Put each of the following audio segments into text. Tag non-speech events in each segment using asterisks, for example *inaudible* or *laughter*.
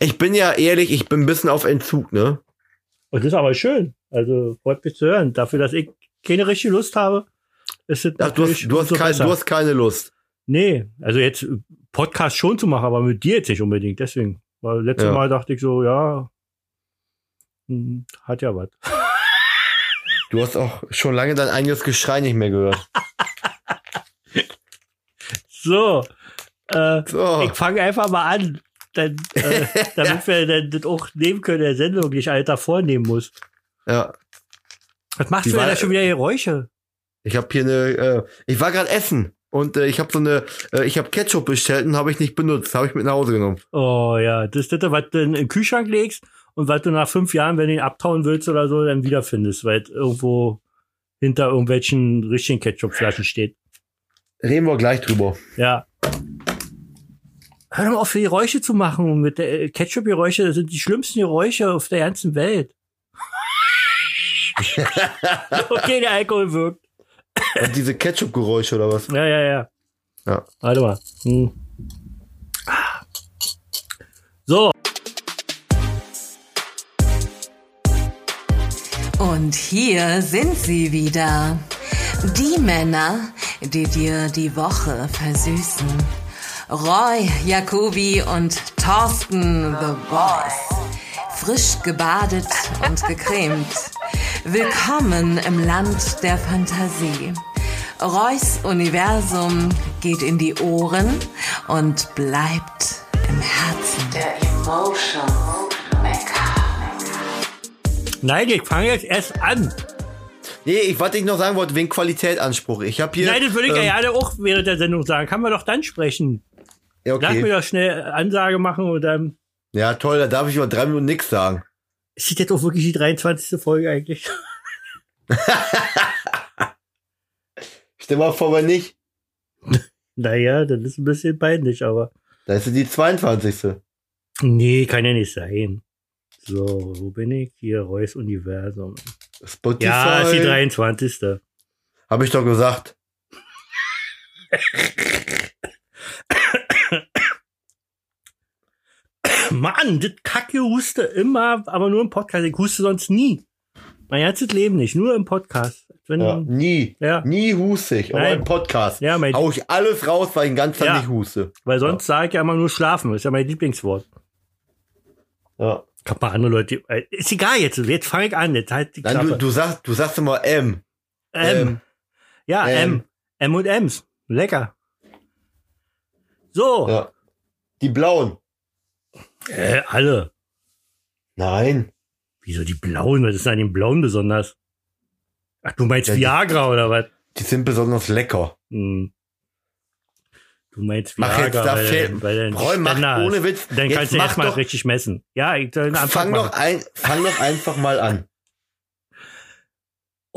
Ich bin ja ehrlich, ich bin ein bisschen auf Entzug, ne? Und das ist aber schön. Also freut mich zu hören. Dafür, dass ich keine richtige Lust habe, ist es Ach, du, hast, du, hast kein, du hast keine Lust. Nee, also jetzt Podcast schon zu machen, aber mit dir jetzt nicht unbedingt. Deswegen. Weil letztes Ja. Mal dachte ich so, ja, hm, hat ja was. *laughs* Du hast auch schon lange dein eigenes Geschrei nicht mehr gehört. *laughs* So, äh, So. ich fange einfach mal an, dann, äh, *laughs* damit wir dann das auch nehmen können, der Sendung, die ich Alter vornehmen muss. Ja. Was machst Die du denn da schon wieder Geräusche? Ich habe hier eine, äh, ich war gerade essen und äh, ich habe so eine, äh, ich habe Ketchup bestellt und habe ich nicht benutzt, habe ich mit nach Hause genommen. Oh ja, das ist das, was du in den Kühlschrank legst und was du nach fünf Jahren, wenn du ihn abtauen willst oder so, dann wiederfindest, weil irgendwo hinter irgendwelchen richtigen Ketchupflaschen steht. Reden wir gleich drüber. Ja. Hör doch mal auf, Geräusche zu machen. Mit der äh, Ketchup-Geräusche, das sind die schlimmsten Geräusche auf der ganzen Welt. *laughs* okay, der Alkohol wirkt. Und diese Ketchup-Geräusche oder was? Ja, ja, ja. Ja. Warte mal. Hm. So, Und hier sind sie wieder. Die Männer, die dir die Woche versüßen. Roy, Jacobi und Thorsten The Boss. Frisch gebadet und gecremt. Willkommen im Land der Fantasie. Roys Universum geht in die Ohren und bleibt im Herzen. Der Emotion Maker. nein, ich fange jetzt erst an. Nee, ich was ich noch sagen wollte, wegen Qualitätanspruch. Ich habe hier. Nein, das würde ich ähm, ja gerne auch während der Sendung sagen. Kann man doch dann sprechen. Ja, Lass mir okay. doch schnell Ansage machen und dann. Ja, toll, da darf ich über drei Minuten nichts sagen. Ist das jetzt auch wirklich die 23. Folge eigentlich? *laughs* Stell mal vor, wenn nicht. Naja, das ist ein bisschen peinlich, aber. Da ist die 22. Nee, kann ja nicht sein. So, wo bin ich? Hier, Reus Universum. Spotify. Ja, ist die 23. Habe ich doch gesagt. *laughs* Mann, das Kacke huste immer, aber nur im Podcast. Ich huste sonst nie. Mein ganzes Leben nicht, nur im Podcast. Wenn, Ja, ja. nie. Ja. Nie huste ich. Aber im Podcast. Ja, mein- Hau ich alles raus, weil ich den ganzen Tag Ja. nicht huste. Weil sonst sage ich ja immer nur schlafen. Das ist ja mein Lieblingswort. Ja. Ich hab mal andere Leute. äh, Ist egal jetzt. Jetzt fange ich an. Jetzt halt die Klappe. du, du sagst, du sagst immer M. M. ähm, ja. M. M und M's. Lecker. So. Ja. Die blauen. Äh, alle. Nein. Wieso die blauen? Was ist an den blauen besonders? Ach, du meinst Ja, die- Viagra oder was? Die sind besonders lecker. Hm. Du meinst Mach Viagra, jetzt da weil, Fett. weil Roy, mach ohne. Witz. Dann kannst du mach erstmal richtig messen. Ja, ich Fang doch, ein, fang doch einfach mal an.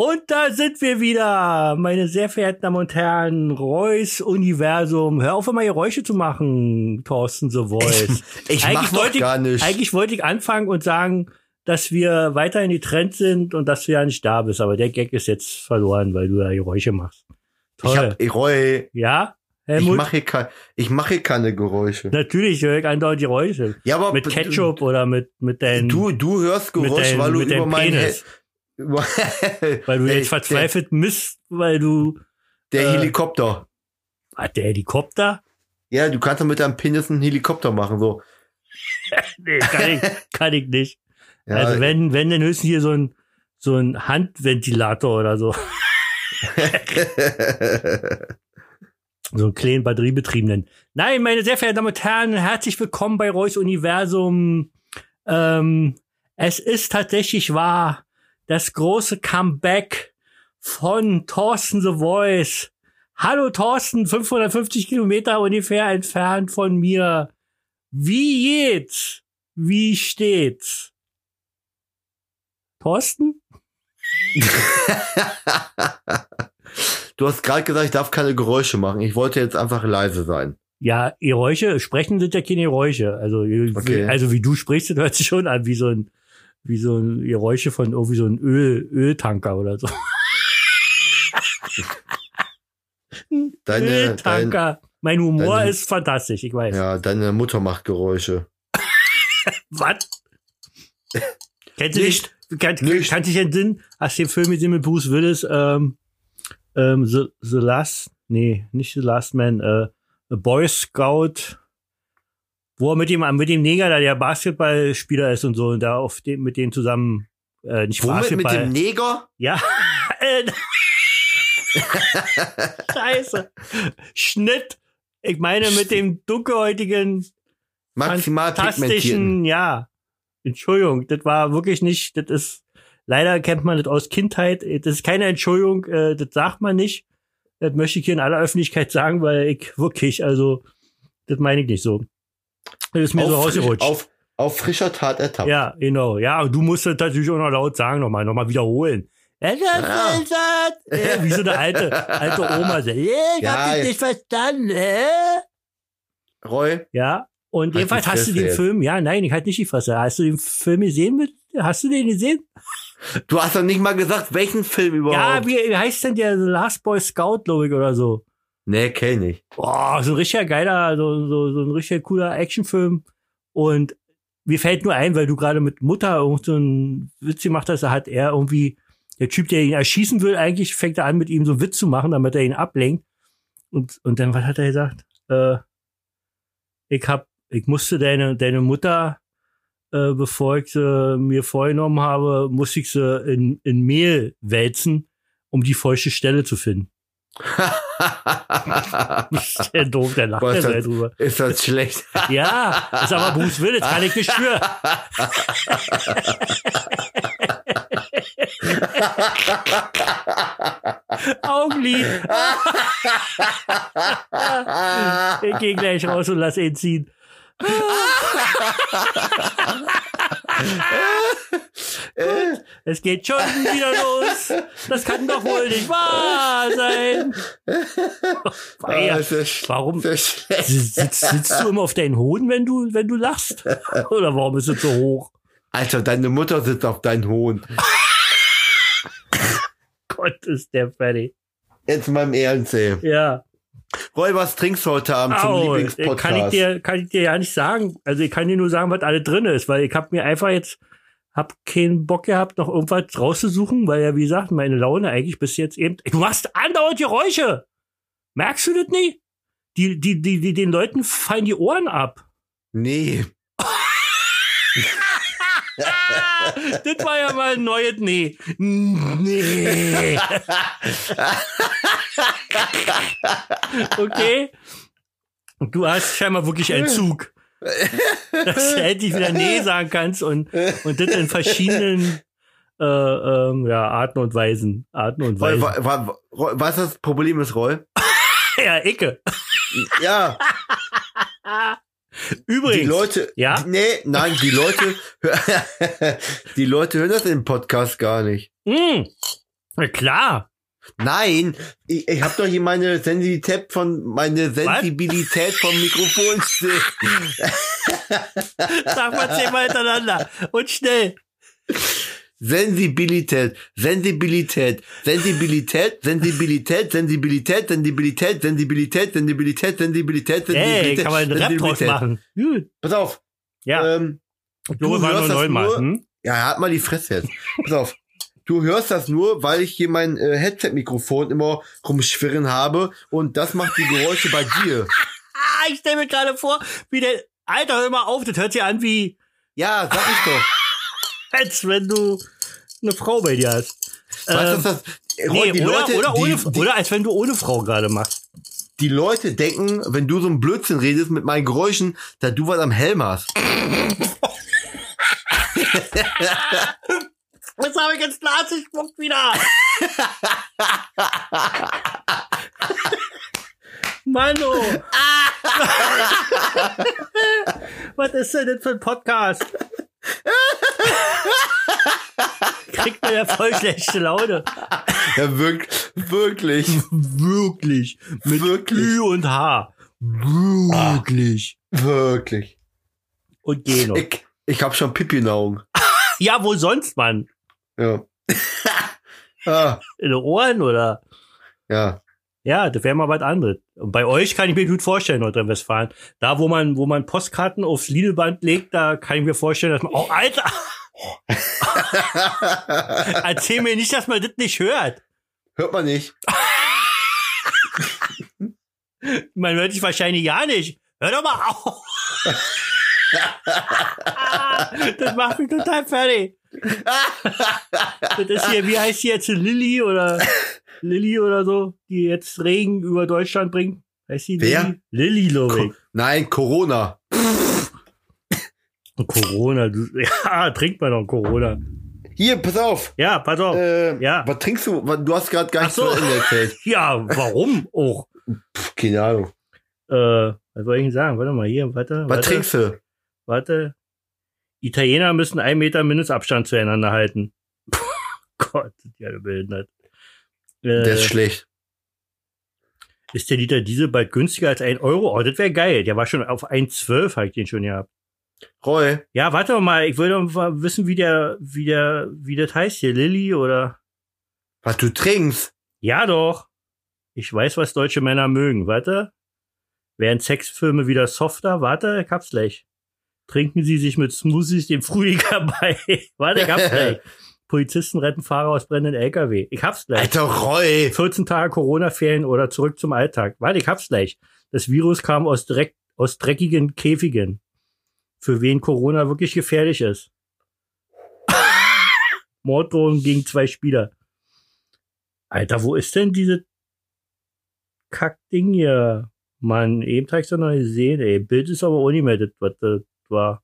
Und da sind wir wieder, meine sehr verehrten Damen und Herren. Reus Universum. Hör auf, immer Geräusche zu machen, Thorsten The *laughs* Voice. Ich mach Eigentlich wollte ich- gar nicht. Eigentlich wollte ich anfangen und sagen, dass wir weiterhin die Trend sind und dass du ja nicht da bist. Aber der Gag ist jetzt verloren, weil du ja Geräusche machst. Toll. Ich hab, ich, Roy, ja, ich Helmut? mache kein, ich mache keine Geräusche. Natürlich höre ich andauernd Geräusche. Ja, aber Mit Ketchup oder mit, mit deinen, Du, du hörst Geräusche, deinem, weil du über deinem meinen Weil du der, jetzt verzweifelt misst, weil du, Der, äh, Helikopter. hat der Helikopter? Ja, du kannst doch mit deinem Penis einen Helikopter machen, so. *laughs* Nee, kann ich, *laughs* kann ich nicht. Ja, also wenn, wenn, dann höchstens hier so ein, so ein Handventilator oder so. *laughs* So einen kleinen batteriebetriebenen. Nein, meine sehr verehrten Damen und Herren, herzlich willkommen bei Reus Universum. Ähm, es ist tatsächlich wahr, das große Comeback von Thorsten The Voice. Hallo Thorsten, 550 Kilometer ungefähr entfernt von mir. Wie geht's? Wie steht's? Thorsten? *laughs* du hast gerade gesagt, ich darf keine Geräusche machen. Ich wollte jetzt einfach leise sein. Ja, Geräusche, sprechen sind ja keine Geräusche. Also, Okay. also wie du sprichst, das hört sich schon an wie so ein, wie so ein Geräusche von irgendwie so ein Öl, Öltanker oder so. *laughs* Deine, dein, Öltanker. mein Humor deine- ist fantastisch, ich weiß. ja, deine Mutter macht Geräusche. *laughs* Was? Kennst du Nicht. nicht? Kann, Nicht. Kannst du dich entsinnen? Hast du den Film gesehen mit Bruce Willis? Ähm, ähm, The, The Last, nee, nicht The Last Man, äh, A Boy Scout, wo er mit dem, mit dem Neger, der Basketballspieler ist und so, und da auf dem, mit denen zusammen, äh, nicht Womit? Mit Basketball. dem Neger? Ja. *laughs* Scheiße. Schnitt. Ich meine mit dem dunkelhäutigen, Maximal fantastischen, ja. Entschuldigung, das war wirklich nicht, das ist, leider kennt man das aus Kindheit. Das ist keine Entschuldigung, äh, das sagt man nicht. Das möchte ich hier in aller Öffentlichkeit sagen, weil ich wirklich, also, das meine ich nicht so. Das ist mir so Auf, frisch, rausgerutscht. auf, auf frischer Tat ertappt. Ja, genau. Ja, und du musst das natürlich auch noch laut sagen, nochmal, nochmal wiederholen. Ja. Ja. Äh, wie so eine alte, *laughs* alte Oma. "Ja, Ich Ja, hab dich nicht verstanden. Äh? Roy, Ja, und Halt jedenfalls hast du den jetzt. Film, ja, nein, ich halt nicht die Fresse. Hast du den Film gesehen mit, hast du den gesehen? du hast doch nicht mal gesagt, welchen Film Ja, überhaupt. wie, wie heißt denn der The Last Boy Scout, glaube ich, oder so? Nee, kenn ich. Boah, so ein richtiger geiler, so, so, so ein richtig cooler Actionfilm. Und mir fällt nur ein, weil du gerade mit Mutter irgend so einen Witz gemacht hast, da hat er irgendwie, der Typ, der ihn erschießen will, eigentlich fängt er an, mit ihm so einen Witz zu machen, damit er ihn ablenkt. Und, und dann, was hat er gesagt? Äh, ich hab, ich musste deine, deine Mutter, äh, bevor ich sie mir vorgenommen habe, musste ich sie in, in Mehl wälzen, um die feuchte Stelle zu finden. Ist der doof, der lacht ja das- drüber. Ist das schlecht? *laughs* Ja, ist aber Bruce Willis, kann ich nicht für. *laughs* Augenlid. *laughs* Ich geh gleich raus und lass ihn ziehen. Es geht schon wieder los. Das kann doch wohl nicht wahr sein. *laughs* Ah, ist das, Warum sitzt, sitzt du immer auf deinen Hoden, wenn du, wenn du lachst? *laughs* Oder warum ist es so hoch? Alter, deine Mutter sitzt auf deinen Hohn. *laughs* Gott, ist der fertig. Jetzt mal im Ernst, ey. Ja. Roy, was trinkst du heute Abend zum Lieblingspodcast? kann ich dir, kann ich dir ja nicht sagen. Also ich kann dir nur sagen, was alle drin ist, weil ich habe mir einfach jetzt, hab keinen Bock gehabt, noch irgendwas rauszusuchen, weil ja, wie gesagt, meine Laune eigentlich bis jetzt eben, du machst andauernd Geräusche. Merkst du das nicht? Die, die, die, die, den Leuten fallen die Ohren ab. Nee. *laughs* das war ja mal ein neues Nee. Nee. *laughs* Okay. Du hast scheinbar wirklich Entzug. Dass du endlich wieder Nee sagen kannst und, und das in verschiedenen äh, ähm, ja, Arten und Weisen. Arten und Roy, Weisen. wa, wa, Roy, was das Problem ist, Roy? *laughs* Ja, Ecke. Ja, *laughs* Übrigens. die Leute, Ja? die, nee, nein, die Leute, *laughs* die Leute hören das im Podcast gar nicht. Mh, na klar. Nein, ich, ich habe doch hier meine Sensibilität von meine Sensibilität vom Mikrofon still. *laughs* Sag mal zehnmal hintereinander. Und schnell. Sensibilität, Sensibilität, Sensibilität, Sensibilität, Sensibilität, Sensibilität, Sensibilität, Sensibilität, Sensibilität, Ey, Sensibilität. kann man einen Rap draus machen. Gut. Pass auf. Ja. Ähm, nur hörst das nur- Hm? ja, halt mal die Fresse jetzt. Pass auf. Du hörst das nur, weil ich hier mein äh, Headset-Mikrofon immer rumschwirren habe und das macht die Geräusche bei dir. Ah, *laughs* ich stelle mir gerade vor, wie der. Alter, hör mal auf, das hört sich an wie, Ja, sag ich doch. *laughs* als wenn du eine Frau bei dir hast. Weißt du, Ähm, was das, Roy, nee, die oder, Leute, oder, ohne, die, oder als wenn du ohne Frau gerade machst. die Leute denken, wenn du so ein Blödsinn redest mit meinen Geräuschen, dass du was am Helm hast. *laughs* Jetzt habe ich jetzt Nase gespuckt wieder. *laughs* Mano. *laughs* Was ist denn das für ein Podcast? Kriegt mir ja voll schlechte Laune. Ja, wirklich, wirklich, Wirklich. Mit Wirklich? Ü und H. Wirklich. wirklich. Und Geno. Ich, ich hab schon Pipi in den Augen. Ja, wo sonst, Mann? Ja. *laughs* ah, In den Ohren oder? ja. Ja, das wäre mal was anderes. Und bei euch kann ich mir gut vorstellen, Nordrhein-Westfalen. Da, wo man, wo man Postkarten aufs Lidlband legt, da kann ich mir vorstellen, dass man, oh, Alter! *laughs* Erzähl mir nicht, dass man das nicht hört. Hört man nicht. Man hört dich wahrscheinlich ja nicht. Hör doch mal auf. *laughs* das macht mich total fertig. das ist hier, wie heißt die jetzt Lilly oder Lilly oder so, die jetzt Regen über Deutschland bringt? Heißt die Wer? Lilly? Lilly, ich. Nein, Corona. Corona, du, ja, trinkt man doch Corona. Hier, pass auf. Ja, pass auf. Äh, Ja. Was trinkst du? Du hast gerade gar Ach nicht so. erzählt. *laughs* Ja, warum auch? Pff, keine Ahnung. Äh, was soll ich denn sagen? Warte mal, hier, warte. Was warte, trinkst du? Warte. Italiener müssen einen Meter Mindestabstand zueinander halten. *laughs* Gott, sind die alle behindert. Äh, Der ist schlecht. ist der Liter Diesel bald günstiger als ein Euro? Oh, das wäre geil. Der war schon auf 1,12, habe ich den schon gehabt. Roy, Ja, warte doch mal, ich will doch mal wissen, wie der, wie der, wie das heißt hier, Lilly oder? was du trinkst? Ja doch. Ich weiß, was deutsche Männer mögen. Warte. Werden Sexfilme wieder softer? Warte, ich hab's gleich. Trinken sie sich mit Smoothies dem Frühling *laughs* herbei? Warte, ich hab's *laughs* gleich. Polizisten retten Fahrer aus brennenden LKW. Ich hab's gleich. Alter Roy. 14 Tage Corona-Ferien oder zurück zum Alltag. Warte, ich hab's gleich. Das Virus kam aus, dreck, aus dreckigen Käfigen. Für wen Corona wirklich gefährlich ist. *laughs* Morddrohung gegen zwei Spieler. Alter, wo ist denn diese Kackding hier? Mann, eben hab ich's doch noch nicht gesehen, ey. Bild ist aber auch nicht mehr war.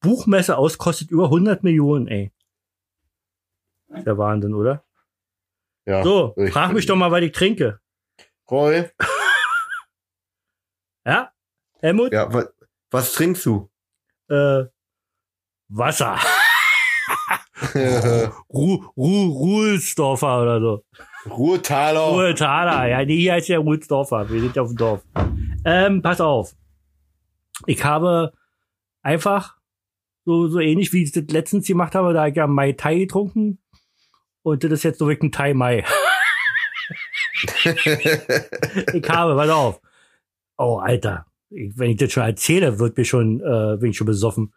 Buchmesse aus kostet über 100 Millionen, ey. Ist der Wahnsinn, oder? Ja, So, frag mich doch mal, was ich trinke. Roy. *laughs* Ja? Helmut? Ja, was, was trinkst du? Äh, Wasser. *laughs* Ru Ru Ruhlsdorfer oder so. Ruhrtaler. Ruhltaler. Ja, nee, hier heißt ja Ruhlsdorfer. Wir sind ja auf dem Dorf. Ähm, pass auf. Ich habe einfach so, so ähnlich wie ich das letztens gemacht habe, da hab ich ja Mai Tai getrunken. Und das ist jetzt so wirklich ein Thai Mai. *laughs* ich habe, pass auf. Oh, Alter. Ich, wenn ich das schon erzähle, wird mir schon, äh, bin ich schon besoffen.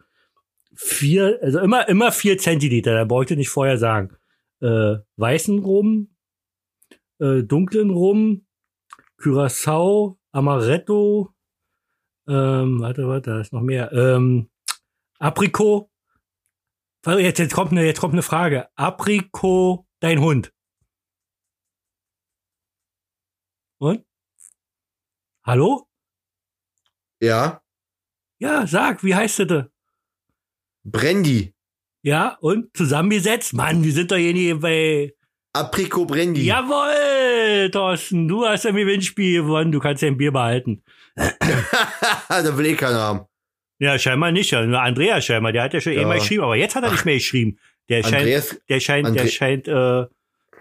Vier, also immer, immer vier Zentiliter, da brauche ich das nicht vorher sagen. Äh, weißen Rum, äh, dunklen Rum, Curacao, Amaretto, ähm, warte, warte, da ist noch mehr, ähm, Aprikot. Jetzt, jetzt kommt eine, jetzt kommt eine Frage. Aprikot, dein Hund. Und? Hallo? ja. Ja, sag, wie heißt das? Brandy. Ja, und zusammengesetzt? Mann, wir sind doch hier nie bei. Apriko Brandy. Jawohl, Thorsten, du hast ein Gewinnspiel gewonnen, du kannst dein Bier behalten. *laughs* da will eh keiner haben. Ja, scheinbar nicht. Ja. Nur Andreas scheinbar, der hat ja schon Ja. eh mal geschrieben, aber jetzt hat er nicht mehr geschrieben. Der scheint, Andreas, der scheint, der Andre- scheint äh,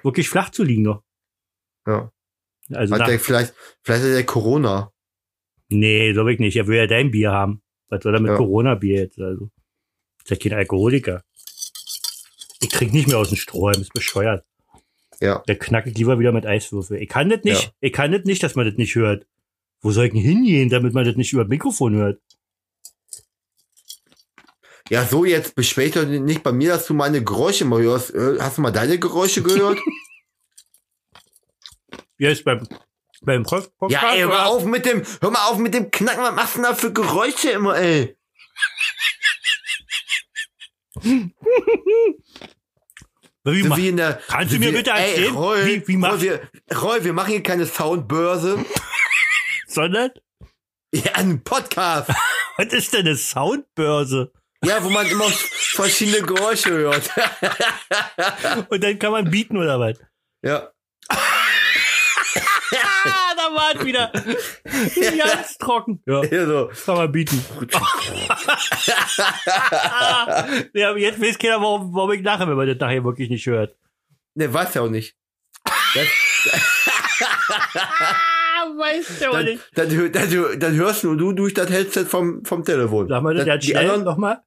wirklich flach zu liegen noch. ja. Also Hat der vielleicht, vielleicht hat der Corona. nee, glaube ich nicht. Er will ja dein Bier haben. Was soll er mit Ja. Corona-Bier jetzt? Also, ist ja kein Alkoholiker. Ich trinke nicht mehr aus dem Strohhalm, ist bescheuert. Ja. Der knack ich lieber wieder mit Eiswürfel. Ich kann das nicht. Ja. Ich kann das nicht, dass man das nicht hört. Wo soll ich denn hingehen, damit man das nicht über das Mikrofon hört? Ja, so jetzt beschwer dich doch nicht bei mir, dass du meine Geräusche mal hörst. Äh, Hast du mal deine Geräusche gehört? *laughs* Wie heißt beim, beim Post ja, Podcast? ey, hör mal auf mit dem, hör mal auf mit dem Knacken. Was machst du denn da für Geräusche immer, ey? *laughs* Wie So wie in der, Kannst so du mir bitte ey, erzählen, Roy, wie- wie macht- Roy, wir, Roy, wir machen hier keine Soundbörse. *laughs* sondern? ja, ein Podcast. *laughs* Was ist denn eine Soundbörse? Ja, wo man immer verschiedene Geräusche hört. *laughs* Und dann kann man bieten oder was? ja. Es wieder. *laughs* Ganz trocken. Ja, Ja, so. kann man bieten. *laughs* ja, jetzt weiß keiner, warum, warum ich lache, wenn man das nachher wirklich nicht hört. Ne, weiß ja auch nicht. Das, Ah, weißt du dann, dann, hör- dann, hör- dann hörst nur du durch das Headset vom, vom Telefon. Sag mal das Das- die anderen, nochmal.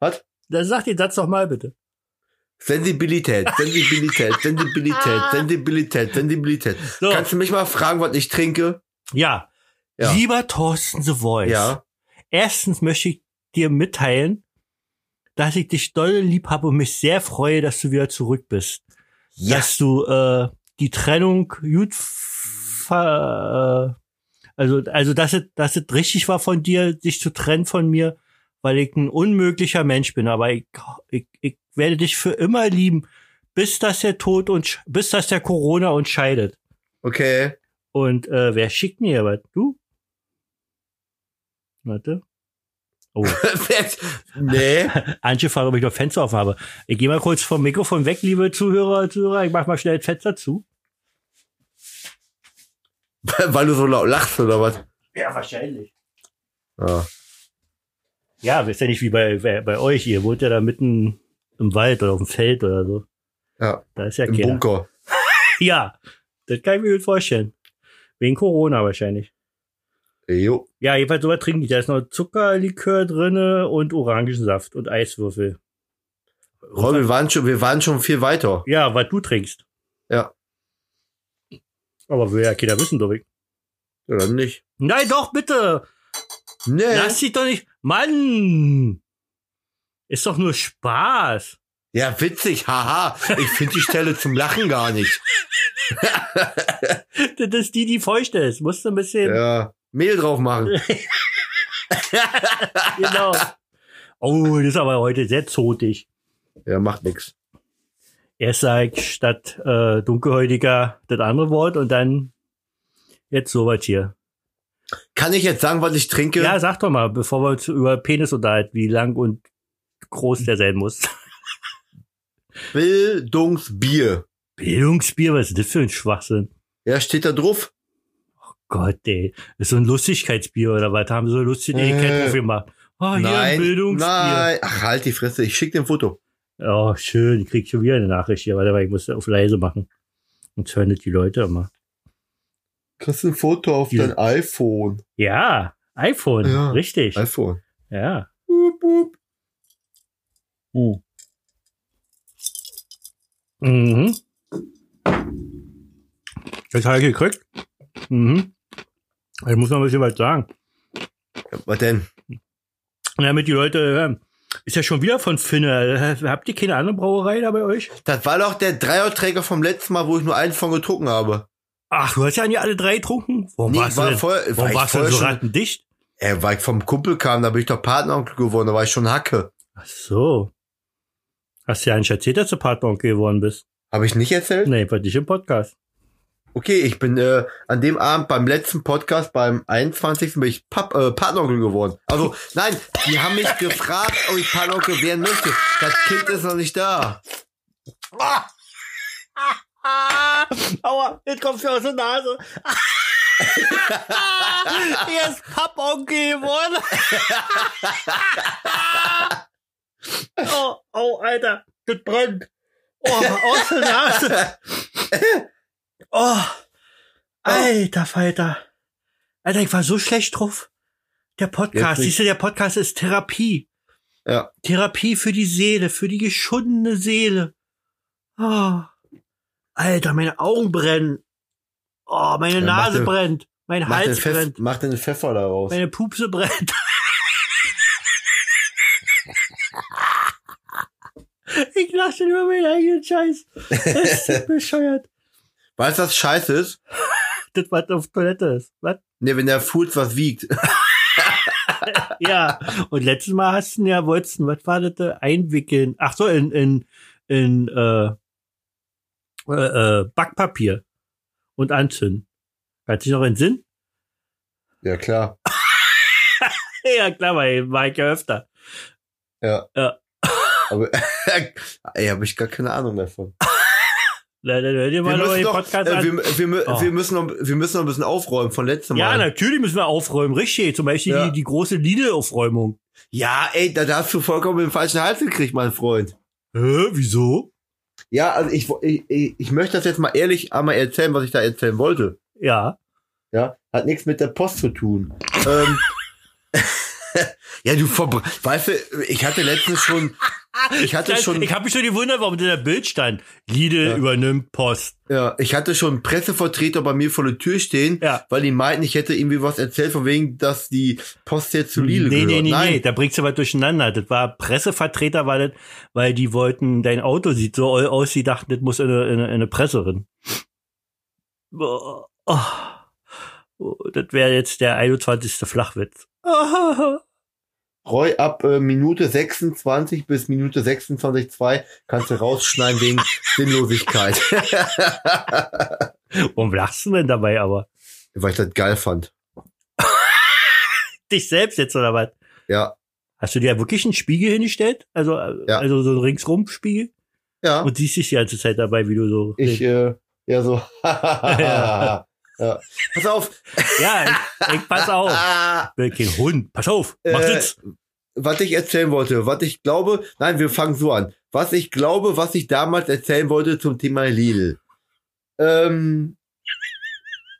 Was? Dann sag den Satz nochmal bitte. Sensibilität, Sensibilität, *laughs* Sensibilität, Sensibilität, Sensibilität. So. Kannst du mich mal fragen, was ich trinke? Ja. Ja. Lieber Thorsten The Voice. Ja. Erstens möchte ich dir mitteilen, dass ich dich doll lieb habe und mich sehr freue, dass du wieder zurück bist. Ja. Dass du äh, die Trennung gut ver, äh, also also dass es dass es richtig war von dir, sich zu trennen von mir, weil ich ein unmöglicher Mensch bin. Aber ich ich, ich werde dich für immer lieben, bis dass der Tod und bis dass der Corona uns scheidet. Okay. Und äh, wer schickt mir was? Du? Warte. Oh, *laughs* nee. *laughs* Antje fragt, ob ich noch Fenster offen habe. Ich gehe mal kurz vom Mikrofon weg, liebe Zuhörer, Zuhörer. Ich mach mal schnell das Fenster zu. Weil du so laut lachst oder was? Ja, wahrscheinlich. Ja. Ja, ist ja nicht wie bei, bei, euch. Ihr wohnt ja da mitten im Wald oder auf dem Feld oder so. Ja. Da ist ja Im keiner. Bunker. *laughs* Ja, das kann ich mir gut vorstellen. Wegen Corona wahrscheinlich. Jo. Ja, jedenfalls sowas trinken die. Da ist noch Zuckerlikör drinne und Orangensaft und Eiswürfel. Ron, wir waren schon, wir waren schon viel weiter. Ja, was du trinkst. Ja. Aber will ja keiner wissen, glaube ich. Oder nicht? Nein, doch, bitte. Nee. Lass dich doch nicht. Mann! Ist doch nur Spaß. Ja, witzig, haha. Ich finde die Stelle zum Lachen gar nicht. *laughs* Das ist die, die feucht ist. Musst du ein bisschen. Ja. Mehl drauf machen. *laughs* Genau. Oh, das ist aber heute sehr zotig. Ja, macht nix. Erst sag ich statt äh, dunkelhäutiger das andere Wort und dann jetzt sowas hier. Kann ich jetzt sagen, was ich trinke? Ja, sag doch mal, bevor wir uns über Penis unterhalten, wie lang und groß der sein muss. *laughs* Bildungsbier. Bildungsbier, was ist das für ein Schwachsinn? Ja, steht da drauf. Gott, ey. Das ist so ein Lustigkeitsbier oder was? Haben sie so lustig Äh, Etikett drauf gemacht. Oh, hier ein Bildungsbier. nein. Ach, halt die Fresse. Ich schick dir ein Foto. Oh, schön. Ich krieg schon wieder eine Nachricht hier. Warte mal, ich muss auf leise machen. Und hören die Leute immer. Kriegst ein Foto auf dein iPhone. Ja, iPhone. Ja, Richtig. iPhone. Ja. Boop, boop. Hm. Mhm. Das habe ich gekriegt. Mhm. Ich muss noch ein bisschen was sagen. Was denn? Damit die Leute hören. Ist ja schon wieder von Finne. Habt ihr keine andere Brauerei da bei euch? Das war doch der Dreierträger vom letzten Mal, wo ich nur einen von getrunken habe. Ach, du hast ja nicht alle drei getrunken? Warum Nee, warst war du denn, voll- war warum ich warst du denn so rattendicht? Äh, weil ich vom Kumpel kam, da bin ich doch Partneronkel geworden, da war ich schon Hacke. Ach so. Hast du ja nicht erzählt, dass du Partneronkel geworden bist? Habe ich nicht erzählt? Nee, war nicht im Podcast. Okay, ich bin äh, an dem Abend beim letzten Podcast, beim 21. bin ich Pap äh, Partneronkel geworden. Also, *laughs* nein, die haben mich gefragt, ob ich Partneronkel werden möchte. Das Kind ist noch nicht da. *laughs* *laughs* Aua, jetzt kommt mir aus der Nase. *laughs* er ist Papponkel *laughs* geworden. oh, oh, Alter, das brennt. Oh, aus der Nase. Oh, alter Falter. Alter, ich war so schlecht drauf. Der Podcast, siehst du, der Podcast ist Therapie. Ja. Therapie für die Seele, für die geschundene Seele. Oh. Alter, meine Augen brennen. Oh, meine Ja, Nase den- brennt. Mein Hals Pfeff, brennt. mach den Pfeffer da raus. Meine Pupse brennt. *laughs* ich lache schon über meinen eigenen Scheiß. Das ist *laughs* bescheuert. Weißt du, was scheiße ist? Das, was auf Toilette ist. Was? Ne, wenn der Fuß was wiegt. *laughs* Ja. Und letztes Mal hast du ja, wolltest was war das, da? einwickeln? Ach so, in, in, in, äh, äh, äh, Backpapier und anzünden. Du dich noch entsinnen? Ja, klar. *laughs* Ja, klar, weil war ich ja öfter. Ja. Ja. Aber, *laughs* ey, habe ich gar keine Ahnung davon. *laughs* Na, dann hör dir mal noch den Podcast äh, an. wir, wir, wir, Oh. wir, müssen noch, wir müssen noch ein bisschen aufräumen von letztem Ja, Mal. natürlich müssen wir aufräumen, richtig. Zum Beispiel Ja. die, die große Lidl-Aufräumung. Ja, ey, da, da hast du vollkommen den falschen Hals gekriegt, mein Freund. Hä, wieso? Ja, also ich, ich, ich möchte das jetzt mal ehrlich einmal erzählen, was ich da erzählen wollte. Ja. Ja, hat nichts mit der Post zu tun. ähm, *laughs* *laughs* ja, du weißt du, ich hatte letztens schon Ich hatte schon, ich habe mich schon gewundert, warum in der Bild stand. Lidl Ja. übernimmt Post. ja, ich hatte schon Pressevertreter bei mir vor der Tür stehen, Ja. weil die meinten, ich hätte irgendwie was erzählt von wegen, dass die Post jetzt zu Lidl nee, gehört. nee, nee, Nein, nee, da bringst du was durcheinander. Das war Pressevertreter, weil, das, weil die wollten, dein Auto sieht so aus, die dachten, das muss eine, eine, eine Presserin. Oh, oh. Oh, das wäre jetzt der 21. Flachwitz. Oh. *laughs* Roy, ab äh, Minute 26 bis Minute 26,2 kannst du rausschneiden wegen Sinnlosigkeit. *laughs* Warum lachst du denn dabei aber? Weil ich das geil fand. *laughs* Dich selbst jetzt oder was? Ja, Hast du dir wirklich einen Spiegel hingestellt? Also, äh, Ja. also so einen Ringsrum-Spiegel? ja. Und siehst dich die ganze Zeit dabei, wie du so. Ich, äh, ja, so. *laughs* Ja. Ja. Pass auf. ja, ich, ich pass auf. *laughs* Will kein Hund. Pass auf. Mach Äh, Sitz. was ich erzählen wollte, was ich glaube, nein, wir fangen so an. Was ich glaube, was ich damals erzählen wollte zum Thema Lidl. Ähm,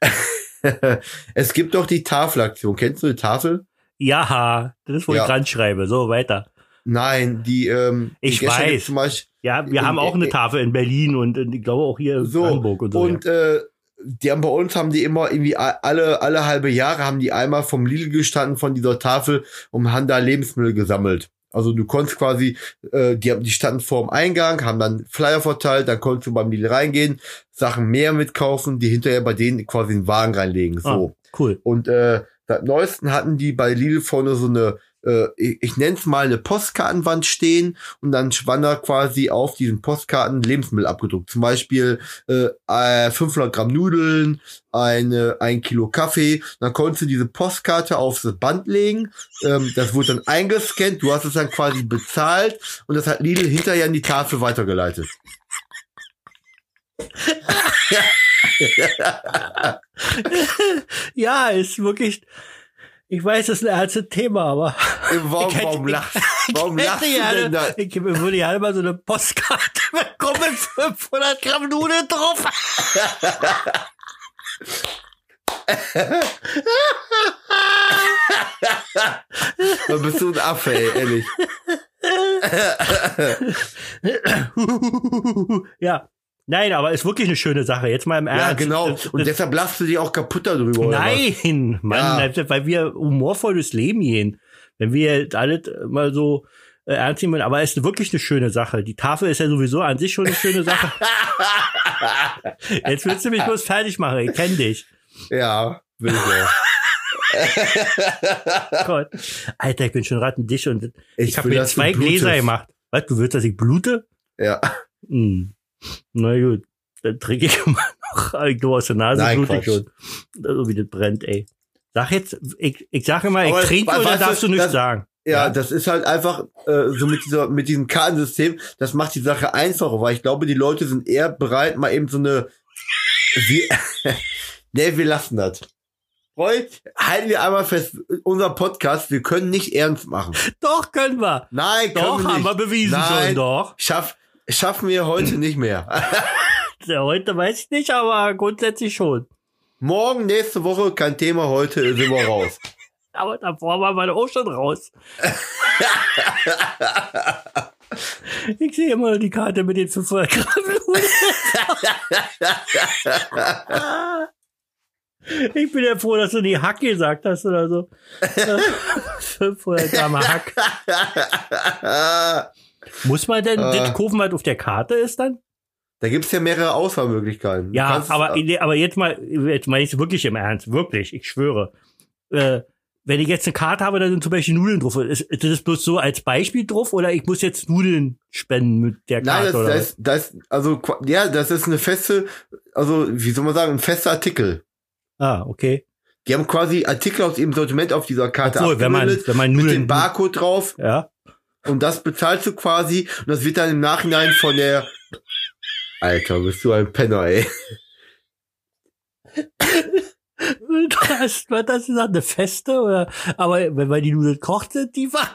*laughs* es gibt doch die Tafelaktion. Kennst du die Tafel? Ja, das ist, wo Ja. ich dran schreibe. So, weiter. Nein, die, ähm, Ich die weiß. Beispiel, Ja, wir In- haben auch eine in- Tafel in Berlin und in, ich glaube auch hier in so, Brandenburg und so. und, äh, die haben bei uns haben die immer irgendwie alle, alle halbe Jahre haben die einmal vom Lidl gestanden von dieser Tafel und haben da Lebensmittel gesammelt. Also du konntest quasi, äh, die, die standen vor dem Eingang, haben dann Flyer verteilt, dann konntest du beim Lidl reingehen, Sachen mehr mitkaufen, die hinterher bei denen quasi in den Wagen reinlegen. So. ah, cool. Und äh, seit neuesten hatten die bei Lidl vorne so eine, äh, ich, ich nenne es mal eine Postkartenwand stehen und dann schwann da quasi auf diesen Postkarten Lebensmittel abgedruckt. Zum Beispiel äh, äh, 500 Gramm Nudeln, eine, ein Kilo Kaffee. Dann konntest du diese Postkarte auf das Band legen. Ähm, das wurde dann eingescannt. Du hast es dann quasi bezahlt und das hat Lidl hinterher an die Tafel weitergeleitet. *laughs* Ja, ist wirklich. Ich weiß, das ist ein ernstes Thema, aber. Warum, Ich hätte- warum lachst, *laughs* warum ich lachst du gerne, denn da? Ich würde gerne mal so eine Postkarte bekommen mit 500 Gramm Nudeln drauf. *laughs* Dann bist du ein Affe, ey, ehrlich. ja. Nein, aber ist wirklich eine schöne Sache. Jetzt mal im Ernst. Ja, genau. Und deshalb lachst du dich auch kaputt darüber. Nein, Mann, Ja. das- weil wir humorvoll durchs Leben gehen. Wenn wir jetzt alles mal so äh, ernst nehmen, aber es ist wirklich eine schöne Sache. Die Tafel ist ja sowieso an sich schon eine schöne Sache. *laughs* Jetzt willst du mich bloß fertig machen, ich kenn dich. Ja, will ich auch. *laughs* Gott. Alter, ich bin schon rattendicht und ich, Ich habe mir zwei Gläser gemacht. Was, du willst, dass ich blute? Ja. Hm. Na gut, dann trinke ich *laughs* immer noch. Ich glaube, aus der Nase Nein, Quatsch. schon. So wie das brennt, ey. Sag jetzt, ich, ich sag immer, ich Aber trinke we- oder darfst du nichts sagen? Ja, Ja. das ist halt einfach äh, so mit dieser mit diesem Kartensystem, das macht die Sache einfacher, weil ich glaube, die Leute sind eher bereit, mal eben so eine wir, *laughs* Nee, wir lassen das. Roy, halten wir einmal fest, unser Podcast, wir können nicht ernst machen. Doch, können wir. Nein, können Doch, wir haben nicht. wir bewiesen Nein. schon, doch. Schaff, schaffen wir heute nicht mehr. *laughs* Ja, Heute weiß ich nicht, aber grundsätzlich schon. Morgen, nächste Woche, kein Thema, heute sind wir raus. *laughs* Aber davor waren wir auch schon raus. *laughs* ich sehe immer die Karte mit den 500 Gramm. Ich bin ja froh, dass du die Hack gesagt hast oder so. 500 Gramm Hack. Muss man denn Äh. das kaufen, was auf der Karte ist dann? Da gibt's ja mehrere Auswahlmöglichkeiten. Du Ja, aber, nee, aber jetzt mal, jetzt meine ich es wirklich im Ernst, wirklich, ich schwöre. Äh, wenn ich jetzt eine Karte habe, da sind zum Beispiel Nudeln drauf. Ist, ist das bloß so als Beispiel drauf oder ich muss jetzt Nudeln spenden mit der Nein, Karte das, oder das, das, also, ja, das ist eine feste, also, wie soll man sagen, ein fester Artikel. Ah, okay. Die haben quasi Artikel aus ihrem Sortiment auf dieser Karte Obwohl, wenn man, wenn man mit Nudeln, dem Barcode drauf ja, und das bezahlst du quasi und das wird dann im Nachhinein von der, Alter, bist du ein Penner, ey. *laughs* das, was das ist eine Feste oder, aber wenn man die Nudeln kocht, sind die war *laughs*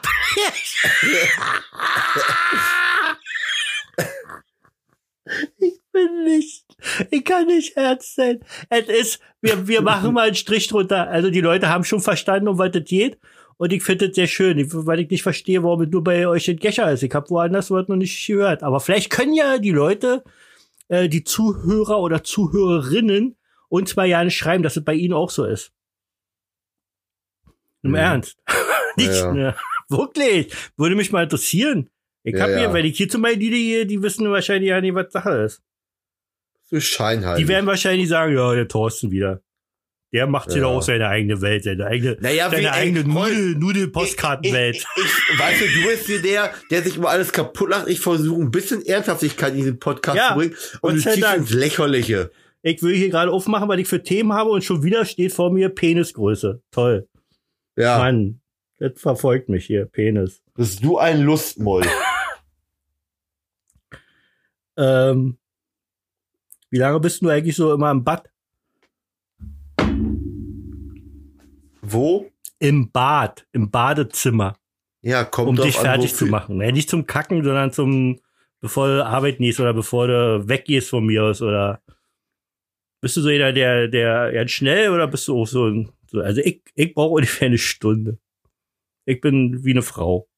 Ich bin nicht, ich kann nicht ernst sein. Es ist, wir, wir machen mal einen Strich drunter. Also die Leute haben schon verstanden, um was das geht. Und ich finde es sehr schön, weil ich nicht verstehe, warum es nur bei euch in Gescher ist. Ich habe woanders was noch nicht gehört. Aber vielleicht können ja die Leute, äh, die Zuhörer oder Zuhörerinnen, uns mal ja schreiben, dass es bei ihnen auch so ist. Im *laughs* Ja. Ernst. nicht, Ja. ne? Wirklich. Würde mich mal interessieren. Ich Ja, hab hier, ja. weil ich hier zum Beispiel die, die, die wissen wahrscheinlich ja nicht, was Sache ist. So scheinheilig. Die werden wahrscheinlich sagen, ja, der Thorsten wieder. Der macht sich Ja. doch auch seine eigene Welt, seine eigene, Naja, seine eigene Nudel, Nudel-Postkartenwelt. ich, ich, weißt du, du bist hier der, der sich immer alles kaputt macht. Ich versuche ein bisschen Ernsthaftigkeit in diesen Podcast Ja, zu bringen. Und du ziehst Dank. ins Lächerliche. Ich will hier gerade aufmachen, weil ich für Themen habe und schon wieder steht vor mir Penisgröße. Toll. Ja. Mann, das verfolgt mich hier, Penis. Bist du ein Lustmoll? *laughs* Ähm, wie lange bist du eigentlich so immer im Bad? Wo? Im Bad, im Badezimmer, Ja, kommt um dich an, fertig wofür. zu machen. Nee, nicht zum Kacken, sondern zum, bevor du arbeiten gehst oder bevor du weggehst von mir aus oder bist du so jeder, der, der ganz schnell oder bist du auch so, ein- so also ich, ich brauche ungefähr eine Stunde. Ich bin wie eine Frau.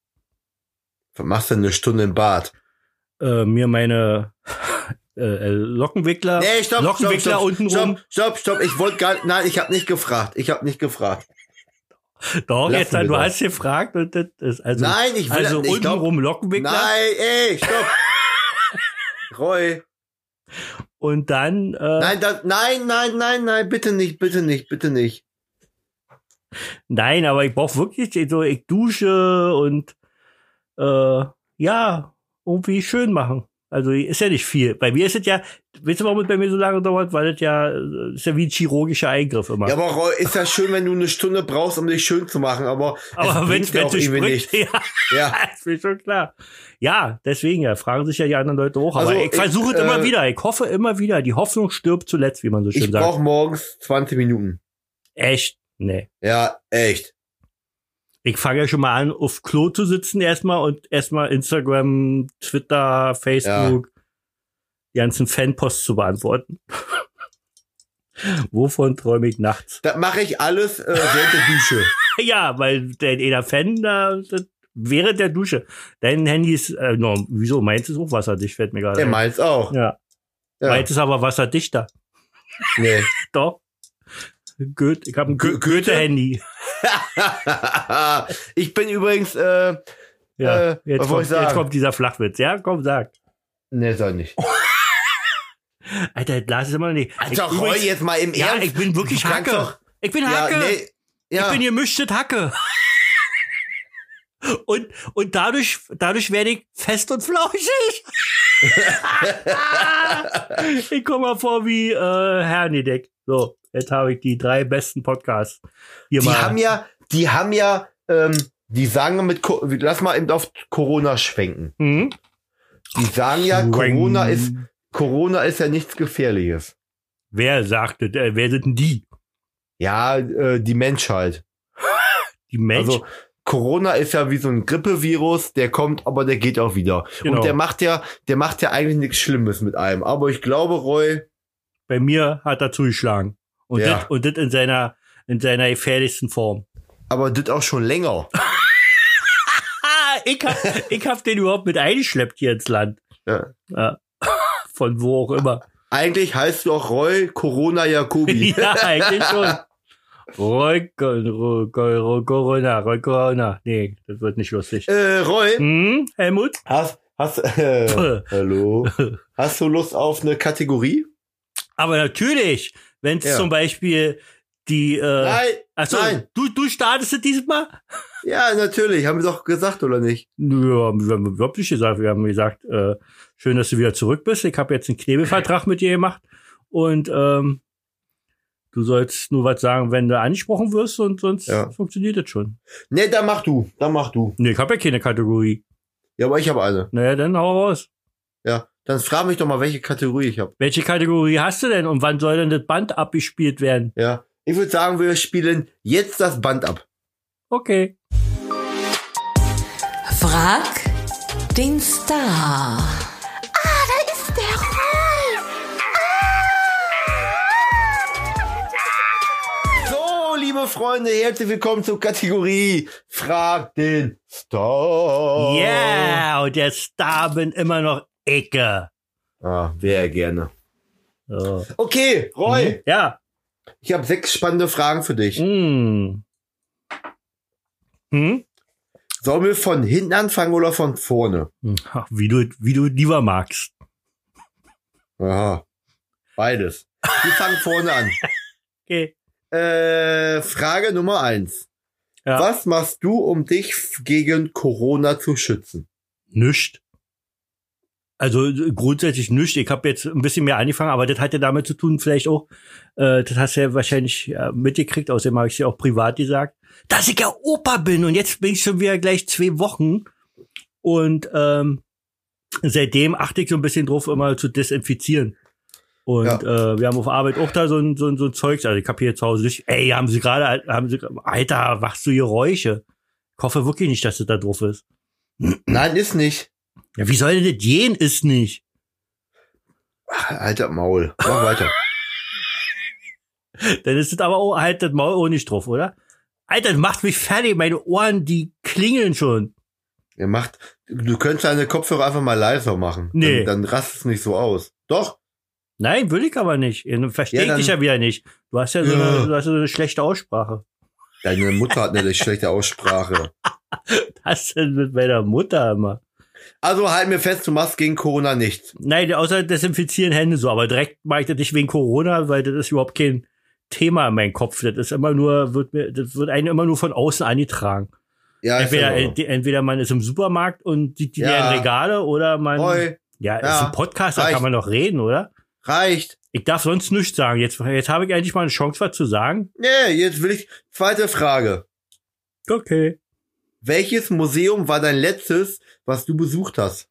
Was machst du denn eine Stunde im Bad? Äh, mir meine äh, äh, Lockenwickler, Nee, stopp, stopp, Lockenwickler stopp, unten stopp, rum. stopp, stopp. Ich wollte gar nein, ich habe nicht gefragt. Ich habe nicht gefragt. *laughs* Doch, Lassen jetzt, du das. hast gefragt und das ist also, Nein, ich will also ich glaub- untenrum Lockenwickler Nein, ey, stopp. *laughs* Roy. und dann äh, Nein, das, nein, nein, nein, nein, bitte nicht, bitte nicht, bitte nicht. Nein, aber ich brauche wirklich so, ich dusche und äh, ja, irgendwie schön machen. Also ist ja nicht viel. Bei mir ist es ja, weißt du, warum es bei mir so lange dauert? Weil das ja, äh, ist ja wie ein chirurgischer Eingriff immer. Ja, aber ist ja schön, wenn du eine Stunde brauchst, um dich schön zu machen, aber, aber es wenn bringt ja auch du irgendwie nichts. *laughs* ja, Ja. *laughs* ist mir schon klar. Ja, deswegen ja, fragen sich ja die anderen Leute auch. Aber Also, ich versuche es ich, immer äh, wieder. Ich hoffe immer wieder. Die Hoffnung stirbt zuletzt, wie man so schön Ich sagt. brauche morgens 20 Minuten. Echt? Nee. Ja, echt. Ich fange ja schon mal an, auf Klo zu sitzen erstmal und erstmal Instagram, Twitter, Facebook, die ganzen Fanposts zu beantworten. Wovon träume ich nachts? Das mache ich alles äh, während der Dusche. *laughs* Ja, weil der jeder Fan da während der Dusche. Dein Handy ist, äh, no, wieso? Meins ist auch wasserdicht, fällt mir gerade. Der ein. meint's auch. Ja. Ja. Meins ist aber wasserdichter. Nee. *laughs* Doch. Goethe, ich habe ein Go- Go Goethe? Goethe-Handy. *laughs* ich bin übrigens, äh, Ja, Äh, jetzt, kommt, jetzt kommt dieser Flachwitz. Ja, komm, sag. nee, soll nicht. Alter, das Glas ist immer noch nicht. Alter, Ich- Roy, jetzt mal im Ja, Ernst. ich bin wirklich Hacke. doch- ich bin Ja, Hacke. nee, ja. Ich bin gemischtet Hacke. Und, und dadurch, dadurch werde ich fest und flauschig. *laughs* ich komme mal vor wie äh, Hernideck. So, jetzt habe ich die drei besten Podcasts. Hier die mal. haben ja, die haben ja, ähm, die sagen mit, lass mal eben auf Corona schwenken. Hm? Die sagen ja, Corona ist, Corona ist ja nichts Gefährliches. Wer sagte, äh, wer sind denn die? Ja, äh, die Menschheit. *laughs* Die Menschen? Also Corona ist ja wie so ein Grippevirus, der kommt, aber der geht auch wieder. Genau. Und der macht ja, der macht ja eigentlich nichts Schlimmes mit einem. Aber ich glaube, Roy, Bei mir hat er zugeschlagen. Und Ja. das und das in seiner, in seiner gefährlichsten Form. aber das auch schon länger. *laughs* Ich hab, ich hab den überhaupt mit eingeschleppt hier ins Land. Ja. Ja. Von wo auch immer. Eigentlich heißt du auch Roy Corona Jacobi. *laughs* ja, eigentlich schon. *laughs* Roy, Ro- Ro- Ro- Corona, Roy Corona. Nee, das wird nicht lustig. äh, Roy, Hm, Helmut? hast, hast, äh, *laughs* hallo, hast du Lust auf eine Kategorie? Aber natürlich, wenn es Ja. zum Beispiel die, äh, Nein, achso, nein. du, du startest es diesmal? ja, natürlich, haben wir doch gesagt, oder nicht? Ja, wir haben überhaupt nicht gesagt. Wir haben gesagt, äh, schön, dass du wieder zurück bist. Ich habe jetzt einen Knebelvertrag mit dir gemacht und ähm, du sollst nur was sagen, wenn du angesprochen wirst und sonst Ja. funktioniert das schon. Nee, dann mach du, dann mach du. Nee, ich habe ja keine Kategorie. Ja, aber ich habe eine. Naja, dann hau raus. Ja, dann frag mich doch mal, welche Kategorie ich habe. Welche Kategorie hast du denn und wann soll denn das Band abgespielt werden? Ja, ich würde sagen, wir spielen jetzt das Band ab. Okay. Frag den Star. Freunde, herzlich willkommen zur Kategorie Frag den Star. Yeah, und der Star bin immer noch Ecke. Ah, wäre gerne. So. Okay, Roy, Ja. ich habe sechs spannende Fragen für dich. Hm. Hm? Sollen wir von hinten anfangen oder von vorne? Ach, Wie du, wie du lieber magst. Aha. Beides. Wir fangen vorne an. *laughs* Okay. Äh, Frage Nummer eins. Ja. Was machst du, um dich gegen Corona zu schützen? Nischt. Also äh, grundsätzlich nischt. Ich habe jetzt ein bisschen mehr angefangen, aber das hat ja damit zu tun, vielleicht auch, äh, das hast du ja wahrscheinlich äh, mitgekriegt, außerdem habe ich dir auch privat gesagt, dass ich ja Opa bin und jetzt bin ich schon wieder gleich zwei Wochen und ähm, seitdem achte ich so ein bisschen drauf, immer zu desinfizieren. Und äh, wir haben auf Arbeit auch da so ein, so ein, so ein Zeugs. Also ich hab hier zu Hause nicht, ey, haben sie gerade, haben sie, Alter, wachst du Geräusche? Ich hoffe wirklich nicht, dass das da drauf ist. Nein, ist nicht. Ja, wie soll denn das gehen? Ist nicht. Alter Maul. Mach weiter. *laughs* Dann ist es aber auch halt das Maul auch nicht drauf, oder? Alter, das macht mich fertig. Meine Ohren, die klingeln schon. Er macht, du könntest deine Kopfhörer einfach mal leiser machen. Nee. Dann, dann rast es nicht so aus. Doch. Nein, will ich aber nicht. Verstehe Ja, ich dann- dich ja wieder nicht. Du hast ja so, Ja. Eine, du hast so eine schlechte Aussprache. Deine Mutter hat eine schlechte Aussprache. *laughs* Was denn mit meiner Mutter immer? Also halt mir fest, du machst gegen Corona nichts. Nein, außer desinfizieren Hände so. Aber direkt mache ich das nicht wegen Corona, weil das ist überhaupt kein Thema in meinem Kopf. Das ist immer nur, wird mir, das wird einem immer nur von außen angetragen. Ja, ist Entweder, entweder man ist im Supermarkt und sieht die Ja. leeren Regale oder man. Roy, Ja, ist Ja, ein Podcast, da kann man doch reden, oder? Reicht. Ich darf sonst nichts sagen. Jetzt, jetzt habe ich endlich mal eine Chance, was zu sagen. Nee, jetzt will ich. Zweite Frage. Okay. Welches Museum war dein letztes, was du besucht hast?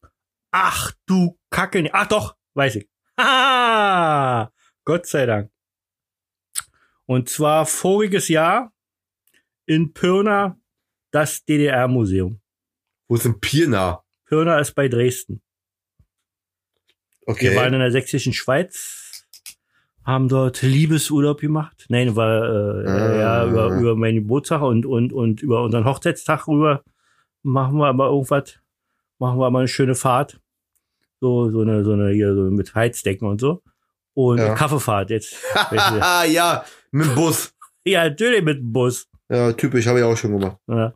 Ach du Kacke. Ach doch, weiß ich. *laughs* Ah, Gott sei Dank. Und zwar voriges Jahr in Pirna das DDR-Museum. Wo ist denn Pirna? Pirna ist bei Dresden. Wir waren Okay. in der sächsischen Schweiz, haben dort Liebesurlaub gemacht. Nein, war äh, Ah. ja über, über meinen Geburtstag und, und, und über unseren Hochzeitstag rüber machen wir aber irgendwas, machen wir mal eine schöne Fahrt. So, so eine, so eine, hier, so mit Heizdecken und so. Und Ja. Kaffeefahrt jetzt. *laughs* Ja, mit dem Bus. *laughs* ja, natürlich mit dem Bus. Ja, typisch, habe ich auch schon gemacht. Ja,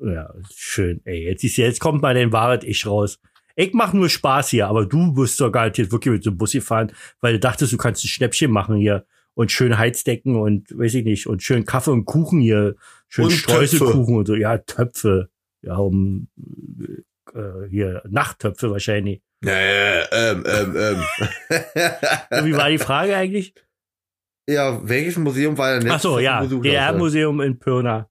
ja schön. Ey, jetzt, ist, jetzt kommt mal dein wahres Ich raus. Ich mach nur Spaß hier, aber du bist doch garantiert wirklich mit so einem Bus gefahren, weil du dachtest, du kannst ein Schnäppchen machen hier und schön Heizdecken und weiß ich nicht und schön Kaffee und Kuchen hier, schön Und Streuselkuchen und so. Ja, Töpfe. Ja, um äh, hier Nachttöpfe wahrscheinlich. Äh, ähm, ähm, ähm. Wie war die Frage eigentlich? ja, welches Museum war letztes? Ach so, ja? DR-Museum in Pirna,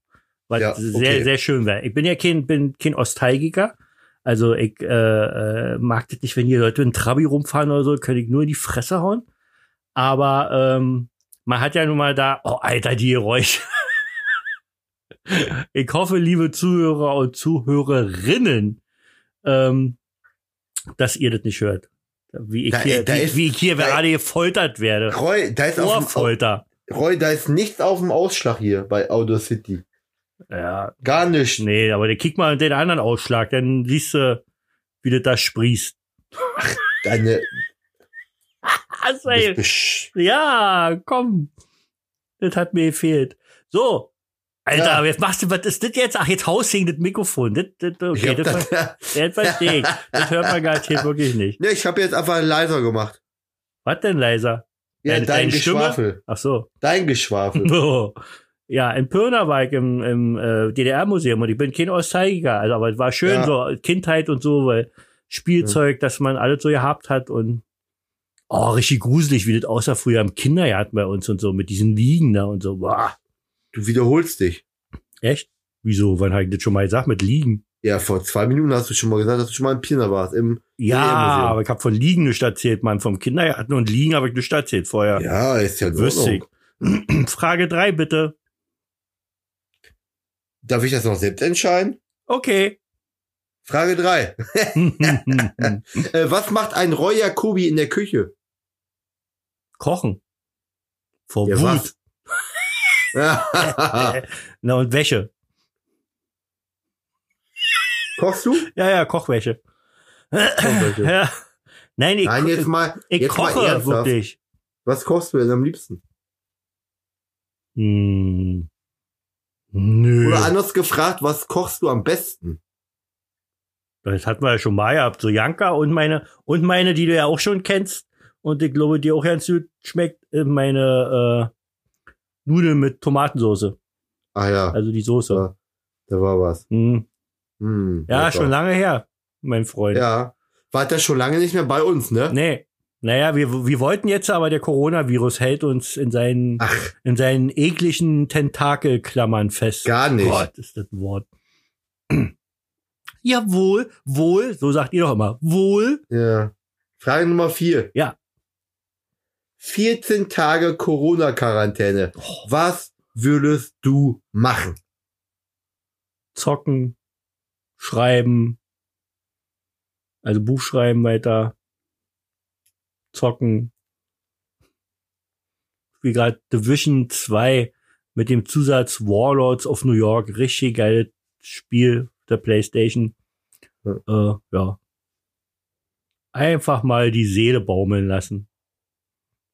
was Ja, sehr, okay. sehr schön wäre. Ich bin ja kein, bin kein Nostalgiker. Also ich äh, äh, mag das nicht, wenn hier Leute in Trabi rumfahren oder so, könnte ich nur in die Fresse hauen. Aber ähm, man hat ja nun mal da, oh Alter, die Geräusche. *laughs* ich hoffe, liebe Zuhörer und Zuhörerinnen, ähm, dass ihr das nicht hört. Wie ich Da- hier, da wie, ist- wie ich hier gerade gefoltert werde. Roy, da ist, auf dem, Ohrfolter. Roy, da ist nichts auf dem Ausschlag hier bei Auto City. Ja, Gar nicht. Nee, aber der kick mal den anderen Ausschlag, dann siehst du, wie das da sprießt. Deine, *laughs* Also, ey, ja, komm. Das hat mir gefehlt. So. Alter, Ja. aber jetzt machst du, was ist das jetzt? Ach, jetzt haust das Mikrofon. Das, das, okay, das, das, das verstehe ich. Das hört man garantiert wirklich nicht. nee, ich habe jetzt einfach leiser gemacht. Was denn leiser? Ja, Deine- dein deine Stimme? Geschwafel. Ach so. Dein Geschwafel. *laughs* So. Ja, in Pirna war ich im, im äh, DDR-Museum und ich bin kein Nostalgiker, also, aber es war schön, Ja. so Kindheit und so, weil Spielzeug, dass man alles so gehabt hat und oh, richtig gruselig, wie das aussah früher im Kindergarten bei uns und so, mit diesen Liegen da und so. Boah, Du wiederholst dich. echt? Wieso? Wann habe ich das schon mal gesagt mit Liegen? Ja, vor zwei Minuten hast du schon mal gesagt, dass du schon mal im Pirna warst. Im Ja, DDR-Museum. aber ich habe von Liegen nicht erzählt, Mann, vom Kindergarten und Liegen habe ich nicht erzählt vorher. Ja, ist ja Wüsste ich. *clears throat* Frage drei bitte. Darf ich das noch selbst entscheiden? Okay. Frage drei. *laughs* Äh, was macht ein Roy Jacobi in der Küche? Kochen. Vor Ja, Wut. *laughs* *laughs* Na und Wäsche. Kochst du? Ja, ja, Kochwäsche. Kochwäsche. Ja. Nein, ich, Nein, jetzt mal, ich jetzt mal koche ernsthaft. wirklich. Was kochst du denn am liebsten? Hm. Nö. Oder anders gefragt, was kochst du am besten? Das hatten wir ja schon mal gehabt. So Janka und meine, und meine, die du ja auch schon kennst. Und ich glaube, die auch ganz gut schmeckt, äh, meine äh, Nudeln mit Tomatensauce. Ah ja, Also die Soße. da, da war was. Hm. Hm, Ja, schon lange her, mein Freund. Ja. War das schon lange nicht mehr bei uns, ne? Nee. Naja, wir, wir wollten jetzt, aber der Coronavirus hält uns in seinen, Ach, in seinen ekligen Tentakelklammern fest. gar nicht. Gott, ist das ein Wort. Jawohl, wohl, so sagt ihr doch immer. Wohl. Ja. Frage Nummer vier. Ja. 14 Tage Corona-Quarantäne. Oh. Was würdest du machen? Zocken, schreiben, also Buch schreiben weiter, zocken. Wie gerade Division 2 mit dem Zusatz Warlords of New York. Richtig geiles Spiel der Playstation. Ja. Äh, ja. Einfach mal die Seele baumeln lassen.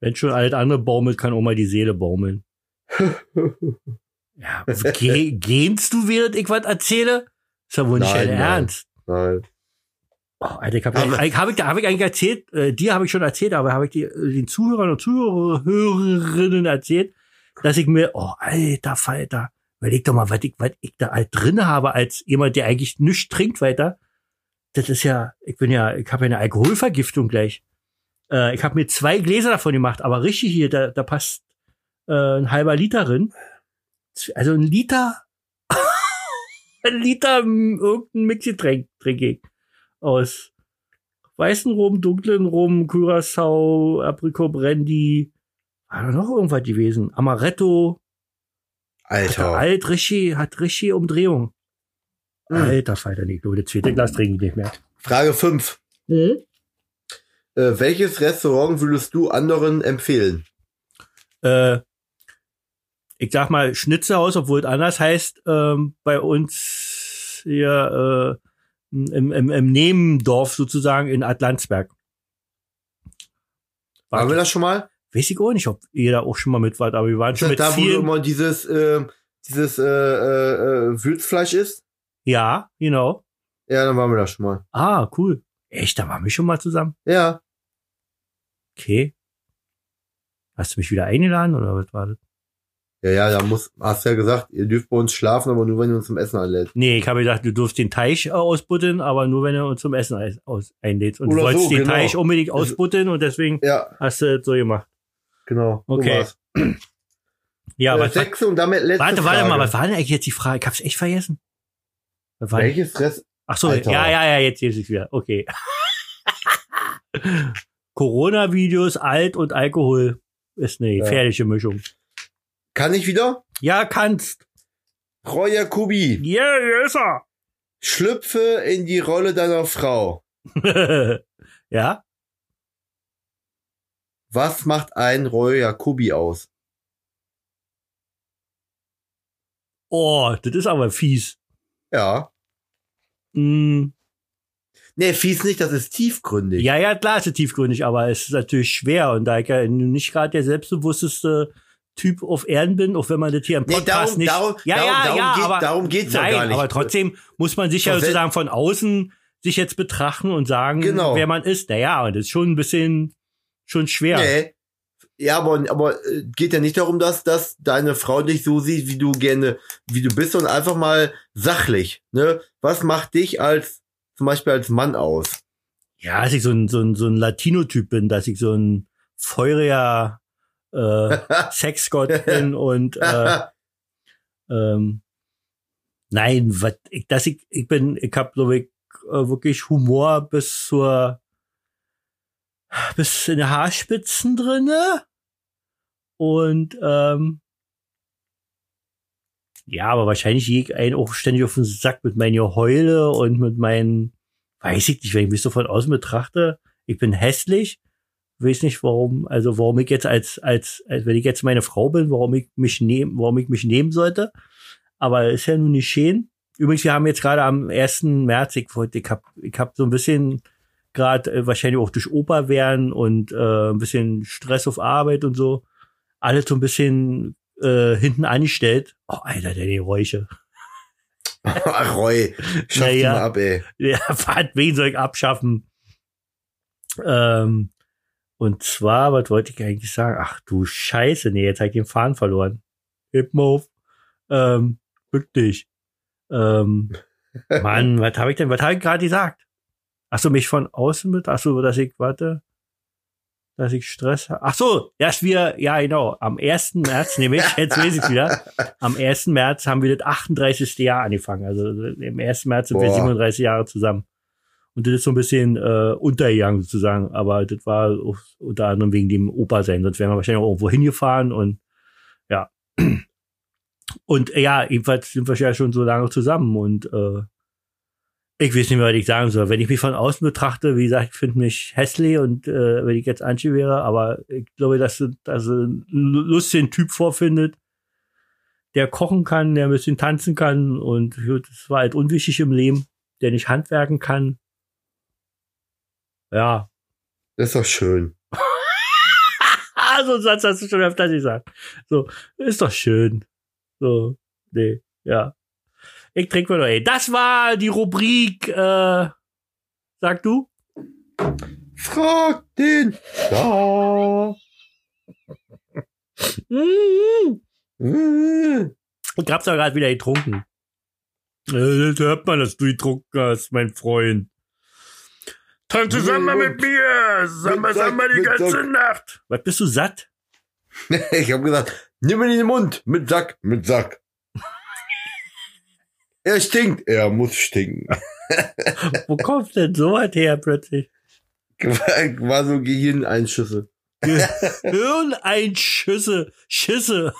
Wenn schon alles andere baumelt, kann auch mal die Seele baumeln. *laughs* Ja, geh, gehst du, während ich was erzähle? Ist ja wohl nicht Nein, nein. Ernst. Nein. Oh, Alter, ich habe ich, hab ich, hab ich eigentlich erzählt, äh, dir habe ich schon erzählt, aber habe ich die, äh, den Zuhörern und Zuhörerinnen erzählt, dass ich mir, oh, alter Falter, überleg doch mal, was ich, was ich da halt drin habe, als jemand, der eigentlich nichts trinkt weiter. Das ist ja, ich bin ja, ich habe ja eine Alkoholvergiftung gleich. Äh, ich habe mir zwei Gläser davon gemacht, aber richtig hier, da, da passt äh, ein halber Liter drin. Also ein Liter, *laughs* ein Liter ähm, irgendein Mixgetränk trinke ich aus weißen Rum, dunklen Rum, Curacao, Apricot Brandy, war da noch irgendwas gewesen? Amaretto, hat Alter. alt, richtig, hat richtig Umdrehung. Hm. Alter Falter, nicht, das zweite Glas trinke ich nicht mehr. Frage 5. Hm? Äh, welches Restaurant würdest du anderen empfehlen? Äh, ich sag mal Schnitzelhaus, obwohl es anders heißt, ähm, bei uns hier äh, im, im, im Nebendorf sozusagen in Atlantsberg. Waren wir das schon mal? Weiß ich auch nicht, ob ihr da auch schon mal mit wart, aber wir waren Ist schon mit da, wo vielen. immer dieses, äh, dieses äh, äh, äh, Wildfleisch ist? Ja, genau. Ja, dann waren wir da schon mal. Ah, cool. Echt, da waren wir schon mal zusammen. Ja. Okay. Hast du mich wieder eingeladen oder was war das? Ja, ja, da muss, hast ja gesagt, ihr dürft bei uns schlafen, aber nur wenn ihr uns zum Essen einlädt. Nee, ich habe gedacht, du durfst den Teich äh, ausbuddeln, aber nur wenn er uns zum Essen aus, einlädst. Und Oder du wolltest so, den genau. Teich unbedingt ausbuddeln und deswegen Ja, hast du das so gemacht. genau. so Okay. war's. *clears throat* Ja, äh, was, sechste und damit letzte warte, Frage. warte mal, was war denn eigentlich jetzt die Frage? Ich hab's echt vergessen. Welches Rest? Ach so, Alter. ja, ja, ja, jetzt sehe ich wieder. Okay. *laughs* Corona-Videos, Alt und Alkohol ist eine Ja. gefährliche Mischung. Kann ich wieder? Ja, kannst. Roy Jacobi, Ja, hier ist er. schlüpfe in die Rolle deiner Frau. *laughs* ja? Was macht ein Roy Jacobi aus? Oh, das ist aber fies. Ja. Mm, Nee, fies nicht, das ist tiefgründig. ja, ja, klar ist es tiefgründig, aber es ist natürlich schwer. Und da ich ja nicht gerade der selbstbewussteste Typ auf Erden bin, auch wenn man das hier im Nee, Podcast darum- nicht... darum- ja, darum- ja, darum ja, geht- aber, darum geht's ja nein, gar nicht. aber trotzdem muss man sich ja sozusagen von außen sich jetzt betrachten und sagen, Genau. wer man ist. Naja, und das ist schon ein bisschen schon schwer. Nee. Ja, aber, aber äh, geht ja nicht darum, dass, dass deine Frau dich so sieht, wie du gerne, wie du bist, sondern einfach mal sachlich. Ne? Was macht dich als zum Beispiel als Mann aus? Ja, dass ich so ein, so ein, so ein Latino-Typ bin, dass ich so ein feuriger äh, *laughs* Sexgott bin und äh, ähm, nein, was ich, dass ich, ich bin, ich habe so ich, äh, wirklich Humor bis zur bis in die Haarspitzen drinne und ähm, ja, aber wahrscheinlich gehe ich einen auch ständig auf den Sack mit meinen Heule und mit meinen weiß ich nicht, wenn ich mich so von außen betrachte, ich bin hässlich, weiß nicht warum, also warum ich jetzt als, als, als wenn ich jetzt meine Frau bin, warum ich mich nehmen, warum ich mich nehmen sollte. Aber ist ja nun nicht schön. übrigens, wir haben jetzt gerade am 1. März, ich, wollte- ich hab, ich hab so ein bisschen gerade äh, wahrscheinlich auch durch Opa werden und äh, ein bisschen Stress auf Arbeit und so, alles so ein bisschen äh, hinten angestellt. Oh, Alter, der Geräusche. *laughs* Ach, Roy, schaff Naja. ab, ey. Ja, *laughs* wen soll ich abschaffen? Ähm, und zwar, was wollte ich eigentlich sagen? Ach du Scheiße, nee, jetzt habe ich den Faden verloren. Heb mal auf. Ähm, wirklich. Ähm, *laughs* Mann, was habe ich denn, was habe ich gerade gesagt? Ach so, mich von außen mit, ach so, dass ich, warte, dass ich Stress habe. Ach so, dass wir, ja genau, am 1. März, nämlich, jetzt weiß ich wieder, *laughs* am 1. März haben wir das 38. Jahr angefangen. Also im 1. März sind wir Boah. 37 Jahre zusammen. Und das ist so ein bisschen äh, untergegangen sozusagen, aber das war unter anderem wegen dem Opa sein. Sonst wären wir wahrscheinlich auch irgendwo hingefahren und ja. Und äh, ja, jedenfalls sind wir ja schon so lange zusammen und äh, ich weiß nicht mehr, was ich sagen soll. Wenn ich mich von außen betrachte, wie gesagt, ich finde mich hässlich und äh, wenn ich jetzt Anchi wäre, aber ich glaube, dass du dass du einen lustigen Typ vorfindet, der kochen kann, der ein bisschen tanzen kann und das war halt unwichtig im Leben, der nicht handwerken kann. Ja. Das ist doch schön. *laughs* So einen Satz hast du schon öfter gesagt. So, ist doch schön. So, nee, ja. Ich trinke mal noch, ey. Das war die Rubrik, äh, sag du? Frag den Star. *laughs* Ich hab's ja gerade wieder getrunken. Äh, Das hört man, dass du getrunken hast, mein Freund. Tank zusammen mit mir! Samba, samba die ganze Sack. Nacht! Was, bist du satt? *laughs* Ich hab gesagt, nimm ihn in den Mund. Mit Sack, mit Sack. *laughs* er stinkt. Er muss stinken. *laughs* Wo kommt denn so was her plötzlich? War, so Gehirneinschüsse. Hirneinschüsse, Schüsse.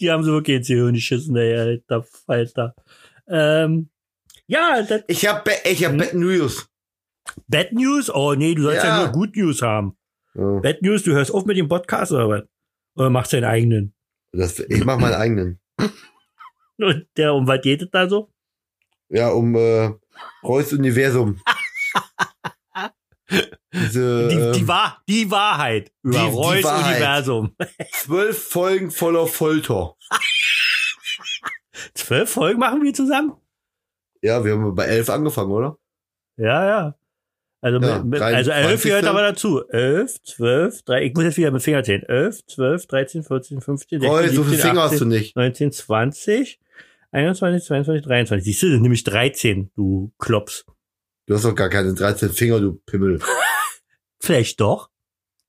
Die haben sie wirklich ins Gehirn geschissen, ey, alter Falter. Ähm, ja, das Ich hab, Ba- ich hab Hm? Bad News. Bad News? Oh nee, du sollst ja, Ja. nur Good News haben. Ja, Bad News, du hörst auf mit dem Podcast oder was? Oder machst deinen eigenen? Das, ich mach meinen eigenen. *laughs* Und der, um was geht es da so? Ja, um äh, Reus Universum. *laughs* Diese Die, die, ähm, Wahr, die Wahrheit über die- die Reus Wahrheit. Universum. *laughs* zwölf Folgen voller Folter. Zwölf Folgen machen wir zusammen? Ja, wir haben bei elf angefangen, oder? Ja, ja. Also, Ja, mit, mit, drei- also elf 20. gehört aber dazu. Elf, zwölf, drei, ich muss jetzt wieder mit Finger zählen. Elf, zwölf, dreizehn, vierzehn, fünfzehn, sechzehn, so viele Finger hast du nicht. 19, 20, 21, 22, 23. Siehst du, sind nämlich 13, du Klops. Du hast doch gar keine 13 Finger, du Pimmel. *laughs* Vielleicht doch.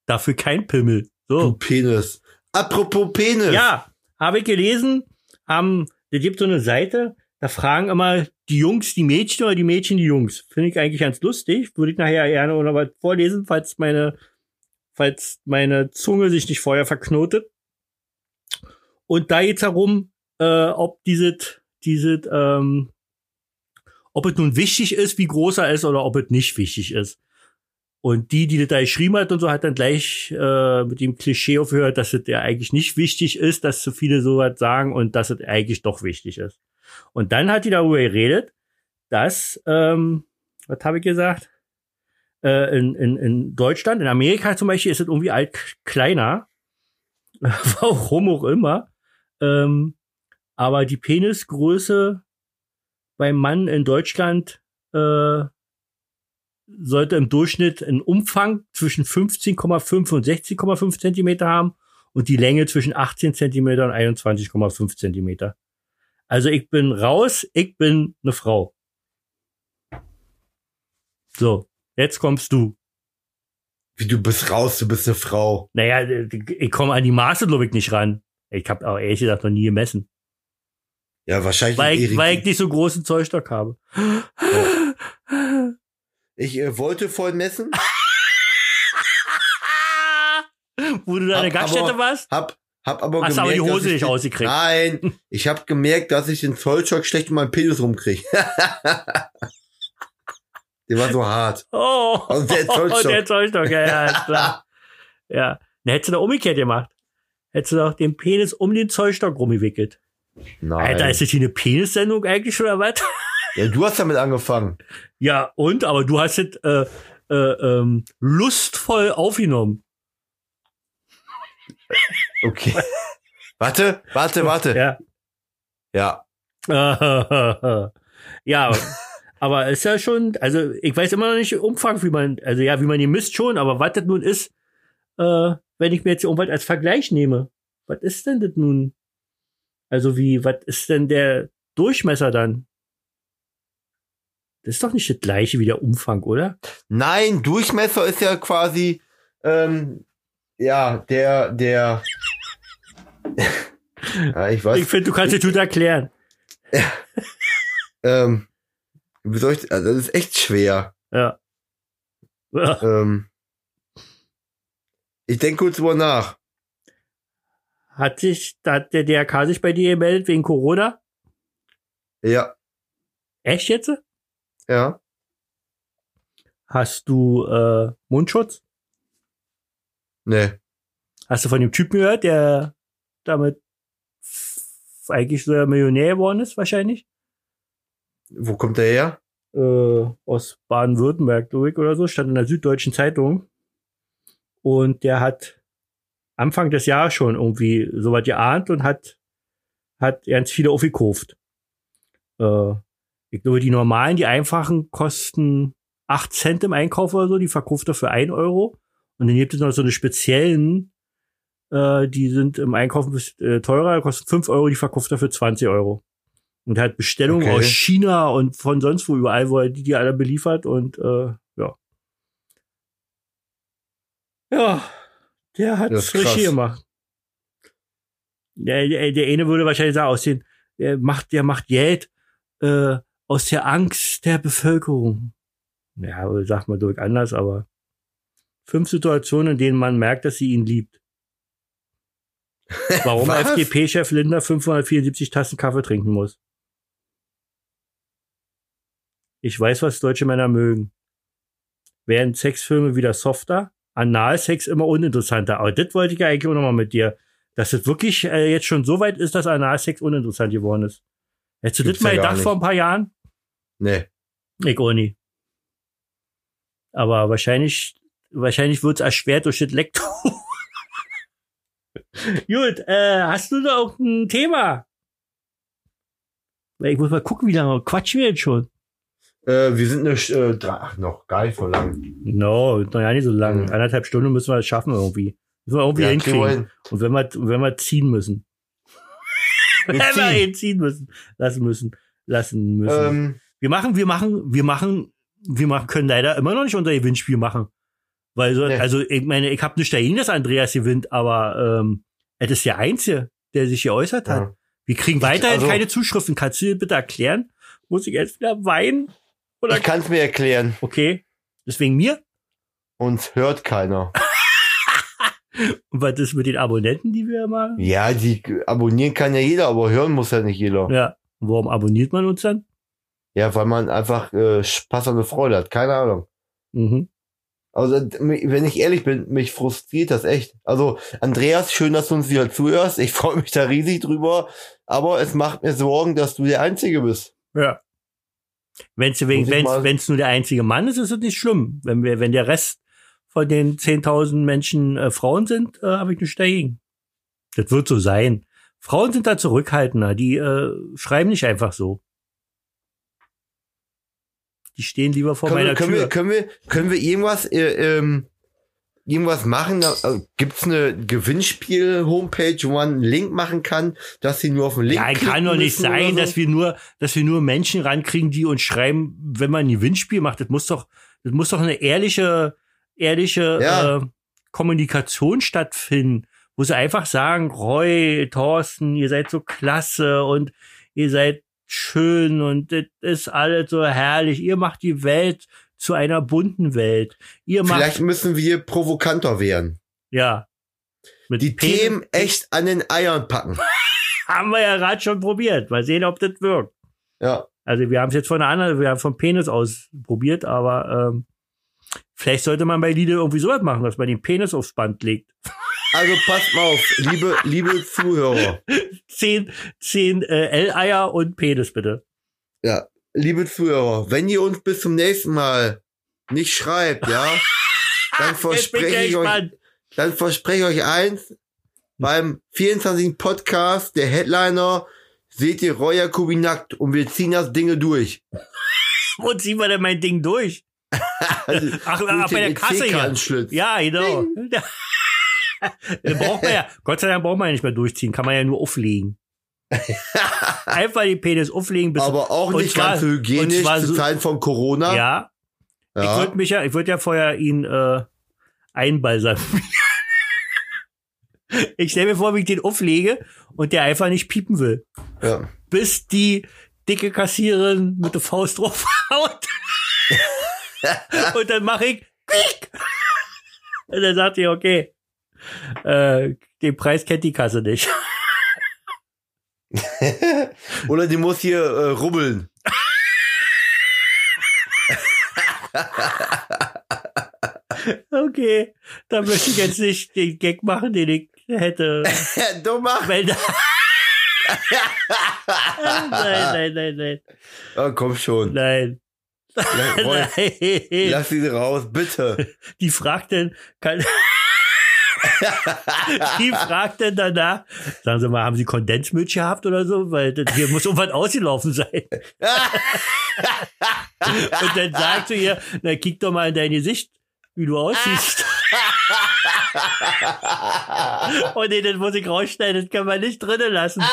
Dafür kein Pimmel. Du So. Penis. Apropos Penis. Ja, habe ich gelesen, haben, da gibt so eine Seite, da fragen immer die Jungs die Mädchen oder die Mädchen die Jungs. Finde ich eigentlich ganz lustig. Würde ich nachher gerne noch was vorlesen, falls meine, falls meine Zunge sich nicht vorher verknotet. Und da geht's darum, äh, ob dieses, dieses, ähm, ob es nun wichtig ist, wie groß er ist, oder ob es nicht wichtig ist. Und die, die das da geschrieben hat und so, hat dann gleich äh, mit dem Klischee aufgehört, dass es ja eigentlich nicht wichtig ist, dass so viele sowas sagen und dass es eigentlich doch wichtig ist. Und dann hat die darüber geredet, dass, ähm, was habe ich gesagt? Äh, in, in, in Deutschland, in Amerika zum Beispiel, ist es irgendwie alt kleiner. *laughs* Warum auch immer. Ähm, aber die Penisgröße beim Mann in Deutschland äh, sollte im Durchschnitt einen Umfang zwischen 15,5 und 16,5 Zentimeter haben und die Länge zwischen 18 Zentimeter und 21,5 Zentimeter. Also ich bin raus, ich bin eine Frau. So, jetzt kommst du. Wie du bist raus, du bist eine Frau. Naja, ich komme an die Maße, glaube ich, nicht ran. Ich habe auch ehrlich gesagt noch nie gemessen. Ja, wahrscheinlich. Weil ich, weil ich nicht so großen Zollstock habe. ich äh, wollte vorhin messen, *laughs* Wo du da in der Hab Gaststätte aber- warst? hab, hab aber Hast aber gemerkt, die dass Hose ich nicht ausgekriegt. Nein, *laughs* ich habe gemerkt, dass ich den Zollstock schlecht in meinen Penis rumkriege. *laughs* der war so hart. Oh, Also *laughs* der Zollstock. der Zollstock, ja, ja, ist klar. ja. Dann hättest du da umgekehrt gemacht. Hättest du doch den Penis um den Zollstock rumgewickelt. Nein. Alter, ist das hier eine Penissendung eigentlich schon oder was? ja, du hast damit angefangen. Ja, und? Aber du hast es äh, äh, ähm, lustvoll aufgenommen. Okay. *laughs* warte, warte, warte. Ja. Ja. *laughs* ja, aber ist ja schon, also ich weiß immer noch nicht Umfang, wie man, also ja, wie man die misst schon, aber was das nun ist, äh, wenn ich mir jetzt irgendwas als Vergleich nehme, was ist denn das nun? Also wie, was ist denn der Durchmesser dann? Das ist doch nicht das gleiche wie der Umfang, oder? Nein, Durchmesser ist ja quasi, ähm, ja, der, der. *laughs* ja, ich weiß. Ich finde, du kannst es gut erklären. Ähm, wie soll ich, also das ist echt schwer. Ja. *laughs* Ähm, ich denke kurz drüber nach. Hat sich, hat der DRK sich bei dir gemeldet wegen Corona? Ja, Echt jetzt? ja. Hast du äh, Mundschutz? Nee. Hast du von dem Typen gehört, der damit eigentlich so ein Millionär geworden ist, wahrscheinlich? Wo kommt der her? Äh, aus Baden-Württemberg, glaube ich, oder so, stand in der Süddeutschen Zeitung. Und der hat Anfang des Jahres schon irgendwie so was geahnt und hat, hat ganz viele aufgekauft. Äh, ich glaube, die normalen, die einfachen kosten 8 Cent im Einkauf oder so, die verkauft er für 1 Euro. Und dann gibt es noch so eine speziellen, äh, die sind im Einkauf ein bisschen äh, teurer, kosten 5 Euro, die verkauft er für 20 Euro. Und er hat Bestellungen Okay. aus China und von sonst wo überall, wo er die, die alle beliefert und äh, ja. Ja, der hat ist richtig gemacht. Der, der, der eine würde wahrscheinlich sagen, aus den, der macht, der macht Geld äh, aus der Angst der Bevölkerung. Ja, sagt man durch anders, aber fünf Situationen, in denen man merkt, dass sie ihn liebt. *laughs* Warum? FDP-Chef Lindner 574 Tassen Kaffee trinken muss. Ich weiß, was deutsche Männer mögen. Während Sexfilme wieder softer, Analsex immer uninteressanter. Aber das wollte ich ja eigentlich auch nochmal mit dir. Dass es wirklich äh, jetzt schon so weit ist, dass Analsex uninteressant geworden ist. Hättest du Gibt's das mal ja gedacht vor ein paar Jahren? Nee. Ich auch nie. Aber wahrscheinlich, wahrscheinlich wird's erschwert durch das Lektor. *laughs* Gut, äh, hast du da auch ein Thema? Ich muss mal gucken, wie lange quatschen wir jetzt schon. Äh, wir sind Sch- äh, ach, noch gar nicht so lang. No, noch ja nicht so lang. Mhm. Anderthalb Stunden müssen wir das schaffen irgendwie. Müssen wir irgendwie Ja, hinkriegen. Und wenn wir, wenn wir ziehen müssen. *laughs* wenn wir ihn ziehen müssen. Lassen müssen. Lassen müssen. Ähm, Wir machen, wir machen, wir machen, wir machen, können leider immer noch nicht unser Gewinnspiel machen. Weil so, Nee. also ich meine, ich habe nicht dagegen, dass Andreas gewinnt, aber ähm, es ist der Einzige, der sich geäußert hat. ja. Wir kriegen weiterhin also- keine Zuschriften. Kannst du dir bitte erklären? Muss ich jetzt wieder weinen? Oder Ich kann es mir erklären. okay. Deswegen mir? Uns hört keiner. *laughs* Und was ist mit den Abonnenten, die wir machen? Ja, die abonnieren kann ja jeder, aber hören muss ja nicht jeder. Ja. Warum abonniert man uns dann? Ja, weil man einfach äh, Spaß an der Freude hat. Keine Ahnung. Mhm. Also, wenn ich ehrlich bin, mich frustriert das echt. Also, Andreas, schön, dass du uns wieder zuhörst. Ich *laughs* freue mich da riesig drüber. Aber es macht mir Sorgen, dass du der Einzige bist. Ja. Wenn wenn's, mal- wenn's nur der einzige Mann ist, ist es nicht schlimm. Wenn wir, wenn der Rest von den 10.000 Menschen äh, Frauen sind, äh, habe ich nichts dagegen. Das wird so sein. Frauen sind da zurückhaltender. Die äh, schreiben nicht einfach so. Die stehen lieber vor Können meiner wir, können, Tür. wir, können wir, können wir irgendwas, äh, ähm, irgendwas machen? Äh, gibt's eine Gewinnspiel-Homepage, wo man einen Link machen kann, dass sie nur auf den Link Ja, kann doch nicht sein, so? dass wir nur, dass wir nur Menschen rankriegen, die uns schreiben, wenn man ein Gewinnspiel macht. Das muss doch, das muss doch eine ehrliche, ehrliche Ja. äh, Kommunikation stattfinden, wo sie einfach sagen, Roy, Thorsten, ihr seid so klasse und ihr seid schön und das ist alles so herrlich. Ihr macht die Welt zu einer bunten Welt. Ihr macht, Vielleicht müssen wir provokanter werden. ja. Mit Die Penis- Themen echt an den Eiern packen. *laughs* haben wir ja gerade schon probiert. Mal sehen, ob das wirkt. Ja. Also wir haben es jetzt von einer anderen, wir haben vom Penis aus probiert, aber ähm, vielleicht sollte man bei Lidl irgendwie sowas machen, dass man den Penis aufs Band legt. *laughs* Also passt mal auf, liebe, liebe Zuhörer. Zehn, zehn äh, L-Eier und Penis, bitte. Ja, liebe Zuhörer, wenn ihr uns bis zum nächsten Mal nicht schreibt, ja, *laughs* dann bin ich verspreche ich euch, dann verspreche ich euch eins, beim 24. Podcast, der Headliner, seht ihr Roy Jacobi nackt und wir ziehen das Dinge durch. *laughs* Wo ziehen wir denn mein Ding durch? *laughs* Also, Ach, ach bei der Kasse hier. Ja, genau. Den *laughs* braucht man ja, Gott sei Dank braucht man ja nicht mehr durchziehen, kann man ja nur auflegen. *laughs* Einfach den Penis auflegen bis Aber auch nicht zwar- ganz hygienisch zwar zu so- Zeiten von Corona. Ja, ich ja. würde mich ja, ich würde ja vorher ihn äh, einbalsamieren. *laughs* ich stelle mir vor, wie ich den auflege und der einfach nicht piepen will. ja. Bis die dicke Kassiererin mit der Faust drauf haut. und dann mache ich Quiek. Und dann sagt die, okay, äh, den Preis kennt die Kasse nicht. *laughs* *laughs* Oder die muss hier äh, rubbeln. *laughs* Okay, dann möchte ich jetzt nicht den Gag machen, den ich hätte. du mach. Wenn nein, nein, nein, nein, Oh, komm schon. nein. Lass, Roy, Nein. lass sie raus, bitte. Die fragt dann, kann, *laughs* die fragt dann danach, sagen Sie mal, haben Sie Kondensmilch gehabt oder so? Weil das hier muss irgendwas ausgelaufen sein. *laughs* Und dann sagt sie ihr, na, kick doch mal in dein Gesicht, wie du aussiehst. *laughs* Oh nee, das muss ich rausschneiden, das kann man nicht drinnen lassen.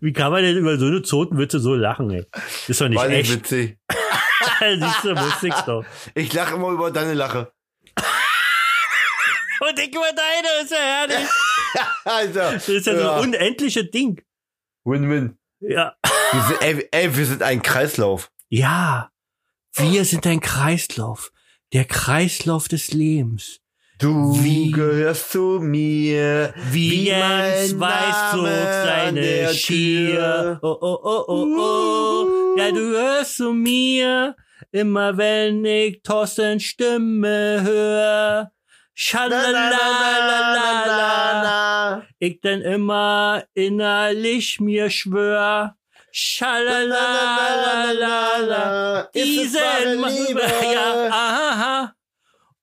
Wie kann man denn über so eine Zotenwitze so lachen, ey? Das ist doch nicht War nicht echt. witzig. *laughs* Siehst du, wusste ich's doch. Ich lache immer über deine Lache. *laughs* Und ich über deine, ist ja herrlich. *laughs* Also, Das ist ja, so ein unendliches Ding. Win-win. Ja. Wir sind, ey, ey, wir sind ein Kreislauf. Ja. Wir sind ein Kreislauf. Der Kreislauf des Lebens. Du Wie- gehörst zu mir. Wie, Jens Name an seine Schier. Oh, oh, oh, oh, oh. Ja, du gehörst zu mir. Immer wenn ich Thorstens Stimme höre. Schalalalala. Ich dann immer innerlich mir schwör. Schalalalala. Diese *laughs* ja, aha. die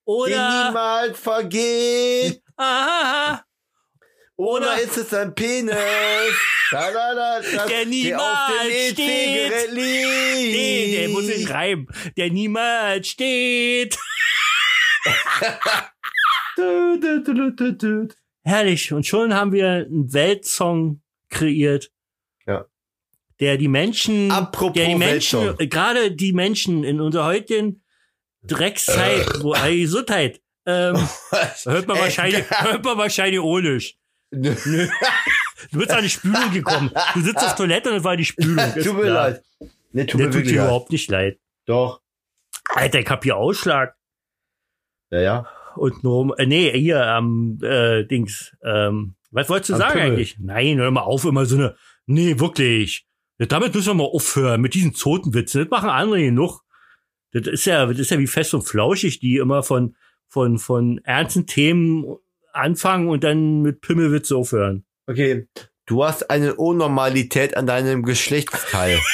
Oder, niemals vergeht. aha. Oder ist es ein Penis? *laughs* Da, da, da, das, Der niemals E-Zigarett steht. Nee, der muss nicht reimen. Der niemals steht. Du, du, du. Herrlich. Und schon haben wir einen Weltsong kreiert. Ja. Der die Menschen, Apropos der die Menschen, gerade die Menschen in unserer heutigen Dreckszeit, wo *laughs* äh, Gesundheit, ähm, *laughs* hört man wahrscheinlich, hört man wahrscheinlich ohne. Nö. Du bist an die Spülung gekommen. Du sitzt auf Toilette und es war die Spülung. Ist *laughs* Tut mir klar. leid. Nee, tut Der mir tut dir leid. überhaupt nicht leid. Doch. Alter, ich hab hier Ausschlag. Ja, ja. Und nur, äh, nee, hier am äh, Dings. Ähm, was wolltest du Am sagen Pimmel. eigentlich? Nein, hör mal auf, immer so eine. Nee, wirklich. Ja, damit müssen wir mal aufhören, mit diesen Zotenwitzen. Das machen andere genug. Das ist ja, das ist ja wie fest und flauschig, die immer von, von, von ernsten Themen anfangen und dann mit Pimmelwitze aufhören. Okay. Du hast eine Unnormalität an deinem Geschlechtsteil. *laughs*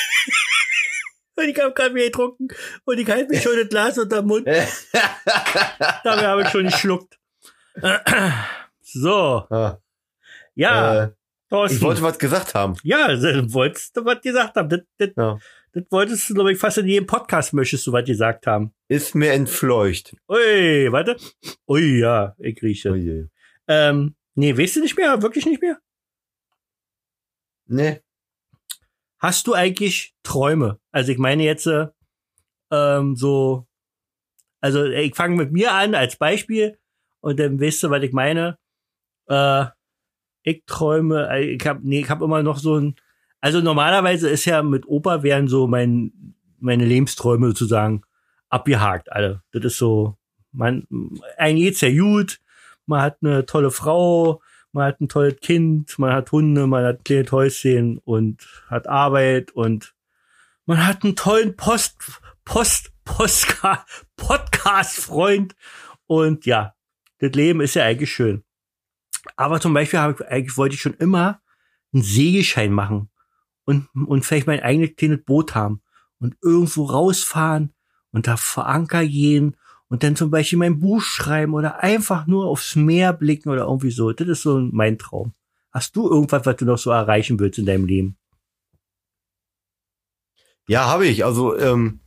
Und ich hab gerade wieder getrunken und ich halte mir schon das Glas unter den Mund. *laughs* Dabei habe ich schon geschluckt. *clears throat* So, Ah, ja, äh, ich wollte was gesagt haben. Ja, du wolltest du was gesagt haben. Das, das, Ja. Das wolltest du, glaube ich, fast in jedem Podcast möchtest du was gesagt haben. Ist mir entfleucht. Ui, warte. Ui, ja, ich rieche. Ui. Ähm, nee, weißt du nicht mehr? Wirklich nicht mehr? Nee. Hast du eigentlich Träume? Also ich meine jetzt äh, ähm, so, also ich fange mit mir an als Beispiel und dann weißt du, was ich meine. Äh, ich träume, äh, ich habe nee, ich habe immer noch so ein, also normalerweise ist ja mit Opa wären so mein meine Lebensträume sozusagen abgehakt alle. Das ist so, man eigentlich geht's ja gut, man hat eine tolle Frau, man hat ein tolles Kind, man hat Hunde, man hat ein kleines Häuschen und hat Arbeit und man hat einen tollen Post, Post, Postka, Podcast-Freund Und ja, das Leben ist ja eigentlich schön. Aber zum Beispiel habe ich, eigentlich wollte ich schon immer einen Segelschein machen und, und vielleicht mein eigenes kleines Boot haben und irgendwo rausfahren und da vor Anker gehen und dann zum Beispiel mein Buch schreiben oder einfach nur aufs Meer blicken oder irgendwie so. Das ist so mein Traum. Hast du irgendwas, was du noch so erreichen willst in deinem Leben? Ja, habe ich. Also, ähm,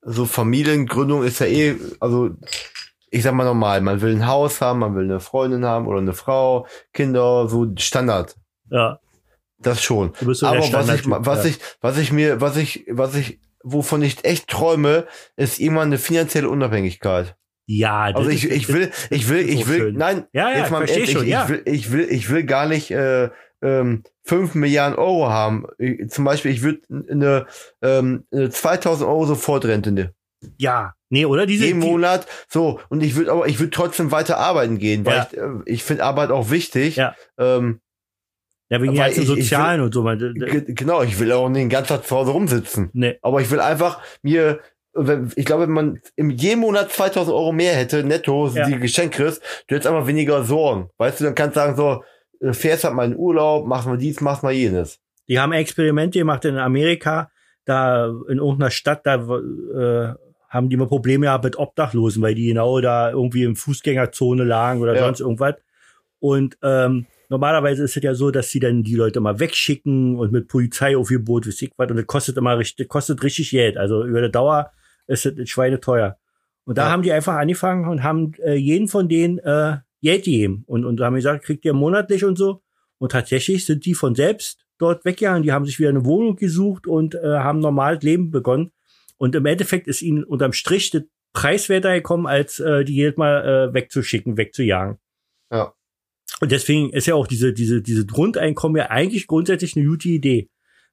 so Familiengründung ist ja eh, also ich sag mal normal, man will ein Haus haben, man will eine Freundin haben oder eine Frau, Kinder, so Standard. Ja. Das schon. Du bist so Aber was ich, was ich, was ich mir, was ich, was ich, wovon ich echt träume, ist immer eine finanzielle Unabhängigkeit. Ja, das Also ich, ich will, ich will, ich will, nein, Ja, ja, jetzt mal schon, ich, ja. ich will, ich will, ich will gar nicht äh, ähm, 5 Milliarden Euro haben. Ich, zum Beispiel, ich würde eine, ähm, eine 2000 Euro Sofortrente ne, Ja, nee, oder diese jeden Monat. So und ich würde aber, ich würde trotzdem weiter arbeiten gehen, weil Ja. ich, äh, ich finde Arbeit auch wichtig. Ja. Ähm, ja wegen den ganzen ich- ich Sozialen und so. Genau, ich will auch nicht den ganzen Tag zu Hause rumsitzen. nee. Aber ich will einfach mir, ich glaube, wenn man im jeden Monat 2000 Euro mehr hätte, netto, Ja. die Geschenk kriegst, du hättest einfach weniger Sorgen. Weißt du, dann kannst du sagen so, äh, fährst halt mal in Urlaub, machst mal dies, machst mal jenes. Die haben Experimente gemacht in Amerika, da in irgendeiner Stadt, da äh, haben die mal Probleme gehabt mit Obdachlosen, weil die genau da irgendwie in Fußgängerzone lagen oder Ja. sonst irgendwas. Und ähm, normalerweise ist es ja so, dass sie dann die Leute mal wegschicken und mit Polizeiaufgebot, weiß ich was, und das kostet immer richtig, kostet richtig Geld. Also über die Dauer ist es schweineteuer. Und da Ja. haben die einfach angefangen und haben äh, jeden von denen äh, Geld gegeben und, und haben gesagt, kriegt ihr monatlich und so. Und tatsächlich sind die von selbst dort weggegangen. Die haben sich wieder eine Wohnung gesucht und äh, haben normales Leben begonnen. Und im Endeffekt ist ihnen unterm Strich das preiswerter gekommen, als äh, die jedes Mal äh, wegzuschicken, wegzujagen. Ja. Und deswegen ist ja auch diese, diese, diese Grundeinkommen ja eigentlich grundsätzlich eine gute Idee.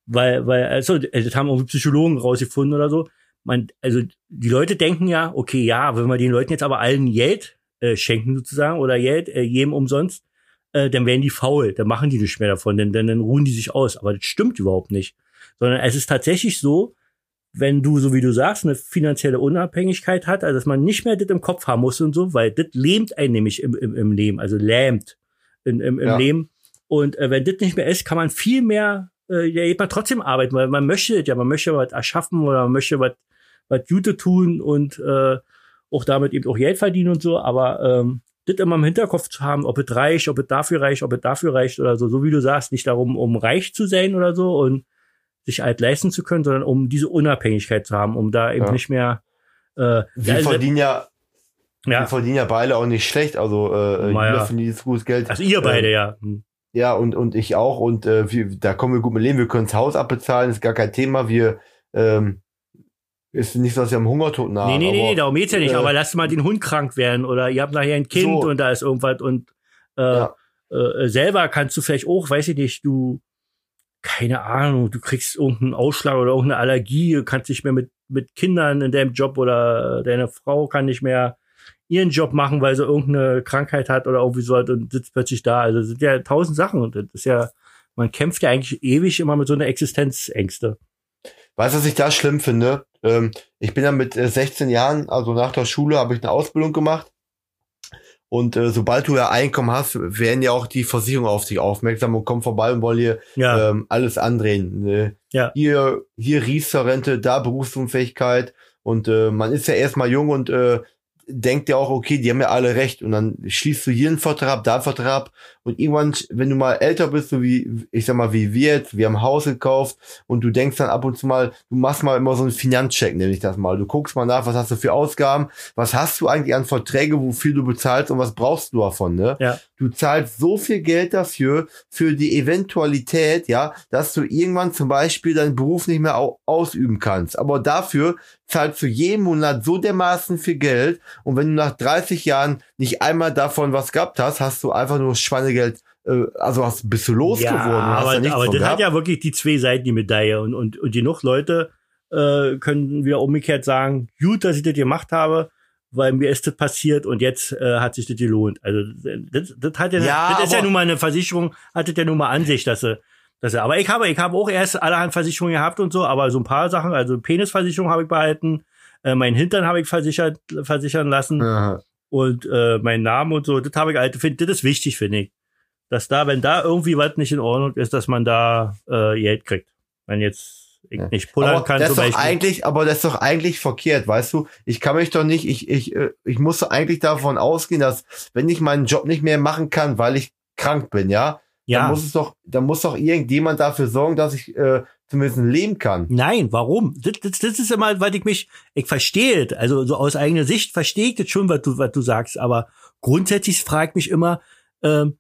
Weil, weil, also, das haben irgendwie Psychologen rausgefunden oder so. Man, also, die Leute denken ja, okay, ja, wenn wir den Leuten jetzt aber allen Geld äh, schenken sozusagen oder Geld, äh, jedem umsonst, äh, dann werden die faul, dann machen die nicht mehr davon, denn, denn dann ruhen die sich aus. Aber das stimmt überhaupt nicht. Sondern es ist tatsächlich so, wenn du, so wie du sagst, eine finanzielle Unabhängigkeit hat, also dass man nicht mehr das im Kopf haben muss und so, weil das lähmt einen nämlich im, im, im Leben, also lähmt in, im, im Ja. Leben. Und äh, wenn das nicht mehr ist, kann man viel mehr, äh, ja, geht man trotzdem arbeiten, weil man möchte ja, man möchte was erschaffen oder man möchte was, was Gute tun und äh, auch damit eben auch Geld verdienen und so, aber ähm, das immer im Hinterkopf zu haben, ob es reicht, ob es dafür reicht, ob es dafür reicht oder so, so wie du sagst, nicht darum, um reich zu sein oder so und sich alt leisten zu können, sondern um diese Unabhängigkeit zu haben, um da eben Ja. nicht mehr äh, Wir ja, verdienen ja, wir ja, verdienen ja beide auch nicht schlecht. Also äh, Na ja. verdient gutes Geld. also ihr beide, Ähm, ja. Hm. Ja, und, und ich auch. Und äh, wir, da kommen wir gut mit leben. Wir können das Haus abbezahlen, ist gar kein Thema. Wir ähm, ist nicht so, dass wir am Hungertod nahen. Nee, nee, nee, aber- nee, darum geht's ja nicht, äh, aber lasst mal den Hund krank werden oder ihr habt nachher ein Kind So. und da ist irgendwas und äh, Ja. äh, selber kannst du vielleicht auch, weiß ich nicht, du, keine Ahnung, du kriegst irgendeinen Ausschlag oder irgendeine Allergie, kannst nicht mehr mit, mit Kindern in deinem Job oder deine Frau kann nicht mehr ihren Job machen, weil sie irgendeine Krankheit hat oder irgendwie so hat und sitzt plötzlich da. Also sind ja tausend Sachen und das ist ja, man kämpft ja eigentlich ewig immer mit so einer Existenzängste. Weißt du, was ich da schlimm finde? Ähm, ich bin ja mit äh, 16 Jahren, also nach der Schule, habe ich eine Ausbildung gemacht. Und äh, sobald du ja Einkommen hast, werden ja auch die Versicherungen auf dich aufmerksam und kommen vorbei und wollen dir Ja, ähm, alles andrehen. Ne? Ja. Hier, hier Riester-Rente, da Berufsunfähigkeit. Und äh, man ist ja erstmal jung und äh, denkt ja auch, okay, die haben ja alle recht. Und dann schließt du hier einen Vertrag, da einen Vertrag. Und irgendwann, wenn du mal älter bist, so wie, ich sag mal, wie wir jetzt, wir haben ein Haus gekauft und du denkst dann ab und zu mal, du machst mal immer so einen Finanzcheck, nenne ich das mal. Du guckst mal nach, was hast du für Ausgaben, was hast du eigentlich an Verträge, wofür du bezahlst und was brauchst du davon, ne? Ja. Du zahlst so viel Geld dafür, für die Eventualität, ja, dass du irgendwann zum Beispiel deinen Beruf nicht mehr au ausüben kannst. Aber dafür zahlst du jeden Monat so dermaßen viel Geld und wenn du nach 30 Jahren nicht einmal davon was gehabt hast, hast du einfach nur Schweinegeld, äh, also hast, bist du losgeworden. hast aber, nichts aber das hat gehabt. ja wirklich die zwei Seiten, die Medaille. Und, und, und genug Leute äh, können wieder umgekehrt sagen, gut, dass ich das gemacht habe, weil mir ist das passiert und jetzt äh, hat sich das gelohnt. Also das, das hat ja, Ja, das ist ja nun mal eine Versicherung, hat das ja nun mal an sich, dass sie, sie, aber ich habe, ich habe auch erst allerhand Versicherungen gehabt und so, aber so ein paar Sachen, also Penisversicherung habe ich behalten, Äh, mein Hintern habe ich versichert, versichern lassen Aha. und äh, mein Name und so. Das habe ich halt, finde das ist wichtig, finde ich. Dass da, wenn da irgendwie was nicht in Ordnung ist, dass man da äh, Geld kriegt. Wenn jetzt ich nicht pullern aber kann das ist doch eigentlich, aber das ist doch eigentlich verkehrt, weißt du? Ich kann mich doch nicht, ich, ich, äh, ich muss eigentlich davon ausgehen, dass wenn ich meinen Job nicht mehr machen kann, weil ich krank bin, ja, ja. muss es doch, dann muss doch irgendjemand dafür sorgen, dass ich äh, zumindest leben kann. Nein, warum? Das, das, das ist immer, weil ich mich, ich verstehe es, also so aus eigener Sicht verstehe ich das schon, was du, was du sagst, aber grundsätzlich frage ich mich immer, ähm,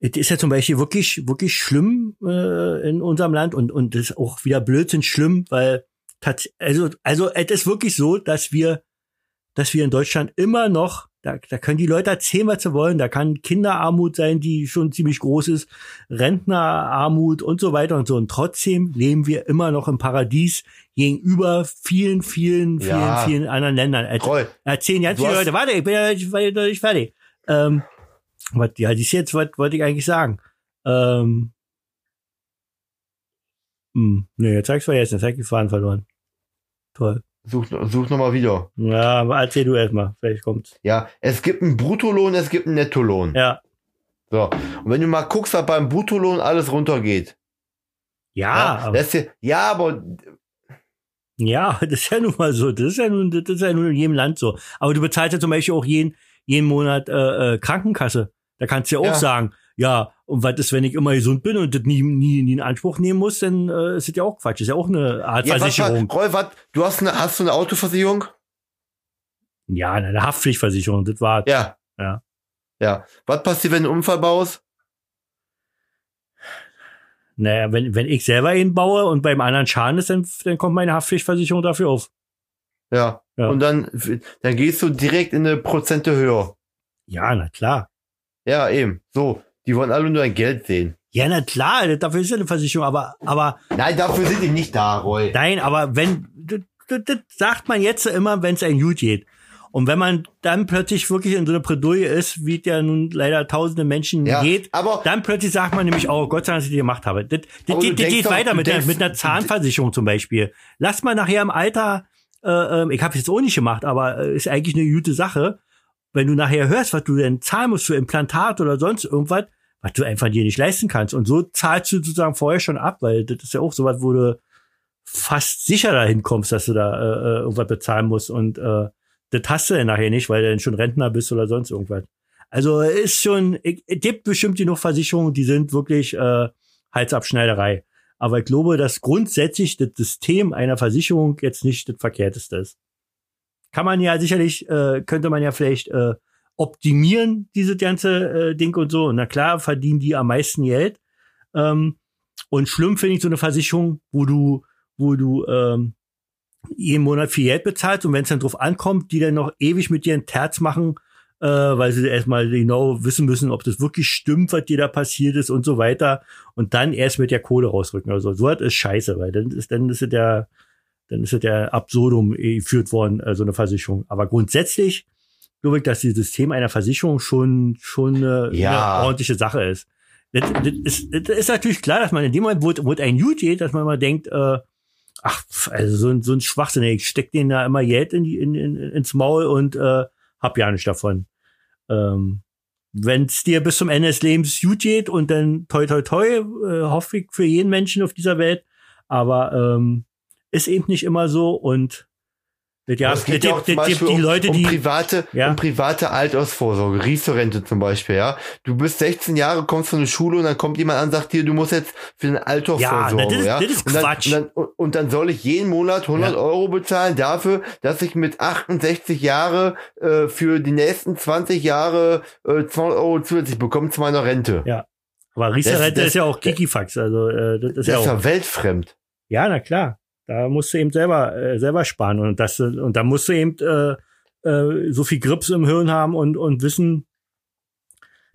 es ist ja zum Beispiel wirklich, wirklich schlimm äh, in unserem Land und und das ist auch wieder Blödsinn schlimm, weil also also es ist wirklich so, dass wir, dass wir in Deutschland immer noch da, da können die Leute erzählen, was sie wollen. Da kann Kinderarmut sein, die schon ziemlich groß ist, Rentnerarmut und so weiter und so. Und trotzdem leben wir immer noch im Paradies gegenüber vielen, vielen, vielen, Ja. vielen anderen Ländern. Er, Troll. erzählen ganz viele Leute, warte, ich bin ja ich bin ja nicht fertig. Ähm, was, ja, dies jetzt, was wollte ich eigentlich sagen? Ähm, hm, nee, jetzt hab ich's vergessen, jetzt hab ich die Faden verloren. Toll. Such, such nochmal wieder. Ja, aber erzähl du erstmal, vielleicht kommt's. Ja, es gibt einen Bruttolohn, es gibt einen Nettolohn. Ja. So. Und wenn du mal guckst, was beim Bruttolohn alles runtergeht. Ja, aber, das ja, ja, aber ja, *laughs* das ist ja nun mal so. Das ist ja nun, das ist ja nun in jedem Land so. Aber du bezahlst ja zum Beispiel auch jeden, jeden Monat äh, äh, Krankenkasse. Da kannst du ja auch Ja. sagen, ja, und was ist, wenn ich immer gesund bin und das nie, nie, nie in Anspruch nehmen muss, dann äh, ist das ja auch Quatsch. Das ist ja auch eine Art ja, Versicherung. was, Roy, was, du hast eine, hast du eine Autoversicherung? Ja, eine Haftpflichtversicherung, das war. Ja. Ja. Ja. Was passiert, wenn du einen Unfall baust? Naja, wenn, wenn ich selber ihn baue und beim anderen Schaden ist, dann, dann kommt meine Haftpflichtversicherung dafür auf. Ja. Ja. Und dann, dann gehst du direkt in eine Prozente höher. Ja, na klar. Ja, eben. So. Die wollen alle nur dein Geld sehen. Ja, na klar, dafür ist ja eine Versicherung, aber, aber Nein, dafür sind die nicht da, Roy. Nein, aber wenn, das, das, sagt man jetzt immer, wenn es ein gut geht. Und wenn man dann plötzlich wirklich in so eine Bredouille ist, wie es ja nun leider tausende Menschen Ja, geht, aber- dann plötzlich sagt man nämlich, oh Gott sei Dank, dass ich die gemacht habe. Das, das, das geht doch- weiter mit, der, denkst- mit einer Zahnversicherung zum Beispiel. Lass mal nachher im Alter, äh, ähm, ich habe jetzt auch nicht gemacht, aber äh, ist eigentlich eine gute Sache, wenn du nachher hörst, was du denn zahlen musst für Implantat oder sonst irgendwas, was du einfach dir nicht leisten kannst. Und so zahlst du sozusagen vorher schon ab, weil das ist ja auch sowas, wo du fast sicher dahin kommst, dass du da äh, äh, irgendwas bezahlen musst. Und äh, das hast du dann nachher nicht, weil du dann schon Rentner bist oder sonst irgendwas. Also ist schon, es gibt bestimmt genug Versicherungen, die sind wirklich äh, Halsabschneiderei. Aber ich glaube, dass grundsätzlich das System einer Versicherung jetzt nicht das Verkehrteste ist. Kann man ja sicherlich, äh, könnte man ja vielleicht äh, optimieren, diese ganze äh, Ding und so. Na klar, verdienen die am meisten Geld. Ähm, und schlimm finde ich so eine Versicherung, wo du, wo du ähm, jeden Monat viel Geld bezahlst und wenn es dann drauf ankommt, die dann noch ewig mit dir ein Terz machen, äh, weil sie erstmal genau wissen müssen, ob das wirklich stimmt, was dir da passiert ist und so weiter. Und dann erst mit der Kohle rausrücken. Also so was ist scheiße, weil dann ist, dann ist es der, dann ist es der Absurdum eh geführt worden, äh, so eine Versicherung. Aber grundsätzlich glaube ich, dass dieses System einer Versicherung schon, schon eine, Ja. eine ordentliche Sache ist. Das, das, ist. das ist natürlich klar, dass man in dem Moment, wo, wo ein gut geht, dass man mal denkt, äh, ach, also so ein, so ein Schwachsinn, ich steck denen da immer Geld in die, in, in, ins Maul und äh, hab ja nicht davon. Ähm, Wenn es dir bis zum Ende des Lebens gut geht und dann toi toi toi, äh, hoffe ich für jeden Menschen auf dieser Welt, aber ähm, ist eben nicht immer so und ja, es geht ja auch zum Beispiel die um, Leute, um die private, Ja. um private Altersvorsorge, Riester-Rente zum Beispiel, ja. Du bist 16 Jahre, kommst von der Schule und dann kommt jemand an und sagt dir, du musst jetzt für eine Altersvorsorge, Ja, das ist- ja. das ist und dann, Quatsch. Und dann, und dann soll ich jeden Monat 100 Ja. Euro bezahlen dafür, dass ich mit 68 Jahre äh, für die nächsten 20 Jahre äh, 200 Euro zusätzlich bekomme zu meiner Rente. Ja. aber Riester-Rente ist ja auch Kikifax, also äh, das ist Das ja ist auch. ja weltfremd. Ja, na klar. Da musst du eben selber, äh, selber sparen. Und das, und da musst du eben äh, äh, so viel Grips im Hirn haben und, und wissen,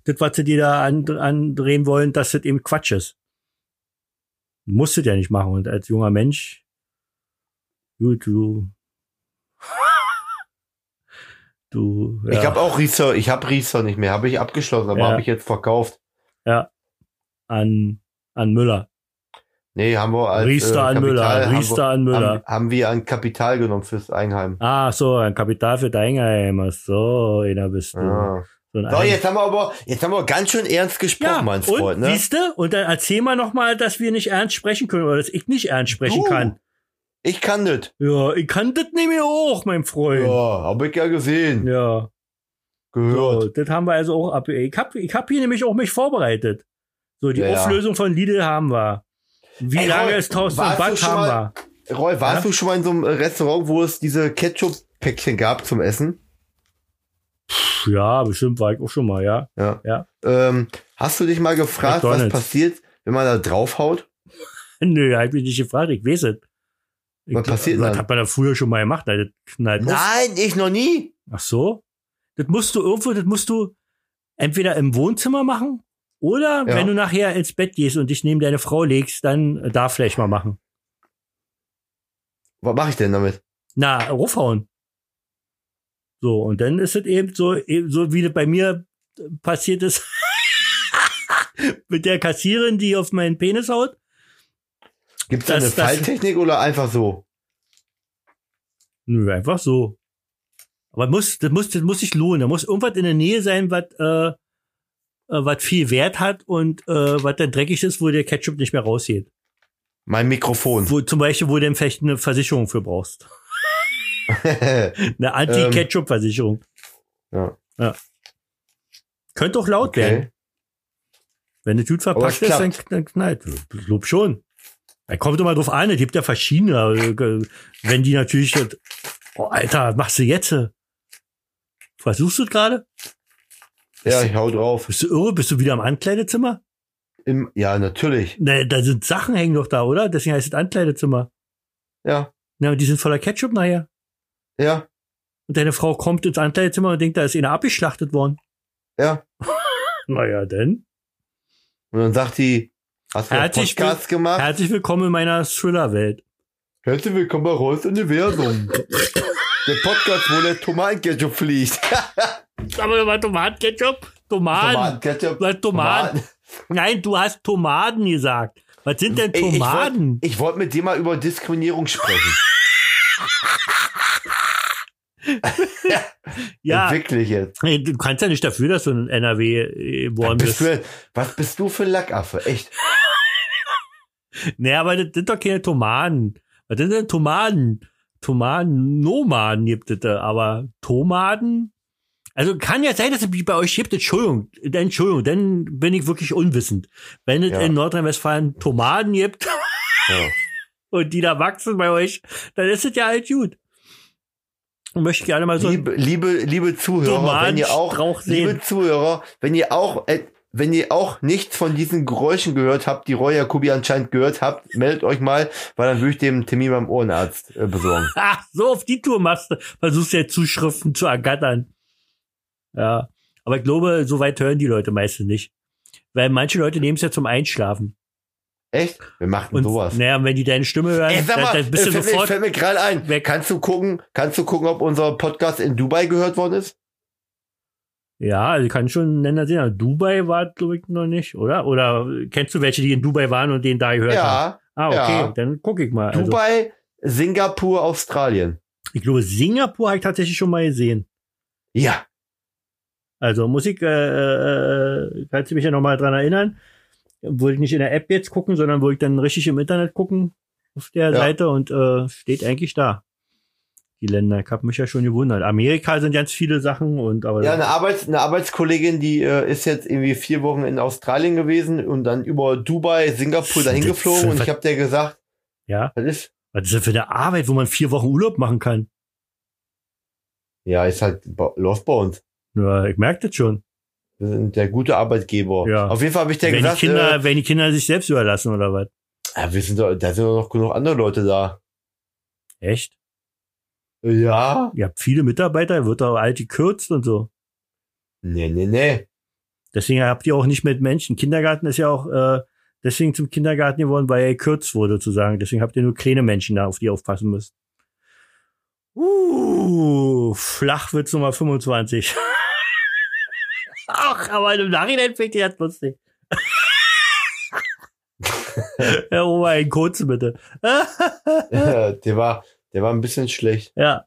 das, was sie dir da an, andrehen wollen, dass das eben Quatsch ist. Musst du ja nicht machen. Und als junger Mensch, gut, du. *laughs* Du, ja, Ich habe auch Riester, ich habe Riester nicht mehr, habe ich abgeschlossen, aber Ja. habe ich jetzt verkauft. ja, an, an Müller. Nee, haben wir als Riester an Müller, Kapital- haben Riester wir- an Müller. Haben, haben wir an Kapital genommen fürs Eigenheim. Ah, so, ein Kapital für dein. Ach So, einer bist du. Ja. So, ein So, Ein- jetzt haben wir aber, jetzt haben wir ganz schön ernst gesprochen, ja, mein und, Freund, ne? siehste? Und dann erzähl mal nochmal, dass wir nicht ernst sprechen können oder dass ich nicht ernst sprechen Du. kann. Ich kann das. Ja, ich kann das mehr auch, mein Freund. Ja, hab ich ja gesehen, Ja. gehört. So, das haben wir also auch ab. Ich hab, ich hab hier nämlich auch mich vorbereitet. So, die Ja, ja. Auflösung von Lidl haben wir. Wie Ey, lange Roy, ist Toast warst und du Back schon haben mal- wir? Roy, warst Ja? du schon mal in so einem Restaurant, wo es diese Ketchup-Päckchen gab zum Essen? Ja, bestimmt war ich auch schon mal, ja. Ja. Ja. Ähm, hast du dich mal gefragt, was passiert, wenn man da draufhaut? *laughs* Nö, hab ich mich nicht gefragt, ich weiß es. Ich Was glaub, passiert Das dann? hat man da früher schon mal gemacht, das knallt. Nein, ich noch nie. Ach so? Das musst du irgendwo, das musst du entweder im Wohnzimmer machen oder Ja. wenn du nachher ins Bett gehst und dich neben deine Frau legst, dann da vielleicht mal machen. Was mache ich denn damit? Na, raufhauen. So, und dann ist es eben so, eben so wie das bei mir passiert ist *laughs* mit der Kassierin, die auf meinen Penis haut. Gibt's da eine Falltechnik oder einfach so? Nö, einfach so. Aber muss, das muss, das muss sich lohnen. Da muss irgendwas in der Nähe sein, was, äh, äh, was viel Wert hat und äh, was dann dreckig ist, wo der Ketchup nicht mehr rausgeht. Mein Mikrofon. Wo, zum Beispiel, wo du dann vielleicht eine Versicherung für brauchst. *laughs* Eine Anti-Ketchup-Versicherung. ja. Könnte auch laut werden. Okay. Wenn das gut es verpackt ist, dann, dann knallt. Glaub schon. Da kommt immer drauf an, es gibt ja verschiedene. äh, Wenn die natürlich, oh Alter, was machst du jetzt? Versuchst du es gerade? Ja, ich hau drauf. Bist du irre? Bist du wieder im Ankleidezimmer? Im, ja, natürlich. Ne, da sind Sachen hängen doch da, oder? Deswegen heißt es Ankleidezimmer. Ja, Na, und die sind voller Ketchup nachher. ja, Und deine Frau kommt ins Ankleidezimmer und denkt, da ist einer abgeschlachtet worden. ja. *laughs* Naja, denn. Und dann sagt die, hast du Herzlich Podcast gemacht? Herzlich willkommen in meiner Thriller-Welt. Herzlich willkommen bei Rolls Universum. der Podcast, wo der Tomatenketchup fliegt. *laughs* Aber du mal Tomatenketchup? Tomaten. Tomatenketchup. Du hast Tomaten. Nein, du hast Tomaten gesagt. Was sind denn Ey, ich Tomaten? wollte ich wollt mit dir mal über Diskriminierung sprechen. *laughs* ja, Wirklich jetzt. Du kannst ja nicht dafür, dass du in NRW äh, Was geworden bist, bist. du, was bist du für ein Lackaffe? Echt? *laughs* Nee, aber das sind doch keine Tomaten. Was sind denn Tomaten? Tomaten, Nomaden gibt es da, aber Tomaten? Also kann ja sein, dass es bei euch gibt. Entschuldigung, Entschuldigung, dann bin ich wirklich unwissend. Wenn es Ja. in Nordrhein-Westfalen Tomaten gibt *laughs* Ja. und die da wachsen bei euch, dann ist es ja halt gut. Und möchte gerne mal so Liebe, liebe, liebe Zuhörer, wenn ihr auch, liebe Zuhörer, wenn ihr auch, äh, wenn ihr auch nichts von diesen Geräuschen gehört habt, die Roy Jacobi anscheinend gehört habt, meldet euch mal, weil dann würde ich dem Termin beim Ohrenarzt äh, besorgen. *laughs* Ach, so auf die Tour machst du, versuchst ja Zuschriften zu ergattern. Ja. Aber ich glaube, so weit hören die Leute meistens nicht. Weil manche Leute nehmen es ja zum Einschlafen. Echt? Wir machen Und sowas. naja, wenn die deine Stimme hören, Ey, sag dann, mal, dann bist äh, du fällt, mir, sofort. fällt mir gerade ein. weg. Kannst du gucken, kannst du gucken, ob unser Podcast in Dubai gehört worden ist? Ja, also ich kann schon Länder sehen. Dubai war, glaube ich, noch nicht, oder? Oder kennst du welche, die in Dubai waren und den da gehört haben? Ja. Ah, okay, ja. dann gucke ich mal. Also, Dubai, Singapur, Australien. ich glaube, Singapur habe ich tatsächlich schon mal gesehen. Ja. Also muss ich, äh, äh, kannst du mich ja nochmal dran erinnern? Wollte ich nicht in der App jetzt gucken, sondern wollte ich dann richtig im Internet gucken auf der Ja. Seite und äh, steht eigentlich da. Die Länder. Ich habe mich ja schon gewundert. Amerika sind ganz viele Sachen und aber Ja, eine, Arbeits-, eine Arbeitskollegin, die äh, ist jetzt irgendwie vier Wochen in Australien gewesen und dann über Dubai, Singapur dahin Das- geflogen und was- ich habe der gesagt, ja, das ist, was ist das für eine Arbeit, wo man vier Wochen Urlaub machen kann? ja, ist halt, läuft bei uns. Ja, ich merke das schon. Wir sind der gute Arbeitgeber. Ja. Auf jeden Fall habe ich der Wenn die, gesagt, Kinder, äh, wenn die Kinder sich selbst überlassen oder was? ja, wir sind doch, da sind doch noch genug andere Leute da. Echt? Ja? Ihr habt viele Mitarbeiter, wird auch alt gekürzt und so. Nee, nee, nee. Deswegen habt ihr auch nicht mit Menschen. Kindergarten ist ja auch äh, deswegen zum Kindergarten geworden, weil er gekürzt wurde, sozusagen. Deswegen habt ihr nur kleine Menschen da, auf die ihr aufpassen müsst. Uh, Flachwitz Nummer 25. *laughs* Ach, aber im Nachhinein fängt ihr das lustig. *laughs* Herr Ober, einen kurzen bitte. Ja, *laughs* der war, der war ein bisschen schlecht. Ja.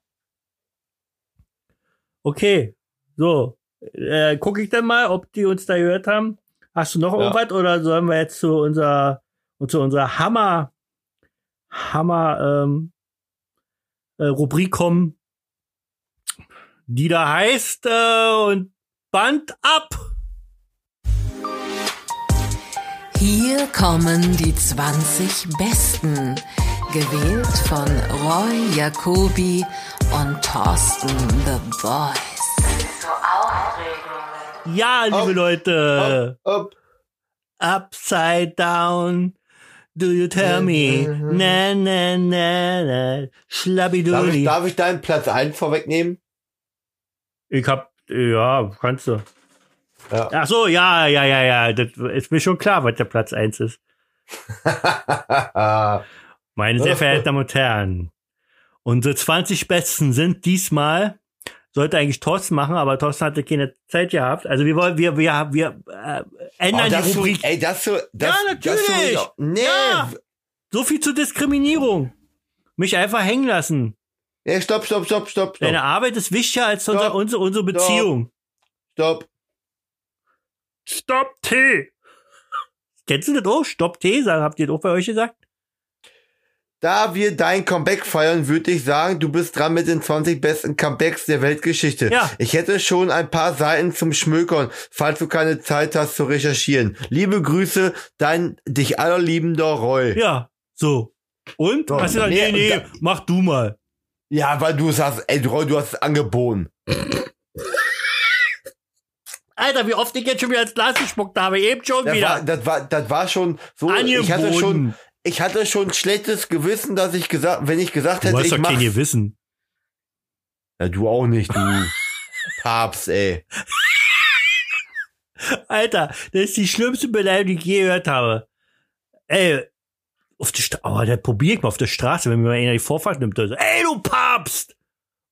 Okay. So. Äh, gucke ich dann mal, ob die uns da gehört haben. Hast du noch Ja. irgendwas oder sollen wir jetzt zu unserer zu unserer Hammer Hammer ähm, äh, Rubrik kommen, die da heißt äh, und Band ab. Hier kommen die 20 Besten, gewählt von Roy Jacobi und Thorsten The Voice. Ja, liebe Up, Leute. Up, up. Upside down. Do you tell me? Na, na, na, na. Darf, ich, Schlabbiduli. darf ich deinen Platz 1 vorwegnehmen? Ich hab, ja, kannst du. Ja. Ach so, ja, ja, ja, ja. Das ist mir schon klar, was der Platz eins ist. *laughs* Meine sehr verehrten Damen und Herren. Unsere 20 Besten sind diesmal, sollte eigentlich Thorsten machen, aber Thorsten hatte keine Zeit gehabt. Also wir wollen, wir, wir, wir äh, ändern Oh, das die Rubrik. ey, das so, das, Ja, Das so, natürlich. nee, Ja. So viel zur Diskriminierung. Mich einfach hängen lassen. Nee, stopp, stopp, stopp, stopp, stopp, Deine Arbeit ist wichtiger als unser, unsere, unsere Beziehung. stopp. Stopp T. Kennst du das auch? Stopp T, habt ihr das auch bei euch gesagt? Da wir dein Comeback feiern, würde ich sagen, du bist dran mit den 20 besten Comebacks der Weltgeschichte. Ja. Ich hätte schon ein paar Seiten zum Schmökern, falls du keine Zeit hast zu recherchieren. Liebe Grüße, dein dich allerliebender Roy. Ja, so. Und? So, Hast du gesagt, nee, nee, nee, mach du mal. Ja, weil du sagst, ey, Roy, du hast es angeboten. Alter, wie oft ich jetzt schon wieder ins Glas gespuckt habe, eben schon Das wieder. war, das war, das war schon so, ich hatte Angeboten. schon, ich hatte schon schlechtes Gewissen, dass ich gesagt, wenn ich gesagt du hätte, hast ich doch kein mach's. Gewissen. Ja, du auch nicht, du *laughs* Papst, ey. Alter, das ist die schlimmste Beleidigung, die ich je gehört habe. Ey, auf der Straße, aber der probier ich mal auf der Straße, wenn mir mal einer die Vorfahrt nimmt. Also, ey, du Papst!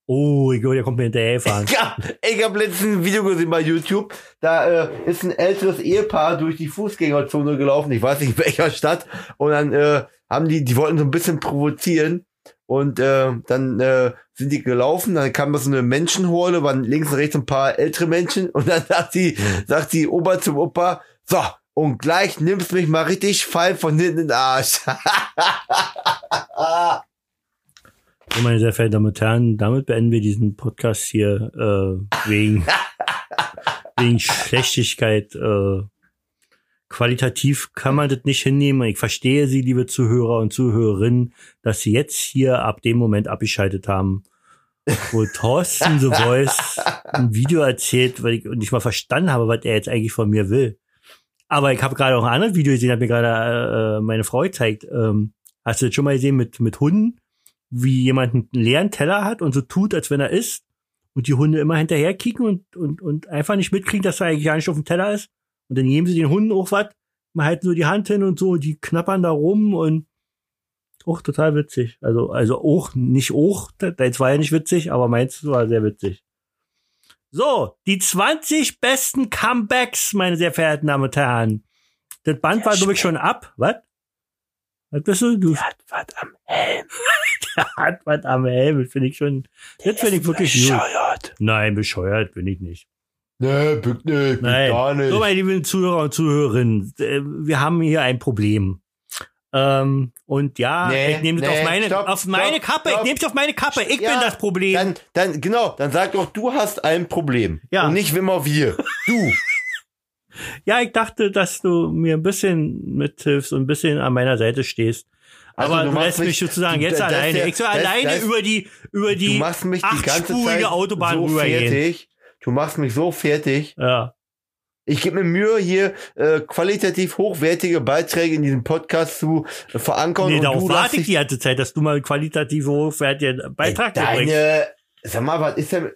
Oh, ich glaube, der kommt mir hinterherfahren. *laughs* Ja, ich habe letztens ein Video gesehen bei YouTube. Da äh, ist ein älteres Ehepaar durch die Fußgängerzone gelaufen. Ich weiß nicht in welcher Stadt. Und dann äh, haben die, die wollten so ein bisschen provozieren. Und äh, dann äh, sind die gelaufen. Dann kam so eine Menschenhorde, waren links und rechts ein paar ältere Menschen. Und dann sagt die, sagt die Opa zum Opa, so, und gleich nimmst mich mal richtig fall von hinten in den Arsch. So, *laughs* *laughs* meine sehr verehrten Damen und Herren, damit beenden wir diesen Podcast hier äh, wegen, *laughs* wegen Schlechtigkeit. Äh, qualitativ kann man das nicht hinnehmen. Ich verstehe Sie, liebe Zuhörer und Zuhörerinnen, dass Sie jetzt hier ab dem Moment abgeschaltet haben, wo Thorsten The Voice ein Video erzählt, weil ich nicht mal verstanden habe, was er jetzt eigentlich von mir will. Aber ich habe gerade auch ein anderes Video gesehen, hat mir gerade äh, meine Frau gezeigt. Ähm, hast du das schon mal gesehen mit, mit Hunden? wie jemand einen leeren Teller hat und so tut, als wenn er isst und die Hunde immer hinterher kicken und, und, und einfach nicht mitkriegen, dass er eigentlich gar nicht auf dem Teller ist. Und dann geben sie den Hunden auch was, man halten so die Hand hin und so, die knappern da rum und auch total witzig. Also, also auch, nicht auch, deins war ja nicht witzig, aber meins war sehr witzig. So, die 20 besten Comebacks, meine sehr verehrten Damen und Herren. Das Band war, glaube ich, schon ab. Was? Was bist du? Du Hat was am Helm. *laughs* der hat was am Helm. Das finde ich schon, das finde ich wirklich gut. Bescheuert. Nein, bescheuert bin ich nicht. Nee, bück Nein. gar nicht. So, meine lieben Zuhörer und Zuhörerinnen, äh, wir haben hier ein Problem. Ähm, und ja, Nee, ich nehme das nee, auf meine, stopp, auf meine stopp, Kappe, ich stopp. nehme es auf meine Kappe, ich Ja, bin das Problem. Dann, dann, genau, dann sag doch, du hast ein Problem. Ja. Und nicht immer wir. Du. *laughs* ja, ich dachte, dass du mir ein bisschen mithilfst und ein bisschen an meiner Seite stehst. Also Aber du du, lässt mich mich- sozusagen du- jetzt das alleine. ich soll das- alleine über die, über Du die machst mich die ganze Zeit Autobahn so rübergehen. fertig. Du machst mich so fertig. Ja. Ich gebe mir Mühe, hier äh, qualitativ hochwertige Beiträge in diesem Podcast zu äh, verankern. Nee, und darauf warte ich die ganze Zeit, dass du mal qualitativ hochwertigen Beitrag Ey, bringst. Deine, sag mal, was ist denn...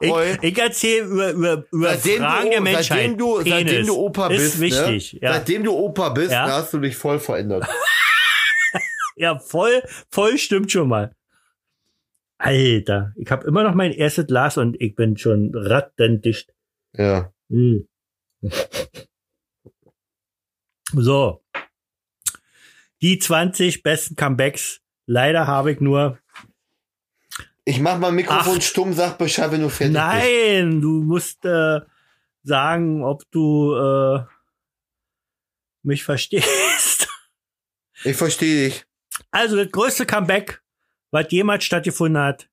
Ich, ich erzähle über, über, über seitdem Fragen du, der Menschheit. Seitdem du, Penis. seitdem du Opa ist bist, wichtig. ne? Ja. seitdem du Opa bist, Ja. ne, hast du dich voll verändert. *laughs* ja, voll, voll stimmt schon mal. Alter, ich habe immer noch mein erstes Glas und ich bin schon rattendicht. Ja. Hm. *laughs* So, die 20 besten Comebacks. Leider habe ich nur. Ich mach mal Mikrofon Acht. stumm, sag Bescheid, wenn du fertig bist. Nein, du musst äh, sagen, ob du äh, mich verstehst. *laughs* Ich verstehe dich. Also das größte Comeback, was jemals stattgefunden hat,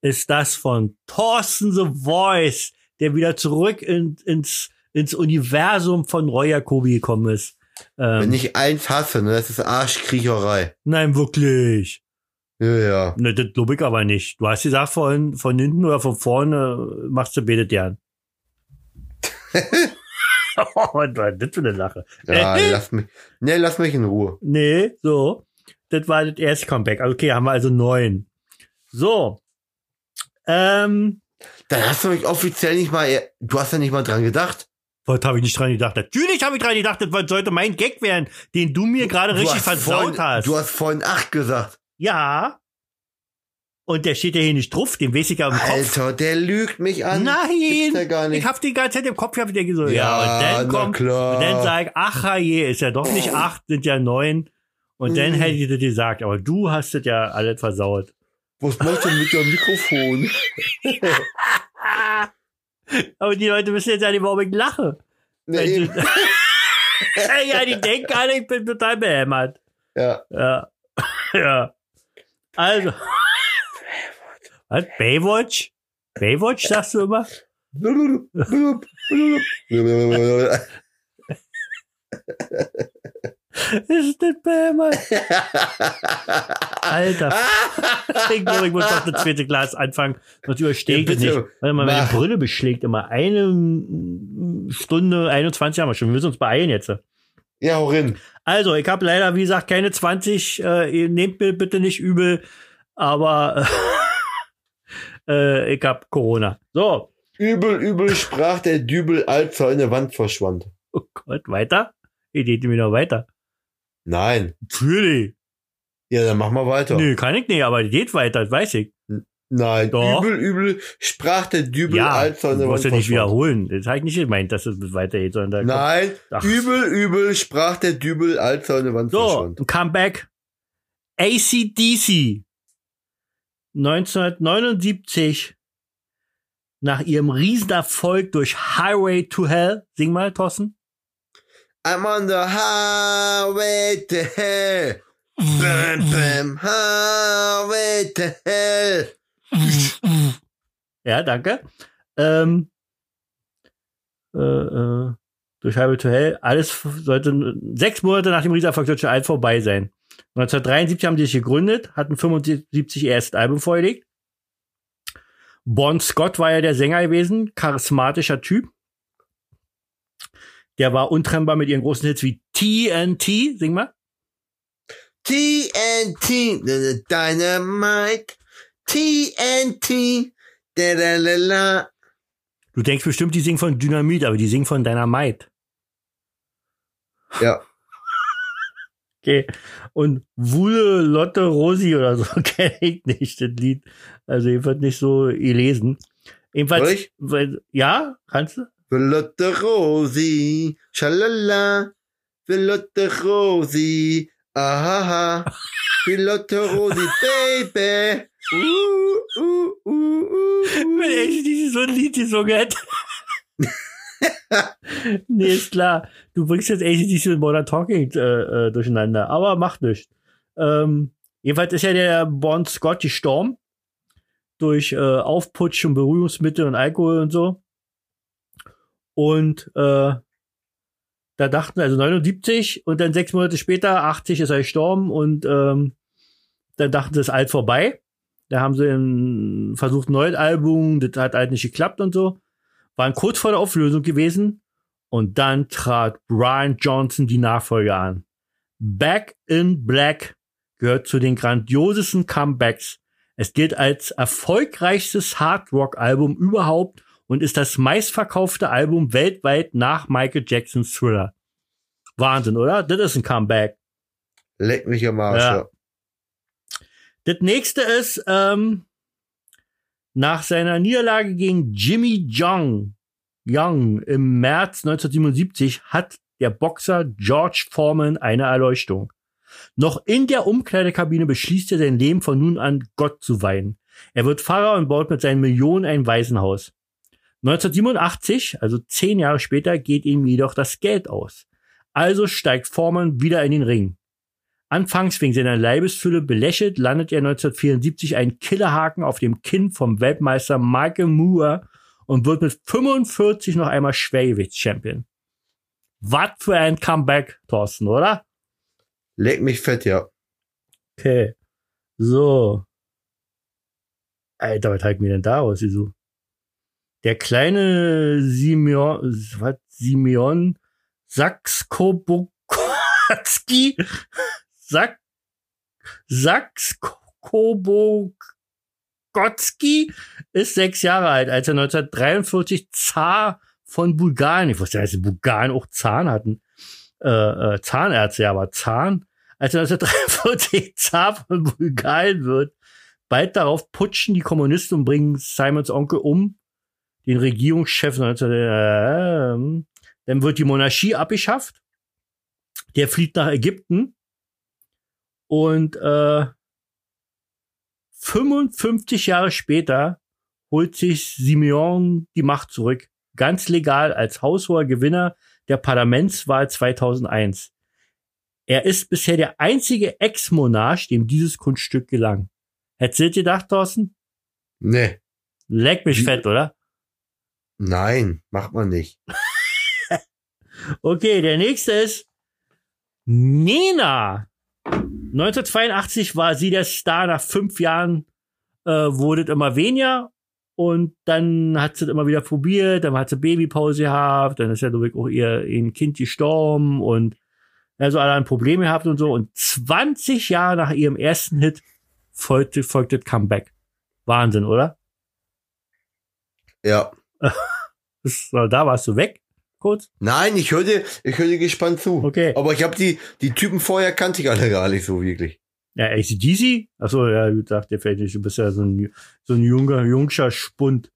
ist das von Thorsten The Voice, der wieder zurück in, ins, ins Universum von Roy Jacobi gekommen ist. Ähm, Wenn ich eins hasse, ne, das ist Arschkriecherei. nein, wirklich. Ja, ja. Ne, das glaube ich aber nicht. Du hast gesagt, von, von hinten oder von vorne machst du betet gern. oh, was war das für eine Lache? Ja, Äh, lass mich. Ne, lass mich in Ruhe. Nee, so. Das war das erste Comeback. Okay, haben wir also neun. So. Ähm, Dann hast du mich offiziell nicht mal, du hast ja nicht mal dran gedacht. was habe ich nicht dran gedacht? Natürlich habe ich dran gedacht, das sollte mein Gag werden, den du mir gerade richtig versaut vorhin, hast. Du hast vorhin acht gesagt. ja. Und der steht ja hier nicht drauf, den weiß ich ja im Kopf. Alter, der lügt mich an. Ja Nein, nicht. ich hab die ganze Zeit im Kopf gehabt, der so, ja, Ja, und dann kommt, klar. und dann sag ich, ach je, ist ja doch nicht acht, sind ja neun. Und dann Mhm. hätte ich das gesagt, aber du hast das ja alles versaut. Was machst du mit dem Mikrofon? *laughs* Aber die Leute wissen jetzt ja nicht, warum ich lache. Ne, eben. *laughs* ja, die denken alle, ich bin total behämmert. Ja. Ja. *laughs* ja. Also. Was? Baywatch? Baywatch, sagst du immer? Ist das behämmert? Alter. *laughs* Ich glaube, ich muss doch das zweite Glas anfangen. Sonst überstehe ich Ja, das nicht. Warte mal, meine. Brille beschlägt immer eine Stunde 21 haben wir schon. Wir müssen uns beeilen jetzt. ja, hau rein. Also, ich habe leider, wie gesagt, keine 20. Äh, ihr nehmt mir bitte nicht übel, aber *laughs* äh, ich habe Corona. So, Übel, übel sprach der Dübel, als er in der Wand verschwand. oh Gott, weiter? Ich rede mir noch weiter. Nein. Natürlich. Ja, dann mach mal weiter. Nö, kann ich nicht, aber die geht weiter, das weiß ich. Nein. Doch. Übel, übel sprach der Dübel, ja, als in du musst ja nicht wiederholen. Das habe ich nicht gemeint, dass es weitergeht, sondern da Nein. Ach. Übel, übel sprach der Dübel, als in der Wand So, verschwand. Comeback. ACDC. 1979. Nach ihrem Riesenerfolg durch Highway to Hell. Sing mal, Thorsten. I'm on the highway to hell. Bam, bam, highway to hell. Ja, danke. Ähm, äh, äh, durch Highway to Hell. Alles sollte sechs Monate nach dem Riesenerfolg sollte alles vorbei sein. 1973 haben die sich gegründet, hatten 75 ihr erstes Album vorgelegt. Bon Scott war ja der Sänger gewesen, charismatischer Typ. Der war untrennbar mit ihren großen Hits wie TNT, sing mal. TNT, Dynamite. TNT, da da la la. Du denkst bestimmt, die singen von Dynamit, aber die singen von Dynamite. Ja. *laughs* Okay. Und Wule Lotte Rosi oder so *laughs* kenne ich nicht, das Lied. Also jedenfalls nicht so gelesen. Jedenfalls, weil, ja, kannst du? Velotte Rosi, schalala. Velotte Rosi, ahaha. Velotte Rosi, baby. Uh, uh, uh, uh, Wenn ich dieses so ein Lied gesungen hätte. *laughs* nee, ist klar. Du bringst jetzt ACDC und Modern Talking äh, äh, durcheinander, aber macht nichts. Ähm, jedenfalls ist ja der Bon Scott gestorben. Durch äh, Aufputsch und Berührungsmittel und Alkohol und so. Und äh, da dachten also 79 und dann sechs Monate später, 80 ist er gestorben und ähm, dann dachten sie, es ist alt vorbei. Da haben sie versucht, ein neues Album, das hat halt nicht geklappt und so. Waren kurz vor der Auflösung gewesen. Und dann trat Brian Johnson die Nachfolge an. Back in Black gehört zu den grandiosesten Comebacks. Es gilt als erfolgreichstes Hard Rock Album überhaupt und ist das meistverkaufte Album weltweit nach Michael Jacksons Thriller. Wahnsinn, oder? Das ist ein Comeback. Leck mich am Arsch, Ja. Das nächste ist, ähm, nach seiner Niederlage gegen Jimmy Young, Young im März 1977 hat der Boxer George Foreman eine Erleuchtung. Noch in der Umkleidekabine beschließt er sein Leben von nun an Gott zu weihen. Er wird Pfarrer und baut mit seinen Millionen ein Waisenhaus. 1987, also zehn Jahre später, geht ihm jedoch das Geld aus. Also steigt Foreman wieder in den Ring. Anfangs wegen seiner Leibesfülle belächelt, landet er 1974 ein Killerhaken auf dem Kinn vom Weltmeister Michael Moore und wird mit 45 noch einmal Schwergewichtschampion. Was für ein Comeback, Thorsten, oder? Leg mich fett, ja. Okay. So. Alter, was halten wir denn da aus? Wieso? Der kleine Simeon, was, Simeon Saxkobokowski, *laughs* Sak, Saxkobokowski ist sechs Jahre alt, als er 1943 Zar von Bulgarien, ich wusste, dass die Bulgarien auch Zahn hatten, äh, äh, Zahnärzte, ja, aber Zahn, als er 1943 *laughs* Zar von Bulgarien wird, bald darauf putschen die Kommunisten und bringen Simons Onkel um, den Regierungschef 19, äh, dann wird die Monarchie abgeschafft. Der flieht nach Ägypten und äh, 55 Jahre später holt sich Simeon die Macht zurück. Ganz legal als haushoher Gewinner der Parlamentswahl 2001. Er ist bisher der einzige Ex-Monarch, dem dieses Kunststück gelang. Hättest du gedacht, Thorsten? Nee. Leck mich Wie- fett, oder? Nein, macht man nicht. *laughs* Okay, der nächste ist Nena. 1982 war sie der Star. Nach fünf Jahren äh, wurde es immer weniger. Und dann hat sie es immer wieder probiert. Dann hat sie Babypause gehabt. Dann ist ja glaube ich, auch ihr, ihr Kind gestorben. Und also alle ein Problem gehabt und so. Und 20 Jahre nach ihrem ersten Hit folgte, folgte das Comeback. Wahnsinn, oder? Ja. *laughs* Da warst du weg, kurz. Nein, ich höre dir, ich dir gespannt zu. Okay. Aber ich habe die, die Typen vorher kannte ich alle gar nicht so wirklich. Ja, ACDC? Achso, ja, ich dachte vielleicht nicht, du bist ja so ein, so ein junger, jungscher Spund.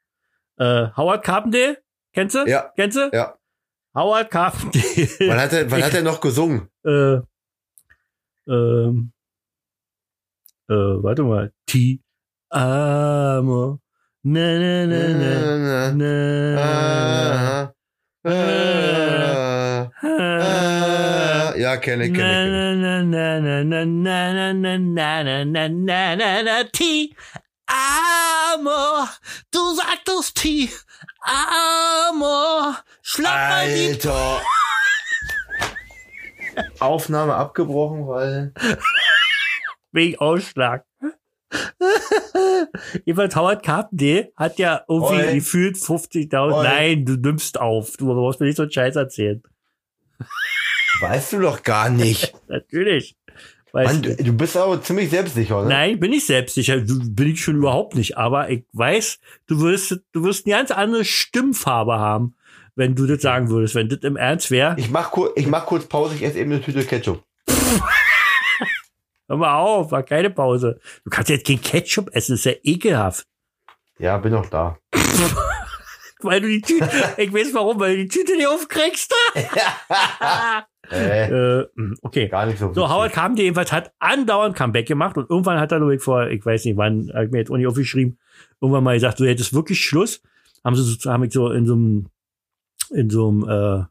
Äh, Howard Carpendale? Kennst du? Ja. Kennst du? Ja. Howard Carpendale. Wann hat er, wann hat er noch gesungen? *laughs* äh, ähm, äh, warte mal. Ti amo. Na, na, na, na, na, na. Ja, kenne, kenne. Ti, Amo, du sagtest Ti, Amo, schlag mal die Alter. Aufnahme abgebrochen, weil. Wegen Ausschlag. *laughs* Jedenfalls Howard Carpendale hat ja irgendwie Oi. gefühlt 50.000. Oi. Nein, du nimmst auf. Du brauchst mir nicht so einen Scheiß erzählen. *laughs* Weißt du doch gar nicht. *laughs* Natürlich. Mann, du. du, bist aber ziemlich selbstsicher, ne? Nein, bin ich selbstsicher. Bin ich schon überhaupt nicht. Aber ich weiß, du wirst, du wirst eine ganz andere Stimmfarbe haben, wenn du das sagen würdest. Wenn das im Ernst wäre, Ich mach, kur ich mach kurz Pause, ich esse eben eine Tüte Ketchup. Hör mal auf, war keine Pause. Du kannst jetzt kein Ketchup essen, ist ja ekelhaft. Ja, bin noch da. *laughs* Weil du die Tüte, ich weiß warum, weil du die Tüte nicht aufkriegst. *laughs* *laughs* Äh, äh, okay. gar nicht so. So. Howard Carpendale jedenfalls hat andauernd Comeback gemacht und irgendwann hat er, glaube ich, vor, ich weiß nicht wann, ich mir jetzt auch nicht aufgeschrieben, irgendwann mal gesagt, so, jetzt ist wirklich Schluss. Haben sie so, haben ich so in so einem, in so einem, äh,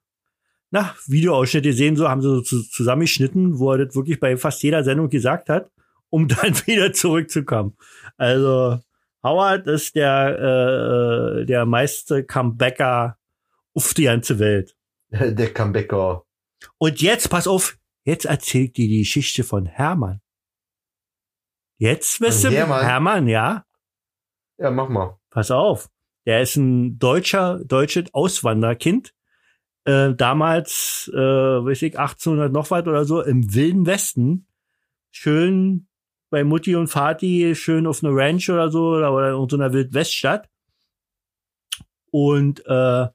na, Videoausschnitt gesehen, so, haben sie so zu, zusammengeschnitten, wo er das wirklich bei fast jeder Sendung gesagt hat, um *laughs* dann wieder zurückzukommen. Also, Howard ist der, äh, der meiste Comebacker auf die ganze Welt. *laughs* Der Comebacker. Und jetzt, pass auf, jetzt erzählt dir die Geschichte von Hermann. Jetzt wisst ihr, Hermann? Hermann, ja, Ja, mach mal. pass auf. Der ist ein deutscher, deutsches Auswanderkind. Äh, damals, äh, weiß ich, 1800 noch was oder so, im Wilden Westen. Schön bei Mutti und Vati, schön auf einer Ranch oder so, oder, oder in so einer Wildweststadt. Und äh,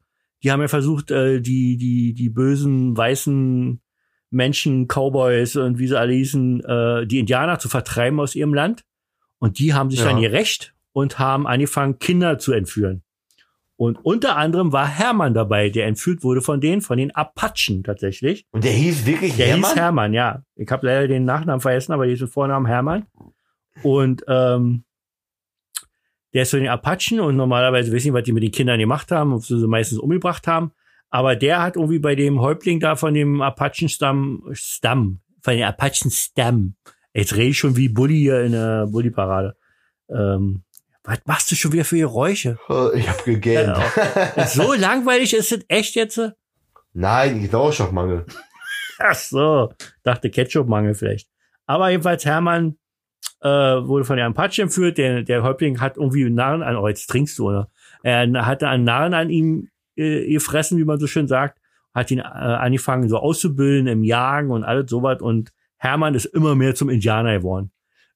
die haben ja versucht, äh, die, die, die bösen weißen Menschen, Cowboys und wie sie alle hießen, äh, die Indianer zu vertreiben aus ihrem Land. Und die haben sich Ja. dann gerecht und haben angefangen, Kinder zu entführen. Und unter anderem war Hermann dabei, der entführt wurde von denen, von den Apachen tatsächlich. Und der hieß wirklich Der Hermann? hieß Hermann, ja. Ich habe leider den Nachnamen vergessen, aber der hieß den Vornamen Hermann. Und ähm, der ist von den Apachen und normalerweise wissen nicht, was die mit den Kindern gemacht haben, ob sie sie meistens umgebracht haben. Aber der hat irgendwie bei dem Häuptling da von dem Apachen-Stamm, Stamm, von den Apachen-Stamm. Jetzt rede ich schon wie Bully hier in der Bully-Parade. Ähm, was machst du schon wieder für Geräusche? Äh, Ich hab gegähnt. *laughs* so langweilig ist es echt jetzt? Nein, ich Sauerstoffmangel. Ach so, dachte Ketchup-Mangel vielleicht. Aber jedenfalls Hermann äh, wurde von der Apache entführt. Der, der Häuptling hat irgendwie einen Narren an, oh, jetzt trinkst du, oder? Er hatte einen Narren an ihm äh, gefressen, wie man so schön sagt. Hat ihn äh, angefangen so auszubilden im Jagen und alles sowas. Und Hermann ist immer mehr zum Indianer geworden.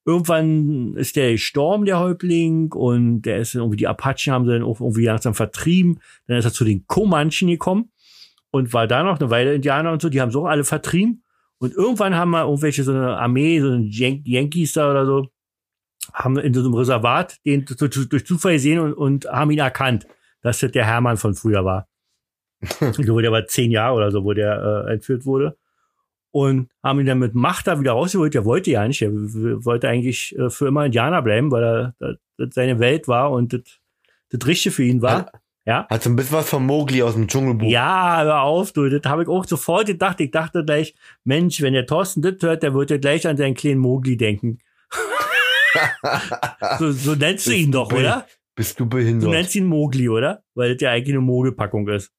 Irgendwann ist der gestorben, der Häuptling, und der ist irgendwie, die Apachen haben sie dann auch irgendwie langsam vertrieben. Dann ist er zu den Comanchen gekommen und war da noch eine Weile Indianer und so, die haben so auch alle vertrieben. Und irgendwann haben wir irgendwelche so eine Armee, so eine Yan Yankees da oder so, haben in so einem Reservat den durch durch Zufall gesehen und, und haben ihn erkannt, dass das der Hermann von früher war. *laughs* ich glaube, der war zehn Jahre oder so, wo der äh, entführt wurde. Und haben ihn dann mit Macht da wieder rausgeholt. Der wollte ja nicht. Er wollte eigentlich äh, für immer Indianer bleiben, weil er das, seine Welt war und das, das Richtige für ihn war. Ja. Hat so ein bisschen was von Mowgli aus dem Dschungelbuch. Ja, hör auf, du. Das habe ich auch sofort gedacht. Ich dachte gleich, Mensch, wenn der Thorsten das hört, der wird ja gleich an seinen kleinen Mogli denken. *laughs* so, so nennst du ihn doch, oder? Bist du Du behindert? nennst ihn Mogli, oder? Weil das ja eigentlich eine Mogelpackung ist.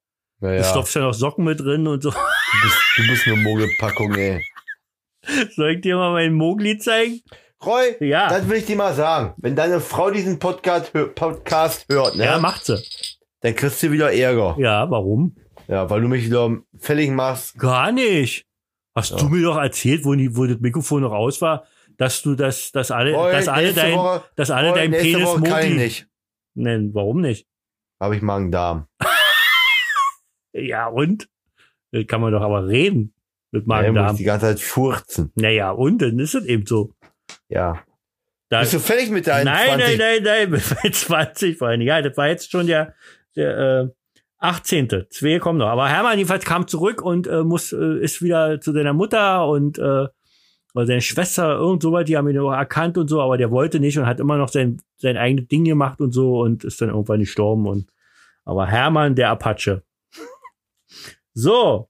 Du naja, stopfst ja noch Socken mit drin und so. du, bist, du bist eine Mogelpackung, ey. *laughs* Soll ich dir mal meinen Mogli zeigen? Roy, Ja. das will ich dir mal sagen. Wenn deine Frau diesen Podcast, Podcast hört, ne, Ja, macht sie. dann kriegst du wieder Ärger. Ja, warum? Ja, weil du mich wieder fällig machst. Gar nicht. Hast Ja. du mir doch erzählt, wo, die, wo das Mikrofon noch aus war, dass du das, dass alle, Roy, dass alle dein, Woche, dass alle Roy, dein Penis Woche kann ich nicht. nennen. Warum nicht? Habe ich Magen-Darm. Ja, und? Das kann man doch aber reden mit Ja, muss Magen-Darm. die ganze Zeit furzen. Naja, und dann ist es eben so. Ja. Da, Bist du fertig mit deinen nein, 20? nein, nein, nein, *laughs* mit 20 vor allem. Ja, das war jetzt schon der, der äh, 18. Zwei kommen noch. Aber Hermann jedenfalls kam zurück und äh, muss, äh, ist wieder zu seiner Mutter und äh, oder seine Schwester, irgend so weit, die haben ihn auch erkannt und so, aber der wollte nicht und hat immer noch sein, sein eigenes Ding gemacht und so und ist dann irgendwann gestorben und aber Hermann, der Apache. So.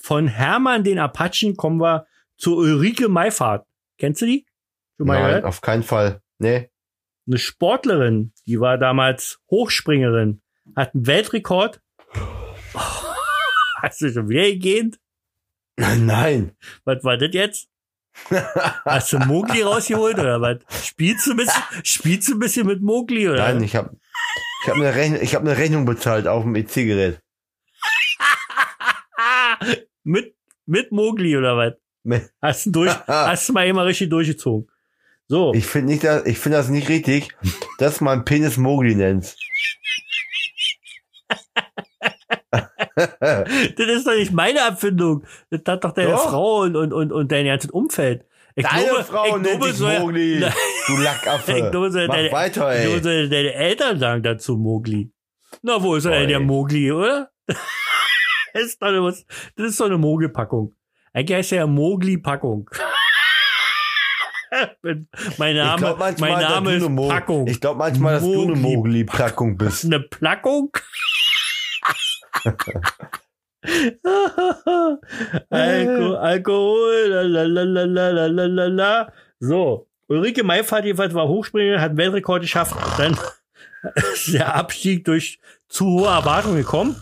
Von Hermann, den Apachen, kommen wir zu Ulrike Meifahrt. Kennst du die? Schon mal Nein, gehört? auf keinen Fall. Nee. eine Sportlerin, die war damals Hochspringerin, hat einen Weltrekord. *laughs* Hast du schon wieder gegähnt? Nein. Was war das jetzt? Hast du Mogli rausgeholt oder was? Spielst du ein bisschen, spielst du ein bisschen mit Mogli oder? Nein, ich habe ich hab eine, Rechnung, ich hab eine Rechnung bezahlt auf dem EC-Gerät. *laughs* Mit, mit Mogli oder was? *laughs* Hast du durch, *laughs* hast du mal immer richtig durchgezogen. So. Ich finde nicht, dass- ich finde das nicht richtig, dass man Penis Mogli nennt. Das ist doch nicht meine Erfindung. Das hat doch deine Doch. Frau und, und, und, und dein ganzes Umfeld. Ich Deine glaube, Frau ich nennt dich Mogli. Nein. Du Lackaffe. Ich glaube, so Mach deine, weiter, ey. so deine Eltern sagen dazu Mogli. Na, wo ist er denn, der Mogli, oder? Das, ist doch eine, das ist doch eine Mogelpackung. Eigentlich heißt er ja Mogli-Packung. *laughs* mein Name, glaube manchmal, mein Name ist Mo Packung. Ich glaube manchmal, dass du eine Mogli- Mogli-Packung bist. Eine Plackung? *laughs* Alko Alkohol, lalalala. So, Ulrike Meifert jedenfalls war Hochspringer, hat einen Weltrekord geschafft. Dann *laughs* ist der Abstieg durch zu hohe Erwartungen gekommen.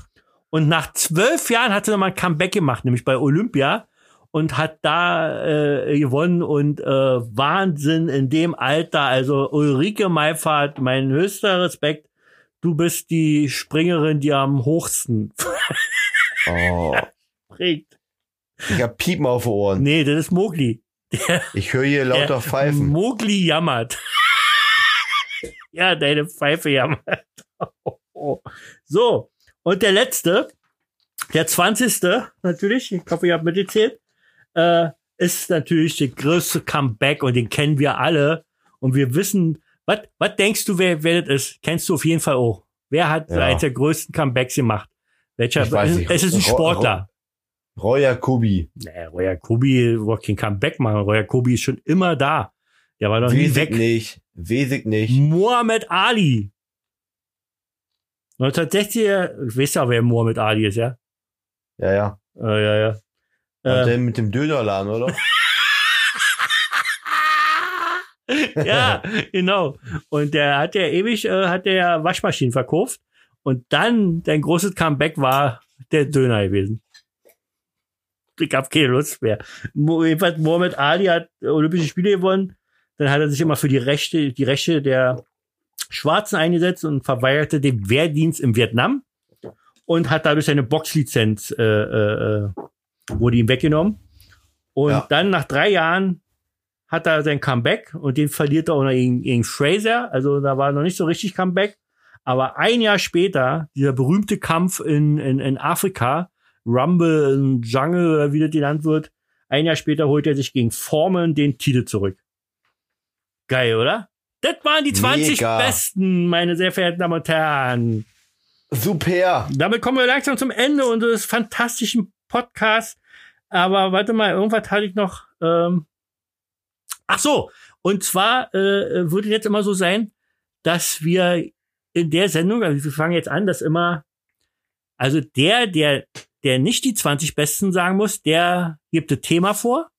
Und nach zwölf Jahren hat sie nochmal ein Comeback gemacht, nämlich bei Olympia. Und hat da äh, gewonnen und äh, Wahnsinn in dem Alter. Also Ulrike Meifert, mein höchster Respekt. Du bist die Springerin, die am hochsten *laughs* Oh, springt. ich hab Piepen auf den Ohren. Nee, das ist Mogli. Ich höre hier lauter Der Pfeifen. Mogli jammert. *laughs* ja, deine Pfeife jammert. *laughs* so, und der letzte, der 20. natürlich, ich hoffe, ihr habt mitgezählt, äh, ist natürlich der größte Comeback und den kennen wir alle. Und wir wissen, was was denkst du, wer, wer das ist? Kennst du auf jeden Fall auch. Wer hat Ja. eins der größten Comebacks gemacht? Welcher? Ich. Es ist ein Sportler. Roy Jacobi. Nee, Roy Jacobi wollte kein Comeback machen. Roy Jacobi ist schon immer da. Der war noch nie Wesig weg. nicht. Wesig nicht. Muhammad Ali. 1960er, ich weiß ja, wer Muhammad Ali ist, ja? Ja, ja. Äh, ja, ja. Und Äh, der mit dem Dönerladen, oder? *laughs* *laughs* ja, genau. Und der hat ja ewig, äh, hat der Waschmaschinen verkauft. Und dann, dein großes Comeback war der Döner gewesen. Ich hab keine Lust mehr. Jedenfalls Muhammad Ali hat Olympische Spiele gewonnen. Dann hat er sich immer für die Rechte, die Rechte der Schwarzen eingesetzt und verweigerte den Wehrdienst im Vietnam und hat dadurch seine Boxlizenz äh, äh, äh, wurde ihm weggenommen. Und Ja. dann nach drei Jahren hat er sein Comeback und den verliert er auch noch gegen, gegen Fraser. Also da war noch nicht so richtig Comeback. Aber ein Jahr später, dieser berühmte Kampf in, in, in Afrika, Rumble in Jungle oder wie das genannt wird, ein Jahr später holt er sich gegen Foreman den Titel zurück. Geil, oder? Das waren die 20 Mega. Besten, meine sehr verehrten Damen und Herren. Super. Damit kommen wir langsam zum Ende unseres fantastischen Podcasts. Aber warte mal, irgendwas hatte ich noch. Ähm Ach so, und zwar äh, würde jetzt immer so sein, dass wir in der Sendung, also wir fangen jetzt an, dass immer, also der, der, der nicht die 20 Besten sagen muss, der gibt das Thema vor.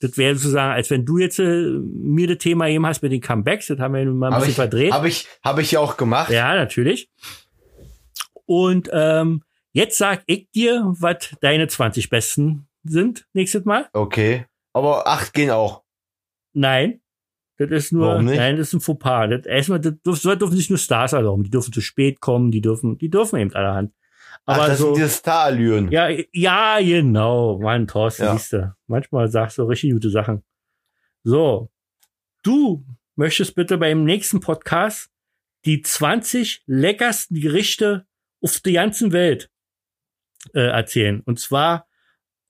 Das wäre sozusagen, als wenn du jetzt äh, mir das Thema eben hast mit den Comebacks, das haben wir mal ein Habe bisschen ich, verdreht. hab ich, hab ich ja auch gemacht. Ja, natürlich. Und ähm, jetzt sag ich dir, was deine 20 Besten sind nächstes Mal. Okay. Aber acht gehen auch. Nein. Das ist nur, nein, das ist ein Fauxpas. Das, erstmal, das dürfen, so dürfen nicht nur Stars erlauben. Die dürfen zu spät kommen, die dürfen, die dürfen eben allerhand. Ach, Aber das so, sind diese Starallüren. ja, ja, genau. Mann, Thorsten, Ja. siehst du. Manchmal sagst du richtig gute Sachen. So. Du möchtest bitte beim nächsten Podcast die 20 leckersten Gerichte auf der ganzen Welt äh, erzählen. Und zwar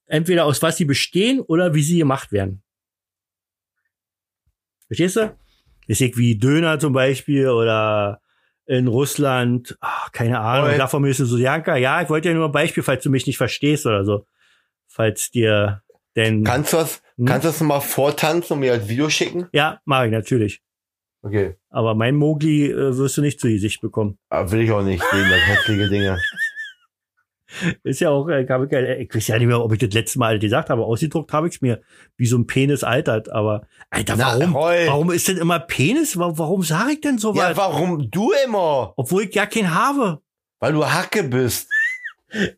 entweder aus was sie bestehen oder wie sie gemacht werden. Verstehst du? Ist ich wie Döner zum Beispiel oder in Russland, ach, keine Ahnung, Oi. davon du so, Janka, ja, ich wollte ja nur ein Beispiel, falls du mich nicht verstehst oder so. Falls dir denn, Kannst du das, Hm? kannst du das mal vortanzen und mir als Video schicken? ja, mache ich natürlich. Okay. Aber mein Mogli äh, wirst du nicht zu Gesicht bekommen. Aber will ich auch nicht sehen, das hässliche Dinge. *laughs* Ist ja auch, äh, ich, ich weiß ja nicht mehr, ob ich das letzte Mal gesagt habe, ausgedruckt habe ich es mir, wie so ein Penis altert, aber, Alter, Na, warum, Roy. warum ist denn immer Penis? Warum, warum sage ich denn so Ja, was? warum du immer? Obwohl ich ja keinen habe. Weil du Hacke bist. *laughs*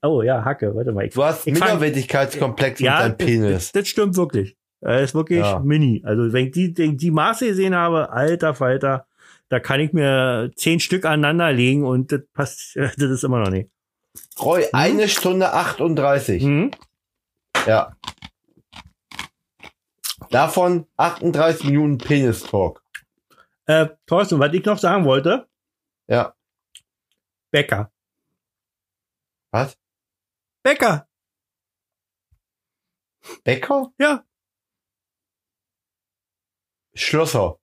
Oh ja, Hacke, warte mal. Ich, Du hast Minderwertigkeitskomplex mit ja, deinem Penis. Das, das stimmt wirklich. Er ist wirklich Ja. mini. Also wenn ich die, die, die Maße gesehen habe, alter Falter, da kann ich mir zehn Stück aneinander legen und das passt, *laughs* das ist immer noch nicht. Roy, eine Stunde 38. Mhm. Ja. Davon 38 Minuten Penis-Talk. Äh, Thorsten, was ich noch sagen wollte, Ja. Bäcker. Was? Bäcker, Bäcker? ja. Schlosser.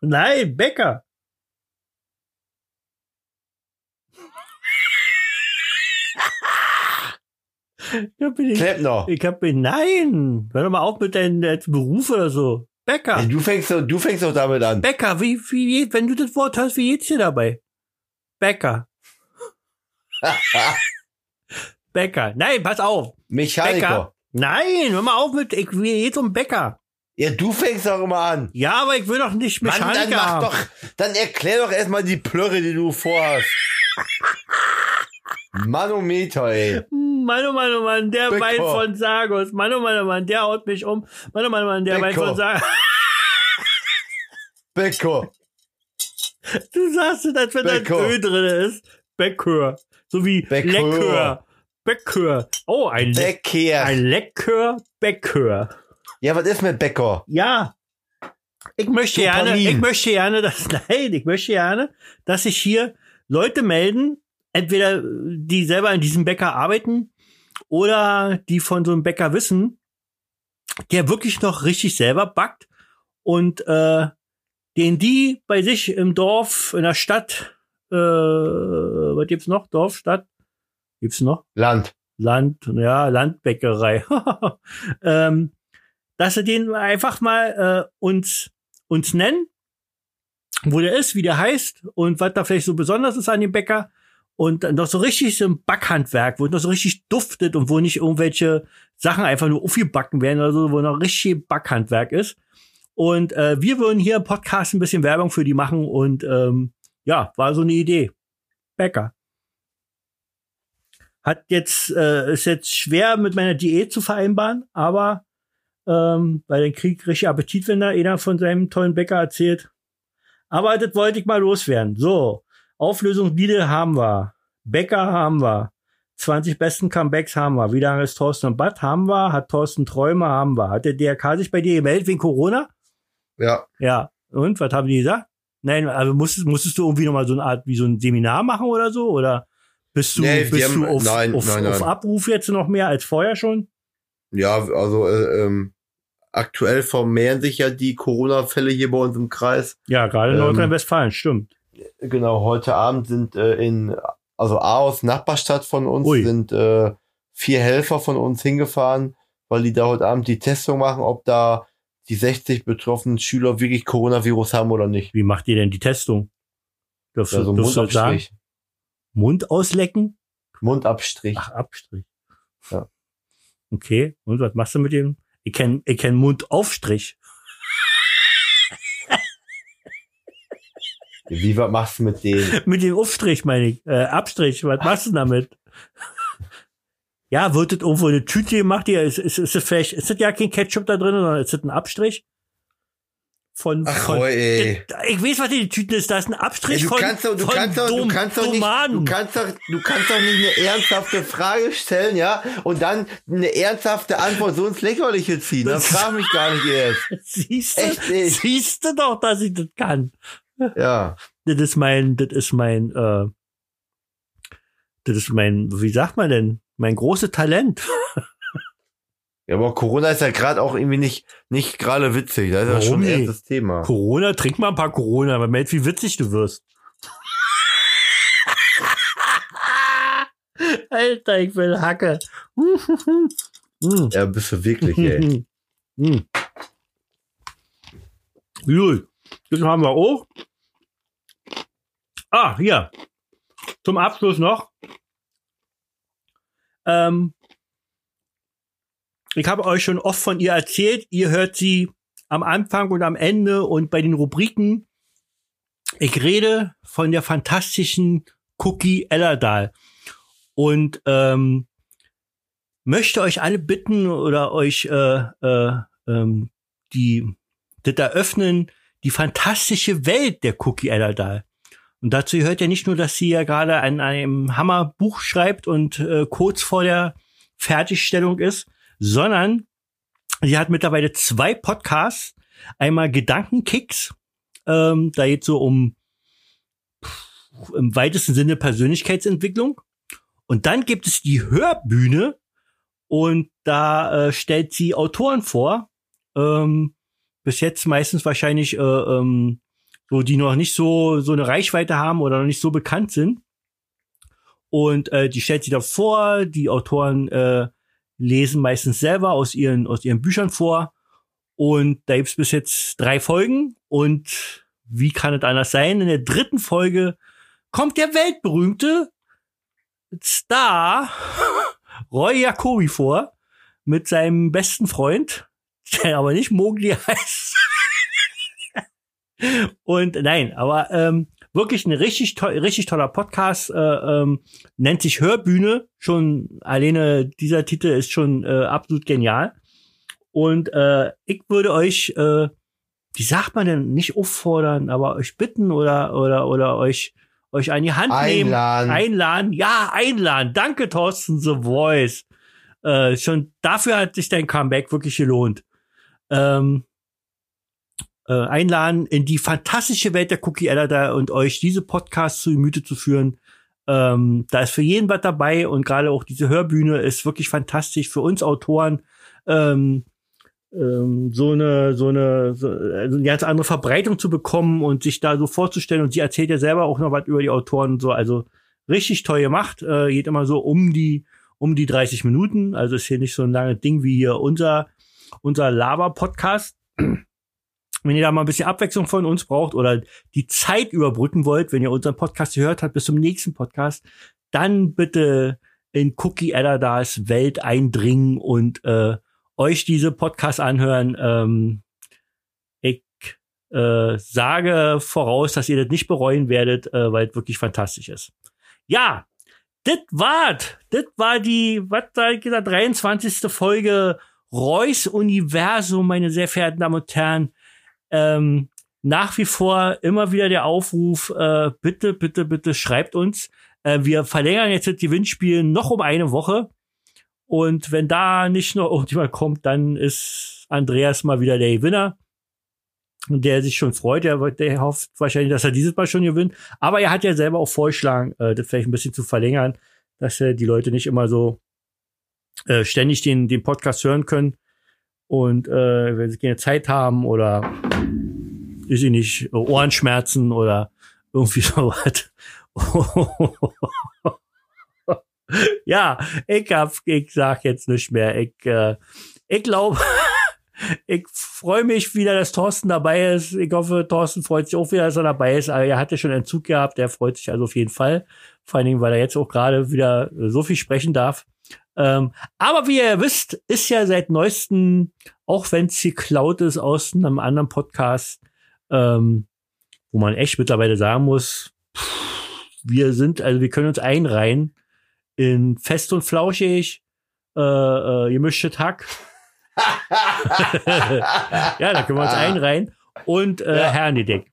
Nein, Bäcker. Ja, bin ich, Klempner. ich hab, nein, hör doch mal auf mit deinem äh, Beruf oder so. Bäcker. Ey, du fängst doch, du fängst doch damit an. Bäcker, wie, wie, wenn du das Wort hast, wie geht's dir dabei? Bäcker. *laughs* Bäcker. Nein, pass auf. Mechaniker. Bäcker. Nein, hör mal auf mit, ich, wie geht's um Bäcker? Ja, du fängst doch immer an. Ja, aber ich will doch nicht Mann, dann Mechaniker mach haben. doch, dann erklär doch erstmal die Plörre, die du vorhast. Manometer, ey. Mann, oh Mann, oh Mann, der Bäcker. Wein von Sargos. Mann, oh Mann, oh Mann, der haut mich um. Mann, oh Mann, oh Mann, der Wein Bäcker. von Sargos. *laughs* Bäcker. Du sagst es, als wenn da ein. Ö drin ist. Bäcker. So wie Bäcker. Lecker. Bäcker. Oh, ein, Le Bäcker. ein Lecker Bäcker. Ja, was ist mit Bäcker? Ja. Ich möchte gerne, Dopamin. ich möchte gerne, dass, *laughs* nein, ich möchte gerne, dass sich hier Leute melden, entweder die selber in diesem Bäcker arbeiten oder die von so einem Bäcker wissen, der wirklich noch richtig selber backt und äh, den die bei sich im Dorf, in der Stadt äh, was gibt's noch? Dorf, Stadt? Gibt's noch? Land. Land, ja, Landbäckerei. *laughs* ähm, dass sie den einfach mal äh, uns, uns nennen, wo der ist, wie der heißt und was da vielleicht so besonders ist an dem Bäcker. Und dann noch so richtig so ein Backhandwerk, wo noch so richtig duftet und wo nicht irgendwelche Sachen einfach nur aufgebacken werden oder so, wo noch richtig Backhandwerk ist. Und äh, wir würden hier im Podcast ein bisschen Werbung für die machen und ähm, ja, war so eine Idee. Bäcker. Hat jetzt, äh, ist jetzt schwer mit meiner Diät zu vereinbaren, aber ähm, weil dann kriegt richtig Appetit, wenn da einer von seinem tollen Bäcker erzählt. Aber das wollte ich mal loswerden. So, Auflösungslieder haben wir. Bäcker haben wir. 20 besten Comebacks haben wir. Wie lange ist Thorsten im Bad? Haben wir. Hat Thorsten Träume? Haben wir. Hat der DRK sich bei dir gemeldet wegen Corona? Ja. Ja. Und was haben die gesagt? Nein, also musstest, musstest du irgendwie nochmal so eine Art, wie so ein Seminar machen oder so? Oder bist du, Nee, bist haben- du auf, nein, auf, nein, auf nein. Abruf jetzt noch mehr als vorher schon? Ja, also äh, ähm, aktuell vermehren sich ja die Corona-Fälle hier bei uns im Kreis. Ja, gerade in Ähm, Nordrhein-Westfalen, stimmt. Genau, heute Abend sind äh, in, also A aus Nachbarstadt von uns, Ui. sind äh, vier Helfer von uns hingefahren, weil die da heute Abend die Testung machen, ob da die 60 betroffenen Schüler wirklich Coronavirus haben oder nicht. Wie macht ihr denn die Testung? Dürfst Also dürfst du sagen? Mund auslecken? Mundabstrich. Ach, Abstrich. Ja. Okay, und was machst du mit dem? Ich kenn, ich kenn Mundaufstrich. Wie was machst du mit denen? *laughs* mit dem Aufstrich meine ich. Äh, Abstrich, was machst du damit? *laughs* ja, wird das irgendwo eine Tüte gemacht? Ja, ist, ist, ist das vielleicht, ist das ja kein Ketchup da drin, sondern ist das ein Abstrich? Von, Ach, von ey. Ich weiß, was in die Tüte ist. Da ist ein Abstrich Ey, du von, kannst doch, du von kannst doch, du kannst doch nicht, du kannst doch, du kannst doch nicht eine ernsthafte Frage stellen, ja, und dann eine ernsthafte Antwort so ins Lächerliche ziehen. Das Das- frag mich gar nicht erst. *laughs* Siehst du, Echt siehst du doch, dass ich das kann. Ja. Das ist mein, das ist mein, äh, das ist mein, wie sagt man denn, mein großes Talent. Ja, aber Corona ist ja gerade auch irgendwie nicht, nicht gerade witzig. Das ist ja Warum schon ein nicht? erstes Thema. Corona, trink mal ein paar Corona, aber merkt, wie witzig du wirst. *laughs* Alter, ich will Hacke. Mm. Ja, bist du wirklich, ey. Mm. *laughs* Gut, das haben wir auch. Ah, hier. Zum Abschluss noch. Ähm, ich habe euch schon oft von ihr erzählt. Ihr hört sie am Anfang und am Ende und bei den Rubriken. Ich rede von der fantastischen Cookie Ellerdahl. Und ähm, möchte euch alle bitten oder euch äh, äh, ähm, die das eröffnen, die fantastische Welt der Cookie Ellerdahl. Und dazu gehört ja nicht nur, dass sie ja gerade an einem Hammerbuch schreibt und äh, kurz vor der Fertigstellung ist, sondern sie hat mittlerweile zwei Podcasts. Einmal Gedankenkicks, ähm, da geht so um pff, im weitesten Sinne Persönlichkeitsentwicklung. Und dann gibt es die Hörbühne und da äh, stellt sie Autoren vor. Ähm, bis jetzt meistens wahrscheinlich äh, ähm, so, die noch nicht so so eine Reichweite haben oder noch nicht so bekannt sind. Und äh, die stellt sie da vor. Die Autoren äh, lesen meistens selber aus ihren aus ihren Büchern vor. Und da gibt's bis jetzt drei Folgen. Und wie kann es anders sein? In der dritten Folge kommt der weltberühmte Star *laughs* Roy Jacobi vor mit seinem besten Freund, der aber nicht Mowgli *laughs* heißt. Und nein, aber ähm, wirklich ein richtig, to richtig toller Podcast, äh, ähm, nennt sich Hörbühne. Schon alleine dieser Titel ist schon äh, absolut genial. Und äh, ich würde euch, äh, wie sagt man denn, nicht auffordern, aber euch bitten oder oder oder euch euch an die Hand nehmen, Einladen. einladen, ja einladen. Danke Thorsten The Voice. Äh, schon dafür hat sich dein Comeback wirklich gelohnt. Ähm, äh, einladen in die fantastische Welt der Cookie Editor und euch diese Podcasts zu Gemüte zu führen. Ähm, da ist für jeden was dabei und gerade auch diese Hörbühne ist wirklich fantastisch für uns Autoren. Ähm, ähm, so eine, so eine, so, also eine ganz andere Verbreitung zu bekommen und sich da so vorzustellen. Und sie erzählt ja selber auch noch was über die Autoren und so. Also richtig toll gemacht. Äh, geht immer so um die, um die 30 Minuten. Also ist hier nicht so ein langes Ding wie hier unser, unser Lava-Podcast. Wenn ihr da mal ein bisschen Abwechslung von uns braucht oder die Zeit überbrücken wollt, wenn ihr unseren Podcast gehört habt bis zum nächsten Podcast, dann bitte in Cookie Editors Welt eindringen und äh, euch diese Podcasts anhören. Ähm, ich äh, sage voraus, dass ihr das nicht bereuen werdet, äh, weil es wirklich fantastisch ist. Ja, das war's. Das war die, was da gesagt, 23. Folge Reus Universum, meine sehr verehrten Damen und Herren. Ähm, nach wie vor immer wieder der Aufruf, äh, bitte, bitte, bitte schreibt uns. Äh, wir verlängern jetzt das Gewinnspiel noch um eine Woche. Und wenn da nicht noch irgendjemand kommt, dann ist Andreas mal wieder der Gewinner. Und der sich schon freut, der, der hofft wahrscheinlich, dass er dieses Mal schon gewinnt. Aber er hat ja selber auch vorgeschlagen, äh, das vielleicht ein bisschen zu verlängern, dass äh, die Leute nicht immer so äh, ständig den, den Podcast hören können. Und äh, wenn sie keine Zeit haben oder ist sie nicht, Ohrenschmerzen oder irgendwie *laughs* sowas. *laughs* ja, ich hab, ich sag jetzt nicht mehr. Ich, äh, ich glaube, *laughs* ich freue mich wieder, dass Thorsten dabei ist. Ich hoffe, Thorsten freut sich auch wieder, dass er dabei ist. Aber er hat ja schon einen Zug gehabt, der freut sich also auf jeden Fall. Vor allen Dingen, weil er jetzt auch gerade wieder so viel sprechen darf. Ähm, aber wie ihr wisst, ist ja seit neuestem, auch wenn es geklaut ist aus einem anderen Podcast, ähm, wo man echt mittlerweile sagen muss, wir sind, also wir können uns einreihen in fest und flauschig, äh, äh, gemischtes *laughs* Hack. *laughs* ja, da können wir uns einreihen. Und äh, Ja. Herrengedeck.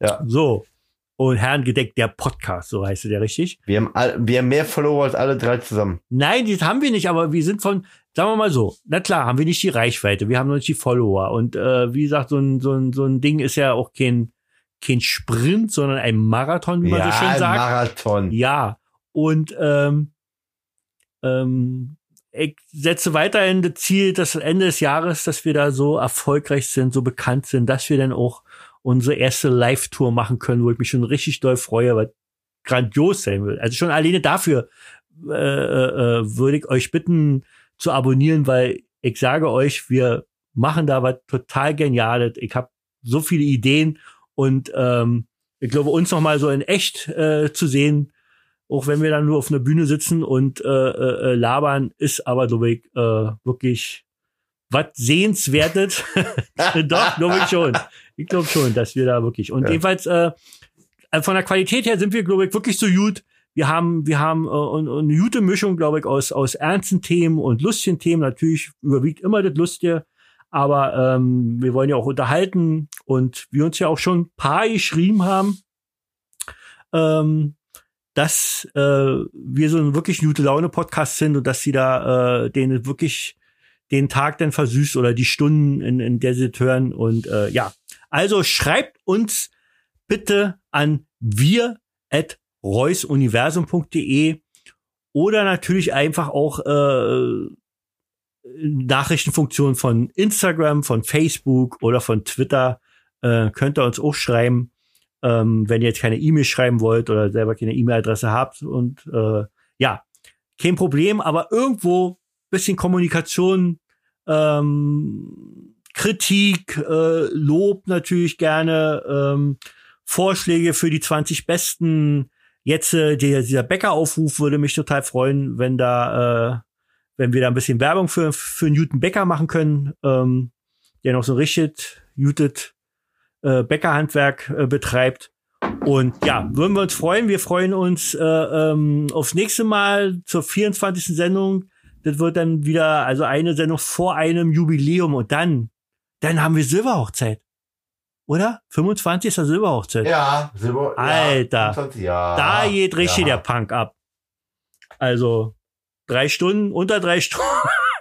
Ja. So. Und Herrengedeck, der Podcast, so heißt der richtig. Wir haben, all, wir haben mehr Follower als alle drei zusammen. Nein, das haben wir nicht, aber wir sind von, sagen wir mal so, na klar, haben wir nicht die Reichweite, wir haben noch nicht die Follower. Und äh, wie gesagt, so ein, so, ein, so ein Ding ist ja auch kein, kein Sprint, sondern ein Marathon, wie man so schön ein sagt. Marathon. Ja, und ähm, ähm, ich setze weiterhin das Ziel, dass Ende des Jahres, dass wir da so erfolgreich sind, so bekannt sind, dass wir dann auch unsere erste Live-Tour machen können, wo ich mich schon richtig doll freue, weil grandios sein wird. Also schon alleine dafür äh, äh, würde ich euch bitten zu abonnieren, weil ich sage euch, wir machen da was total Geniales. Ich habe so viele Ideen und ähm, ich glaube, uns noch mal so in echt äh, zu sehen, auch wenn wir dann nur auf einer Bühne sitzen und äh, äh, äh, labern, ist aber, glaube ich, äh, wirklich was Sehenswertes. *laughs* Doch, glaube ich schon. Ich glaube schon, dass wir da wirklich. Und Ja. jedenfalls, äh, von der Qualität her sind wir, glaube ich, wirklich so gut. Wir haben, wir haben äh, und- und eine gute Mischung, glaube ich, aus, aus ernsten Themen und lustigen Themen. Natürlich überwiegt immer das Lustige. Aber ähm, wir wollen ja auch unterhalten und wir uns ja auch schon ein paar geschrieben haben, ähm, dass äh, wir so ein wirklich gute Laune Podcast sind und dass sie da äh, denen wirklich den Tag dann versüßt oder die Stunden, in, in der sie das hören. Und äh, ja, also schreibt uns bitte an wir at reusuniversum.de oder natürlich einfach auch äh, Nachrichtenfunktion von Instagram, von Facebook oder von Twitter. Äh, könnt ihr uns auch schreiben, ähm, wenn ihr jetzt keine E-Mail schreiben wollt oder selber keine E-Mail-Adresse habt. Und äh, ja, kein Problem, aber irgendwo bisschen Kommunikation, ähm, Kritik, äh, Lob natürlich gerne, ähm, Vorschläge für die 20 Besten. Jetzt äh, der, dieser Bäcker-Aufruf würde mich total freuen, wenn da, äh, wenn wir da ein bisschen Werbung für, für Newton Becker machen können, ähm, der noch so richtig gutes äh, Bäckerhandwerk äh, betreibt. Und ja, würden wir uns freuen. Wir freuen uns äh, ähm, aufs nächste Mal zur 24. Sendung. Das wird dann wieder, also eine Sendung vor einem Jubiläum und dann, dann haben wir Silberhochzeit. Oder? 25. Silberhochzeit. Ja, Silber. Alter. Ja, 25, ja. Da geht richtig ja. der Punk ab. Also drei Stunden, unter drei *laughs* Stunden.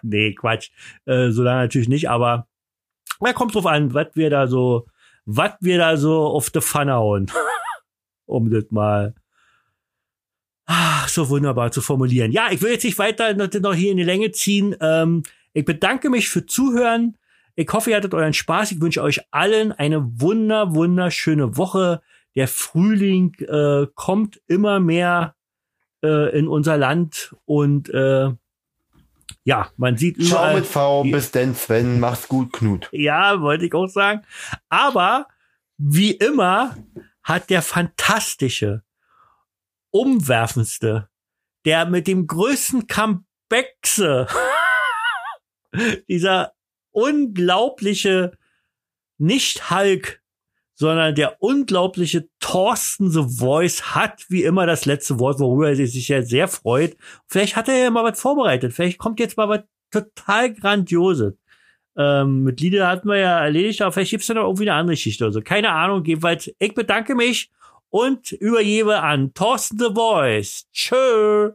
nee, Quatsch. Äh, so lange natürlich nicht, aber da kommt drauf an, was wir da so, was wir da so auf die Pfanne hauen. *laughs* um das mal ah, so wunderbar zu formulieren. Ja, ich will jetzt nicht weiter noch, noch hier in die Länge ziehen. Ähm, ich bedanke mich für Zuhören. Ich hoffe, ihr hattet euren Spaß. Ich wünsche euch allen eine wunder, wunderschöne Woche. Der Frühling äh, kommt immer mehr äh, in unser Land und äh, ja, man sieht Ciao überall. mit V, bis denn Sven, mach's gut, Knut. Ja, wollte ich auch sagen. Aber wie immer hat der fantastische, umwerfendste, der mit dem größten Comebackse, *laughs* dieser unglaubliche, nicht Hulk, sondern der unglaubliche Thorsten The Voice hat wie immer das letzte Wort, worüber er sich ja sehr freut. Vielleicht hat er ja mal was vorbereitet. Vielleicht kommt jetzt mal was total Grandioses. Ähm, mit Lieder hatten wir ja erledigt, aber vielleicht gibt's ja noch irgendwie eine andere Geschichte oder so. Keine Ahnung, jedenfalls, ich bedanke mich und übergebe an Thorsten The Voice. Tschö.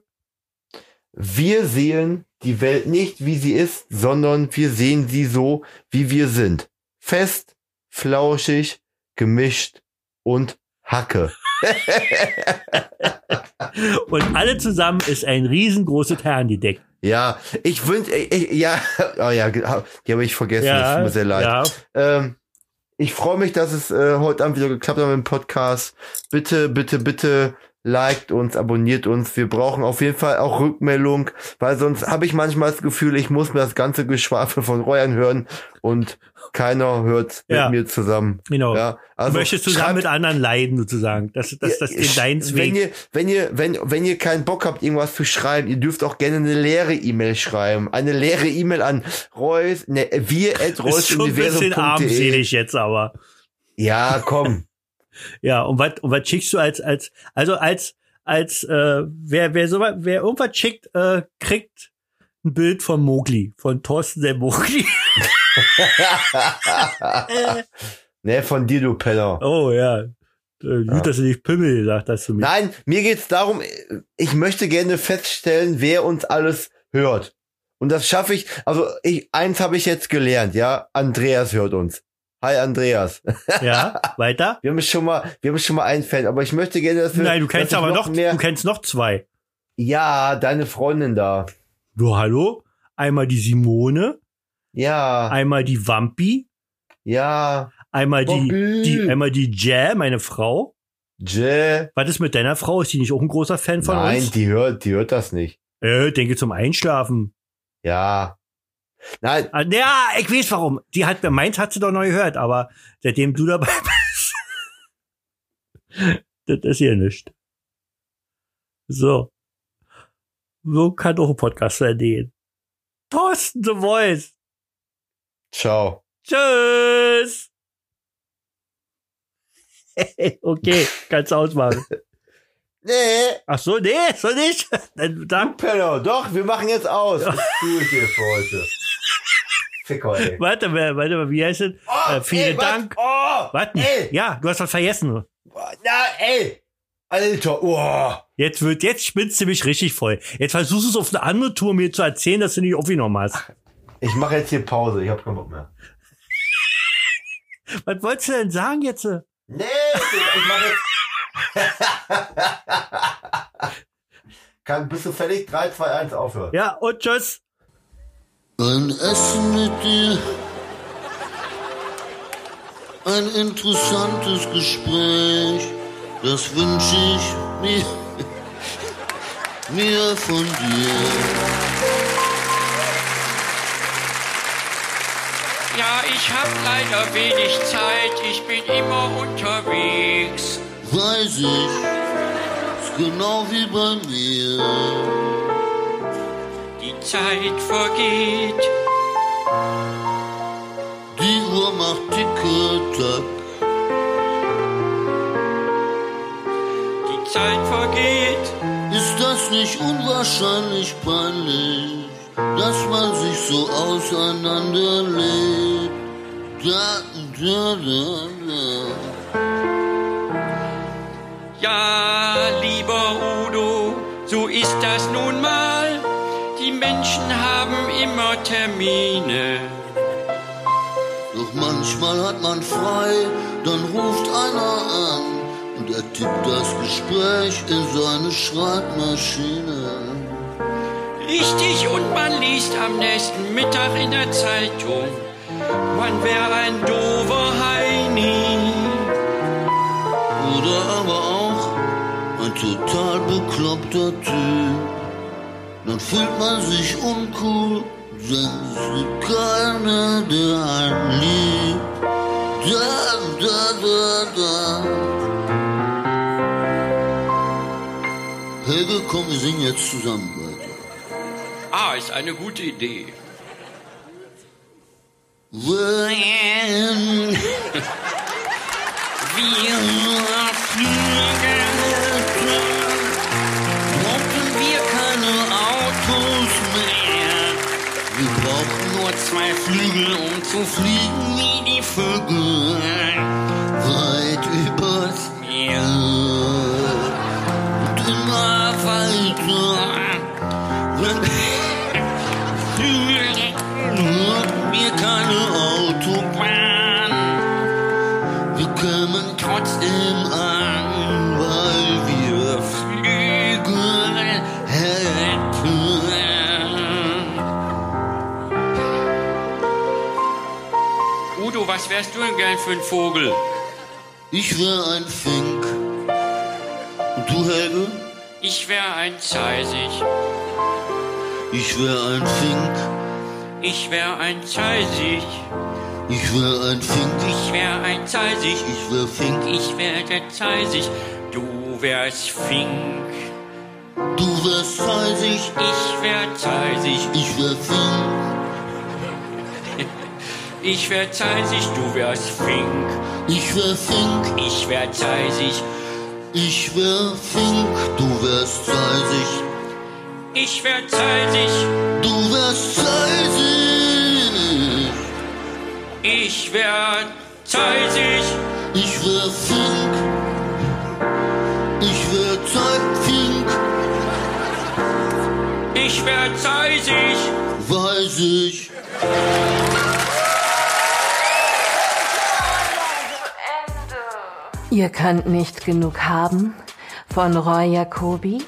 Wir sehen die Welt nicht, wie sie ist, sondern wir sehen sie so, wie wir sind. Fest, flauschig, gemischt und Hacke. *laughs* Und alle zusammen ist ein riesengroßes Herrengedeck. Ja, ich wünsche, ja, *laughs* oh ja, die habe ich vergessen, das tut mir sehr leid. ja. Ähm, ich freue mich, dass es äh, heute Abend wieder geklappt hat mit dem Podcast. Bitte, bitte, bitte liked uns, abonniert uns. Wir brauchen auf jeden Fall auch Rückmeldung, weil sonst habe ich manchmal das Gefühl, ich muss mir das ganze Geschwafel von Roy anhören und keiner hört Ja. mit mir zusammen. Genau. Ja, also du möchtest zusammen schreibt- mit anderen leiden, sozusagen. Das, das, das ist wenn Weg. ihr, wenn ihr, wenn, wenn ihr keinen Bock habt, irgendwas zu schreiben, ihr dürft auch gerne eine leere E-Mail schreiben. Eine leere E-Mail an Reus, ne, wir at ist schon ein bisschen armselig jetzt, aber. Ja, komm. Ja, und was, und was schickst du als, als, also als, als, äh, wer, wer so, wer irgendwas schickt, äh, kriegt ein Bild von Mowgli, von Thorsten der Mowgli. *laughs* ne, von dir, du Penner. Oh, ja. Äh, Gut, Ja. dass du nicht Pimmel gesagt hast zu mir. Nein, mir geht's darum, ich möchte gerne feststellen, wer uns alles hört. Und das schaffe ich, also ich, eins habe ich jetzt gelernt, ja, Andreas hört uns. Hi Andreas. *laughs* Ja, weiter? Wir haben schon mal, wir haben schon mal einen Fan, aber ich möchte gerne, dass wir, Nein, du kennst aber noch, mehr, du kennst noch zwei. ja, deine Freundin da. Du, hallo? Einmal die Simone, Ja, einmal die Wampi, ja, einmal die, die, einmal die Jä, meine Frau. Jä. Was ist mit deiner Frau? Ist die nicht auch ein großer Fan von Nein, uns? die hört, die hört das nicht. Äh, denke zum Einschlafen. Ja. Nein, Ah, Ja, ich weiß warum. Die hat, meins hat sie doch neu gehört, aber seitdem du dabei *laughs* bist, das ist hier nicht. So. So kann auch ein Podcast entstehen. Thorsten The Voice. ciao. Tschüss. *laughs* okay, kannst ausmachen. *laughs* Nee, Ach so, nee, so nicht. Dann, dann Penner, doch, wir machen jetzt aus. Das tue ich dir für heute. Ficker, ey. warte, mal, warte mal, wie heißt es? Äh, vielen ey? Dank. Oh, Warte. Ja, du hast was vergessen. na, ey. Alter, oh. Jetzt wird, jetzt spinnst du mich richtig voll. Jetzt versuchst du es auf eine andere Tour mir zu erzählen, dass du nicht aufgenommen hast. Ich mache jetzt hier Pause, ich hab keinen Bock mehr. *laughs* Was wolltest du denn sagen jetzt? Nee, ich mache jetzt. *laughs* Kann, bist du fertig? 3, 2, 1, aufhören. Ja, und tschüss. Ein Essen mit dir, ein interessantes Gespräch, das wünsche ich mir, mir von dir. Ja, ich hab leider wenig Zeit, ich bin immer unterwegs. Weiß ich, ist genau wie bei mir. Die Zeit vergeht, Die Uhr macht Tick-Tack, die Zeit vergeht. ist das nicht unwahrscheinlich peinlich, dass man sich so auseinanderlebt? Da, da, da, da. Ja, lieber Udo, so ist das nun mal. Die Menschen haben immer Termine. Doch manchmal hat man frei, dann ruft einer an und er tippt das Gespräch in seine Schreibmaschine. Richtig, und man liest am nächsten Mittag in der Zeitung. man wär ein dover Heini. Oder aber auch ein total bekloppter Typ. Dann fühlt man sich uncool, denn es gibt keiner, der einen liebt. Da, da, da, da. Helge, komm, wir singen jetzt zusammen weiter. Ah, ist eine gute Idee. Wenn *laughs* wir fliegen, zwei Flügel, um zu fliegen wie die Vögel. Weit übers Meer und immer weiter. Was wärst du denn gern für ein Vogel? Ich wär ein Fink. Und du, Helge? Ich wär ein Zeisig. Ich wär ein Fink. Ich wär ein Zeisig. Ich wär ein Fink. Ich wär ein Zeisig. Ich wär Fink. Ich wär der Zeisig. Du wärst Fink. Du wärst Zeisig. Ich wär Zeisig. Ich wär Fink. Ich wär Zeisig. Du wärst Fink. Ich wär Fink. Ich wär Zeisig. Ich wär Fink. Du wärst Zeisig. Ich wär Zeisig. Du wärst Zeisig. Ich wär Zeisig. Ich wär Fink. Ich wär Zeitfink. Ich wär Zeisig. Weiß ich. Ihr könnt nicht genug haben von Roy Jacobi?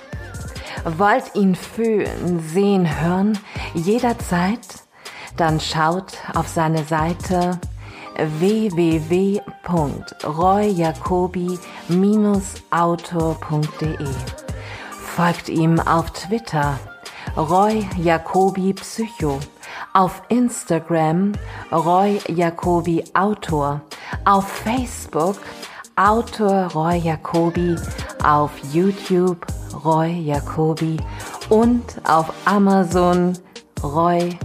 Wollt ihn fühlen, sehen, hören, jederzeit? Dann schaut auf seine Seite www.royjacobi-autor.de. Folgt ihm auf Twitter Roy Jacobi Psycho, auf Instagram Roy Jacobi Autor, auf Facebook Autor Roy Jacobi, auf YouTube Roy Jacobi und auf Amazon Roy-Jacobi.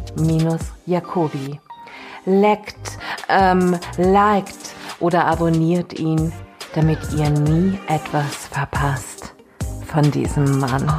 Leckt, ähm, liked oder abonniert ihn, damit ihr nie etwas verpasst von diesem Mann.